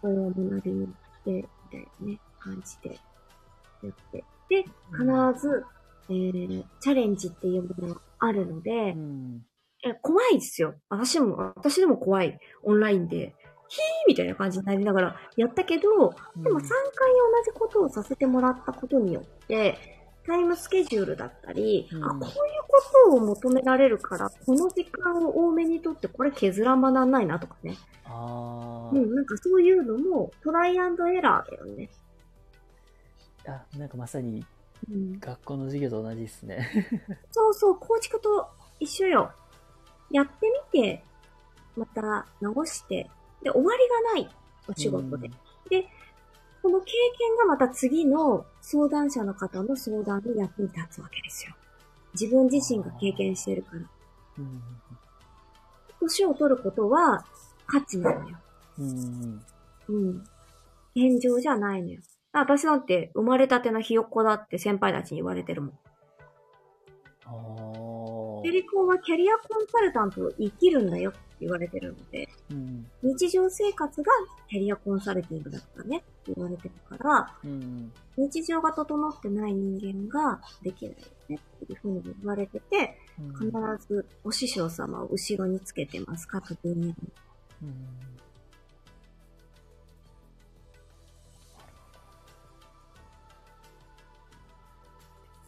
それを学びに行って、みたいなね、感じでやって。で、必ず、えー、チャレンジっていうものがあるので、うんえ、怖いですよ。私も、私でも怖い。オンラインで。ヒーみたいな感じになりながらやったけど、でも3回同じことをさせてもらったことによって、タイムスケジュールだったり、うんあ、こういうことを求められるから、この時間を多めにとってこれ削らんばなんないなとかね。あーうん、なんかそういうのもトライアンドエラーだよね。あ、なんかまさにうん、学校の授業と同じですね。そうそう、構築と一緒よ。やってみて、また直して、で、終わりがないお仕事で。この経験がまた次の相談者の方の相談に役に立つわけですよ。自分自身が経験してるから。うん年を取ることは価値なのよ。うんうん。現状じゃないのよ。私なんて生まれたてのひよっこだって先輩たちに言われてるもん。あーペリコンはキャリアコンサルタントを生きるんだよ言われてるので、うん日常生活がキャリアコンサルティングだったねって言われてるから、うん日常が整ってない人間ができないよねっていうふうに言われてて、うん必ずお師匠様を後ろにつけてます、各分野に。うん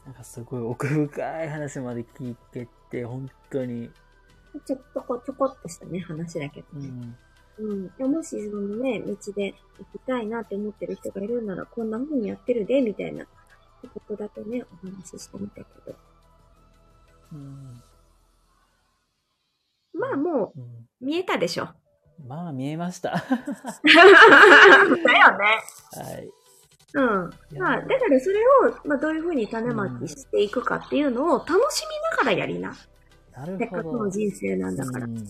なんかすごい奥深い話まで聞けて、本当に。ちょっとこちょこっとしたね、話だけどね。うん。うん。でもしそのね、道で行きたいなって思ってる人がいるなら、こんな風にやってるで、みたいなことだけね、お話ししてみたけど。うん。まあもう、うん見えたでしょ。まあ、見えました。はだよね。い。うん。まあ、だからそれを、まあ、どういう風に種まきしていくかっていうのを楽しみながらやりな。なるせっかほど。くの人生なんだから。うん楽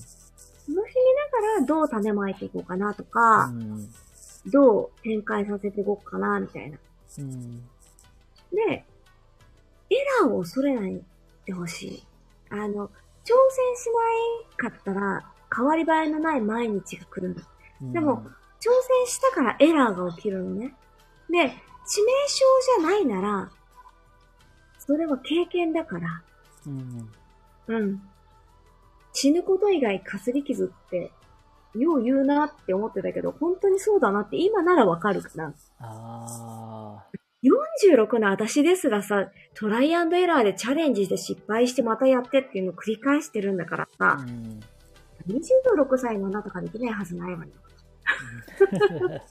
しみながらどう種まいていこうかなとか、うんどう展開させていこうかな、みたいな。うんで、エラーを恐れないでほしい。あの、挑戦しないかったら、変わり映えのない毎日が来るの。でも、挑戦したからエラーが起きるのね。で、致命傷じゃないなら、それは経験だから、うん、うん。死ぬこと以外かすり傷って、よう言うなって思ってたけど、本当にそうだなって今ならわかるかな。あ46の私ですらさ、トライアンドエラーでチャレンジして失敗してまたやってっていうのを繰り返してるんだからあ。さう、ん26歳のあなたができないはずないわよ。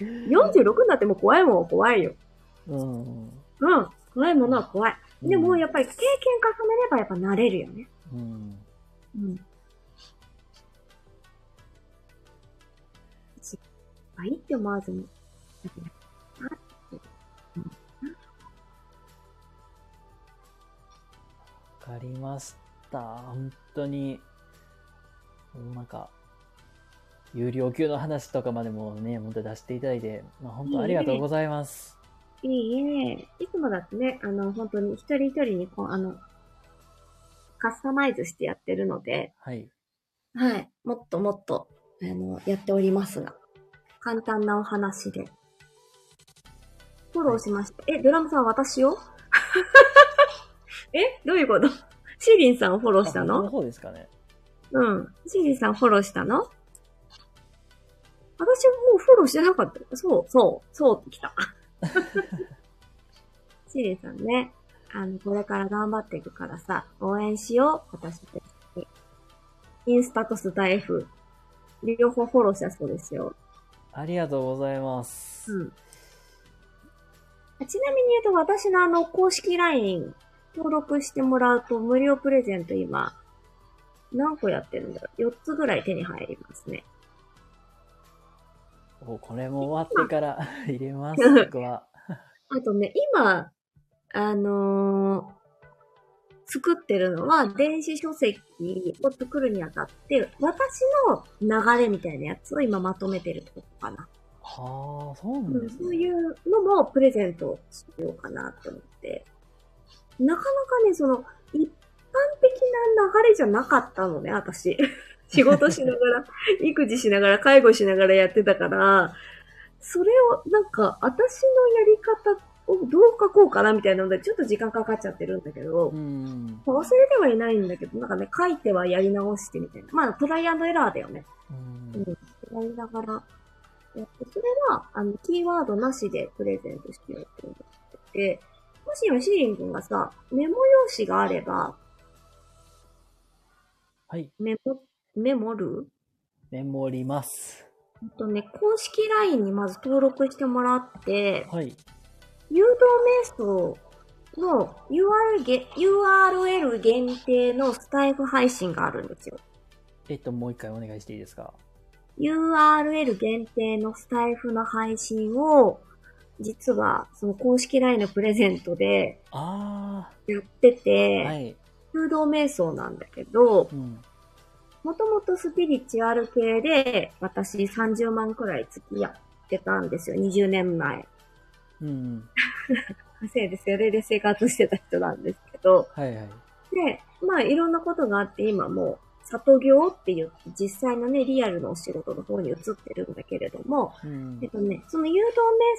46になっても怖いもんは怖いよ。うん。うん。怖いものは怖い。でもやっぱり経験重ねればやっぱ慣れるよね。うん。うん。失敗って思わずに。わかりました。本当に、なんか、有料級の話とかまでもね、本当出していただいて、まあ、本当ありがとうございます。いいえ、いつもだってね、あの、本当に一人一人にこう、あの、カスタマイズしてやってるので、はい。はい。もっともっと、あの、やっておりますが、簡単なお話で。フォローしました。え、ドラムさん私を？え？どういうこと？シーリンさんをフォローしたの？の方ですかね。うん。シーリンさんフォローしたの？私もうフォローしてなかった。そう、そう、そうって来た。シーリンさんね、あの、これから頑張っていくからさ、応援しよう、私たちに。インスタとスタイフ、両方フォローしたそうですよ。ありがとうございます。うん。ちなみに言うと、私のあの、公式 LINE 登録してもらうと無料プレゼント今、何個やってるんだろう ?4 つぐらい手に入りますね。おこれも終わってから 入れます、僕は。あとね、今、あのー作ってるのは、電子書籍を作るにあたって、私の流れみたいなやつを今まとめてるとこかな。はあ、そうなんうん、ですね。そういうのもプレゼントしようかなと思って。なかなかね、その、一般的な流れじゃなかったのね、私。仕事しながら、育児しながら、介護しながらやってたから、それを、なんか、私のやり方をどう書こうかなみたいなので、ちょっと時間かかっちゃってるんだけど、うん。忘れてはいないんだけど、なんかね、書いてはやり直してみたいな。まあ、トライアンドエラーだよね。うんやりながらやって、それは、あの、キーワードなしでプレゼントしようって思ってて、もし今シーリン君がさ、メモ用紙があれば、はい。メモ、メモる？メモります。ほんとね、公式 LINE にまず登録してもらって、はい。誘導瞑想の URL げ URL 限定のスタイフ配信があるんですよ。えっと、もう一回お願いしていいですか？URL 限定のスタイフの配信を、実はその公式 LINE のプレゼントであやってあ、て、はい。空洞瞑想なんだけど、うん。もともとスピリチュアル系で私30万くらい月やってたんですよ、20年前。うん。稼いでそれで生活してた人なんですけど、はいはい。で、まあいろんなことがあって今もう里業って言って実際のね、リアルのお仕事の方に移ってるんだけれども、うんえっ。とね、その誘導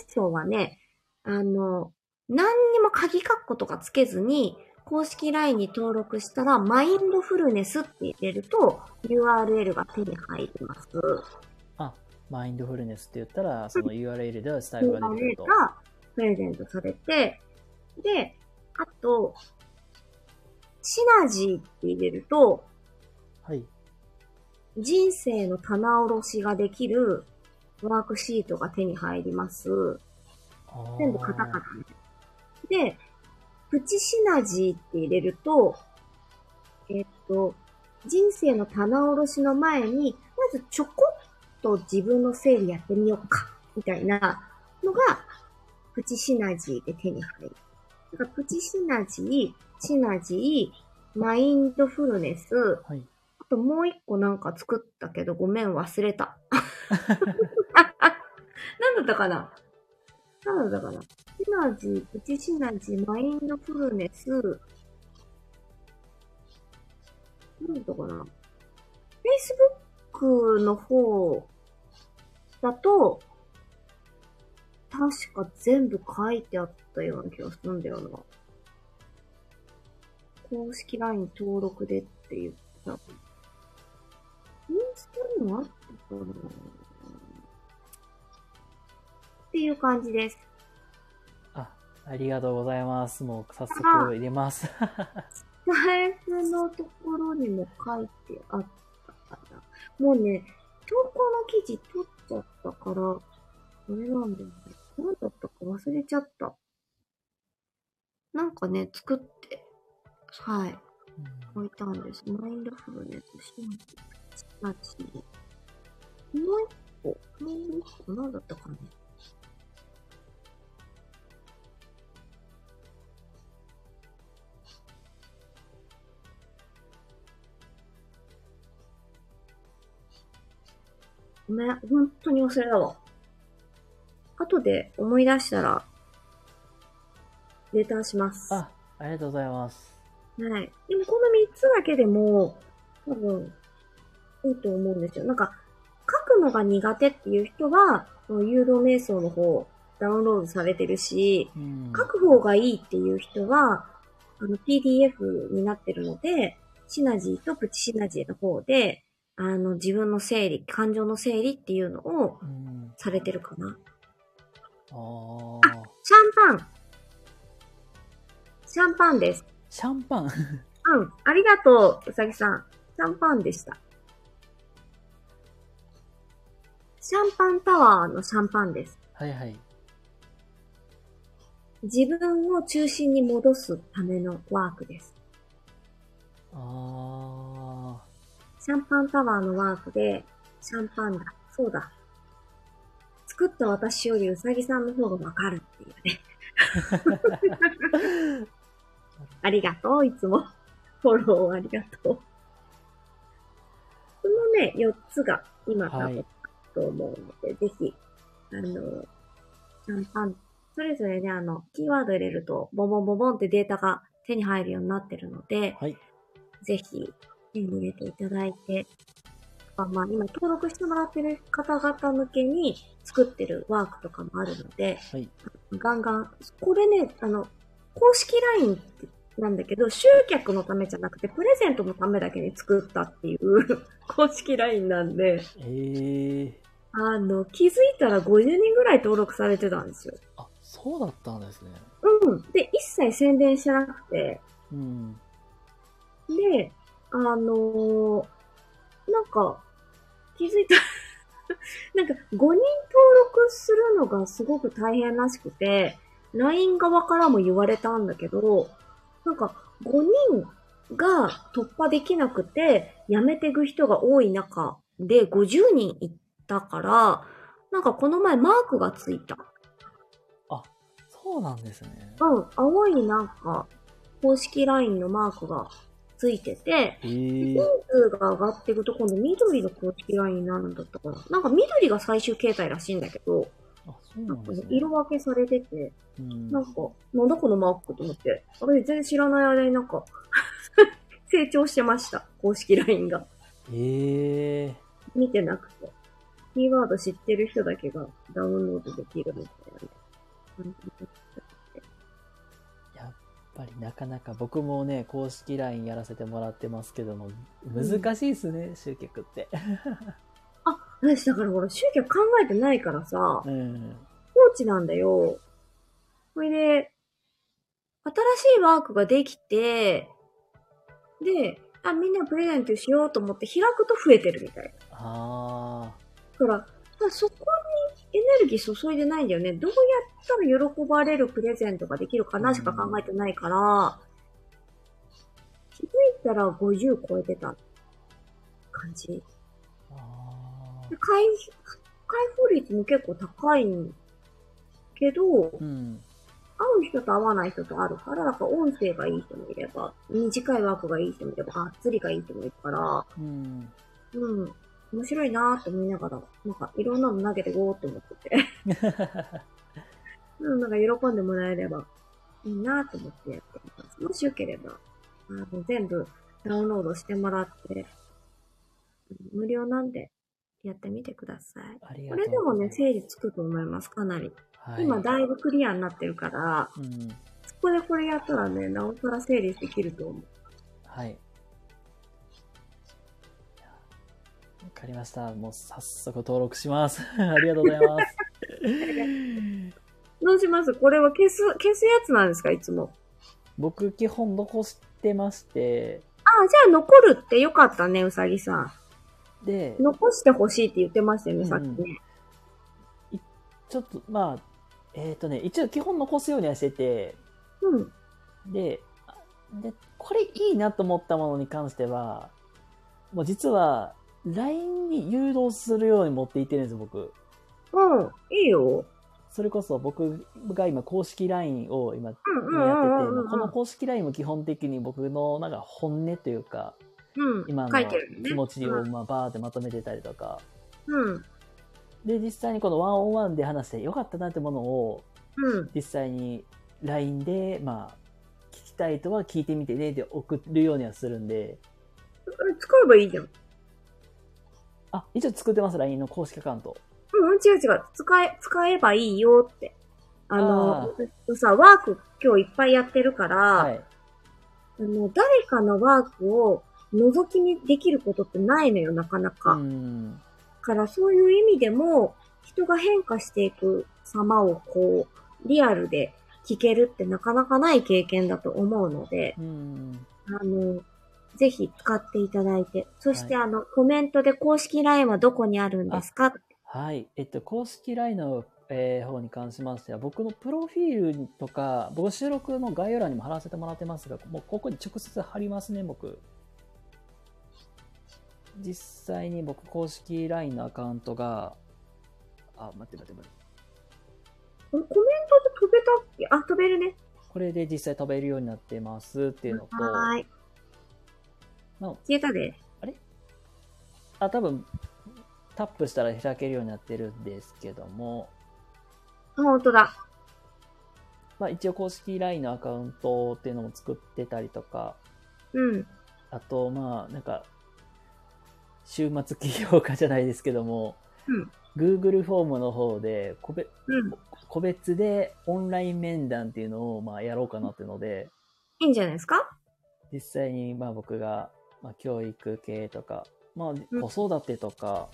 瞑想はね、あの、何にも鍵括弧とかつけずに、公式 LINE に登録したら、マインドフルネスって入れると、URL が手に入ります。あ、マインドフルネスって言ったら、その URL ではスタイルが出てくる URL と。がプレゼントされて、で、あと、シナジーって入れると、はい。人生の棚卸しができるワークシートが手に入ります。全部カタカナね。で、プチシナジーって入れると、えっと、人生の棚卸しの前に、まずちょこっと自分の整理やってみようか、みたいなのが、プチシナジーで手に入る。だからプチシナジー、シナジー、マインドフルネス、はい。あともう一個なんか作ったけどごめん忘れた。なんだったかな？なんだったかな？シナジー、プチシナジー、マインドフルネス、なんだかな ?Facebook の方だと、確か全部書いてあったような気がするんだよな。公式 LINE 登録でって言った。インスタにもあったかなっていう感じです。あ、りがとうございます。もう早速入れます。財布のところにも書いてあったかな。もうね、投稿の記事取っちゃったから、これなんだよね。何だったか忘れちゃった。なんかね、作って、はい、うん置いたんです。マインドフルネス、シンプル、スタチもう一個、もう一個何だったかね。ごめん、本当に忘れたわ。後で思い出したら、レターします。はあ、ありがとうございます。い。でもこの3つだけでも、多分、いいと思うんですよ。なんか、書くのが苦手っていう人は、その誘導瞑想の方、ダウンロードされてるし、うん。書く方がいいっていう人は、あの、PDF になってるので、シナジーとプチシナジーの方で、あの、自分の整理、感情の整理っていうのをうん。されてるかな。あーシャンパン。シャンパンです。シャンパン？うん。ありがとう、うさぎさん。シャンパンでした。シャンパンタワーのシャンパンです。はいはい。自分を中心に戻すためのワークです。あシャンパンタワーのワークで、シャンパンだ。そうだ。作った私よりうさぎさんの方がわかるっていうね。ありがとう、いつも。フォローありがとう。このね、4つが今多分はいと思うので、ぜひ、あの、シャンパン、それぞれね、あの、キーワード入れると、ボンボンボンボンってデータが手に入るようになってるので、はい。ぜひ手に入れていただいて、あまあ、今登録してもらってる方々向けに作ってるワークとかもあるので、はい。ガンガン、これね、あの、公式 LINE なんだけど、集客のためじゃなくて、プレゼントのためだけに作ったっていう 公式 LINE なんで、ええあの、気づいたら50人ぐらい登録されてたんですよ。あ、そうだったんですね。うん。で、一切宣伝してなくて、うん。で、あのーなんか、気づいた、なんか5人登録するのがすごく大変らしくて、LINE 側からも言われたんだけど、なんか5人が突破できなくて、辞めていく人が多い中で50人いったから、なんかこの前マークがついた。そうなんですね。うん、青いなんか、公式 LINE のマークがついてて、ええ人数が上がっていくと今度緑の公式 LINE になるんだったかな。なんか緑が最終形態らしいんだけど、ななん。かね色分けされてて、うんなんか、なんだこのマークと思って、あれ全然知らない間になんか、成長してました。公式 LINE が。ええ見てなくて。キーワード知ってる人だけがダウンロードできるみたいなぱりなかなか僕もね、公式 LINE やらせてもらってますけども、難しいですね、集客って。あ、私だからほら、集客考えてないからさ、うん。放置なんだよ。それで、新しいワークができて、で、あ、みんなプレゼントしようと思って開くと増えてるみたいな。あだから、そこにエネルギー注いでないんだよね。どうやったら喜ばれるプレゼントができるかなしか考えてないから、気づいたら50超えてた感じ。で開、開放率も結構高いんけど、ー。うん。会う人と会わない人とあるから、だから音声がいい人もいれば、短いワークがいい人もいれば、がっつりがいい人もいるから、うん。うん、面白いなーって思いながら、なんかいろんなの投げてごーって思ってて、うん、なんか喜んでもらえればいいなーと思ってやってます。もしよければ、あの全部ダウンロードしてもらって、うん無料なんでやってみてください。ありこがとうれでもね、整理つくと思います、かなり。はい、今だいぶクリアになってるから、うん。そこでこれやったらね、なおさら整理できると思う。はい。わかりました。もう早速登録し ます。ありがとうございます。どうします？これは消す、消すやつなんですか？いつも。僕、基本残してまして、あ、じゃあ残るってよかったね、うさぎさん。で、残してほしいって言ってましたよね、さっきうんね。ちょっと、まあ、えっ、とね、一応基本残すようにはしてて、うん。で、あで、これいいなと思ったものに関しては、もう実は、LINE に誘導するように持っていってるんですよ、僕。うん、いいよ。それこそ僕が今公式 LINE を今やってて、この公式 LINE も基本的に僕のなんか本音というか、うん。今の。気持ちをうんまあバーってまとめてたりとか、うん。で、実際にこのワンオンワンで話してよかったなってものを、うん。実際に LINE で、まあ、聞きたい人は聞いてみてねって送るようにはするんで、使えばいいじゃん。あ、一応作ってます、LINE の公式アカウント。うん、違う違う。使え、使えばいいよって。あの、あさ、ワーク今日いっぱいやってるから、はい。あの、誰かのワークを覗き見できることってないのよ、なかなか。うん。から、そういう意味でも、人が変化していく様をこう、リアルで聞けるってなかなかない経験だと思うので、うん。あの、ぜひ使っていただいて、そしてはあの、コメントで公式 LINE はどこにあるんですか？はい。えっと、公式 LINE の、えー方に関しましては、僕のプロフィールとか、僕収録の概要欄にも貼らせてもらってますが、もうここに直接貼りますね、僕。実際に僕公式 LINE のアカウントが、あ、待って待って待って。コメントで飛べたっけ？あ、飛べるね。これで実際飛べるようになってますっていうのと、はーい。まあ消えたで。あ、多分、タップしたら開けるようになってるんですけども、あ、本当だ。まあ一応公式 LINE のアカウントっていうのも作ってたりとか、うん。あと、まあ、なんか、週末起業家じゃないですけども、うん Google フォームの方で個別、うん。個別でオンライン面談っていうのを、まあ、やろうかなっていうので、いいんじゃないですか？実際に、まあ、僕が、まあ、教育系とか、まあ、うん子育てとか、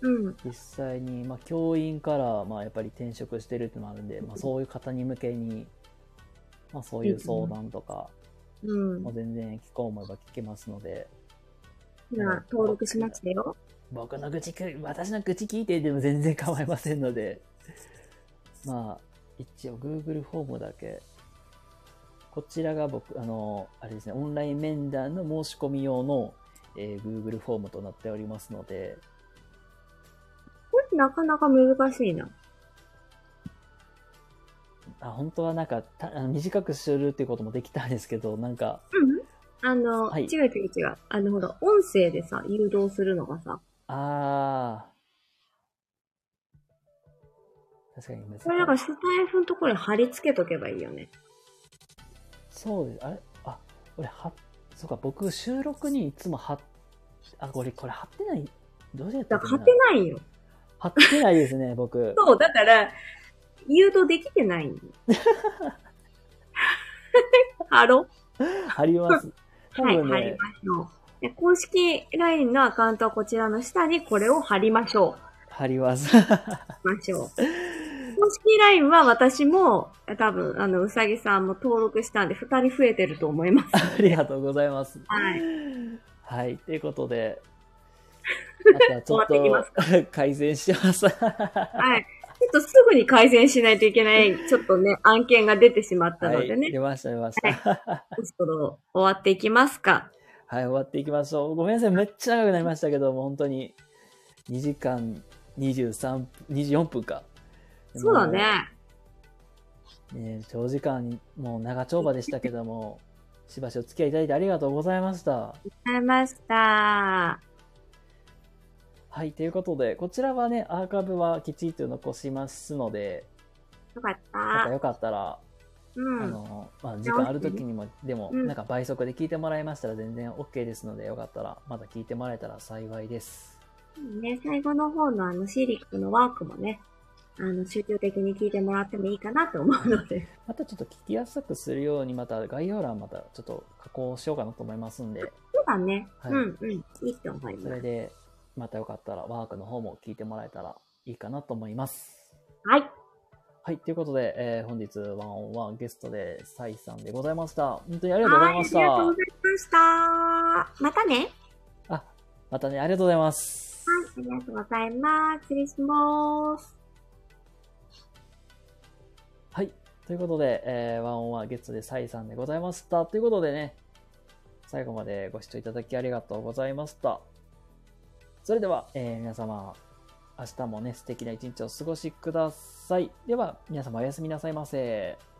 うん。実際に、まあ、教員から、まあ、やっぱり転職してるってのもあるんで、まあ、そういう方に向けに、まあ、そういう相談とか、うんも。全然聞こう思えば聞けますので、登録しましたよ。僕の愚痴く、私の愚痴聞いてでも全然構いませんので、まあ、一応 Google フォームだけ、こちらが僕、あの、あれですね、オンライン面談の申し込み用の、えー Google フォームとなっておりますので、これなかなか難しいな。あ本当はなんかたあの短くするっていうこともできたんですけど、なんか、うん。あの、はい違う違う違う。あの、ほら、音声でさ、誘導するのがさ、あー、確かに難しい。これだからスタイフのところに貼り付けとけばいいよね。そうです。あれあ、俺、は、そうか、僕、収録にいつも貼っ、あ、これ、これ貼ってないどうやったっけなだから貼ってないよ。貼ってないですね、僕。そう、だから、誘導できてない。貼ろ貼ります。多はい、分貼りね、ましょう。で公式 LINE のアカウントはこちらの下にこれを貼りましょ貼ります。う。ましょう。公式 LINE は私も、多分、あの、うさぎさんも登録したんで、二人増えてると思います。ありがとうございます。はい。はい、ということで、またちょっと改善します。はい。ちょっとすぐに改善しないといけない、ちょっとね、案件が出てしまったのはい、でね、出ました、出ました。そろそろ終わっていきますか？はい、終わっていきましょう。ごめんなさい、めっちゃ長くなりましたけども、本当に2時間23分、24分か。そうだね。ね長時間、もう長丁場でしたけども、しばしお付き合いいただいてありがとうございました。ありがとうございました。はい、ということで、こちらはね、アーカイブはきちんと残しますので、よかっまたた。よかったら、うん。あの、まあ、時間ある時にも、でも、うんなんか倍速で聞いてもらいましたら全然 OK ですので、よかったら、また聞いてもらえたら幸いです。ね、最後の方のあの、シーリックのワークもね、あの、集中的に聞いてもらってもいいかなと思うので。またちょっと聞きやすくするように、また概要欄またちょっと加工しようかなと思いますんで、そうだね。はいうん、うん。いいと思います。それで、またよかったらワークの方も聞いてもらえたらいいかなと思います。はい。はい、ということで、えー本日ワンオンワンゲストでサイさんでございました。本当にありがとうございました。はい、ありがとうございました。またね。あ、またね、ありがとうございます。はい、ありがとうございます。失礼します。ということで、えーワンオンワンゲッツでサイさんでございました。ということでね、最後までご視聴いただきありがとうございました。それでは、えー皆様、明日もね、素敵な一日を過ごしください。では、皆様おやすみなさいませ。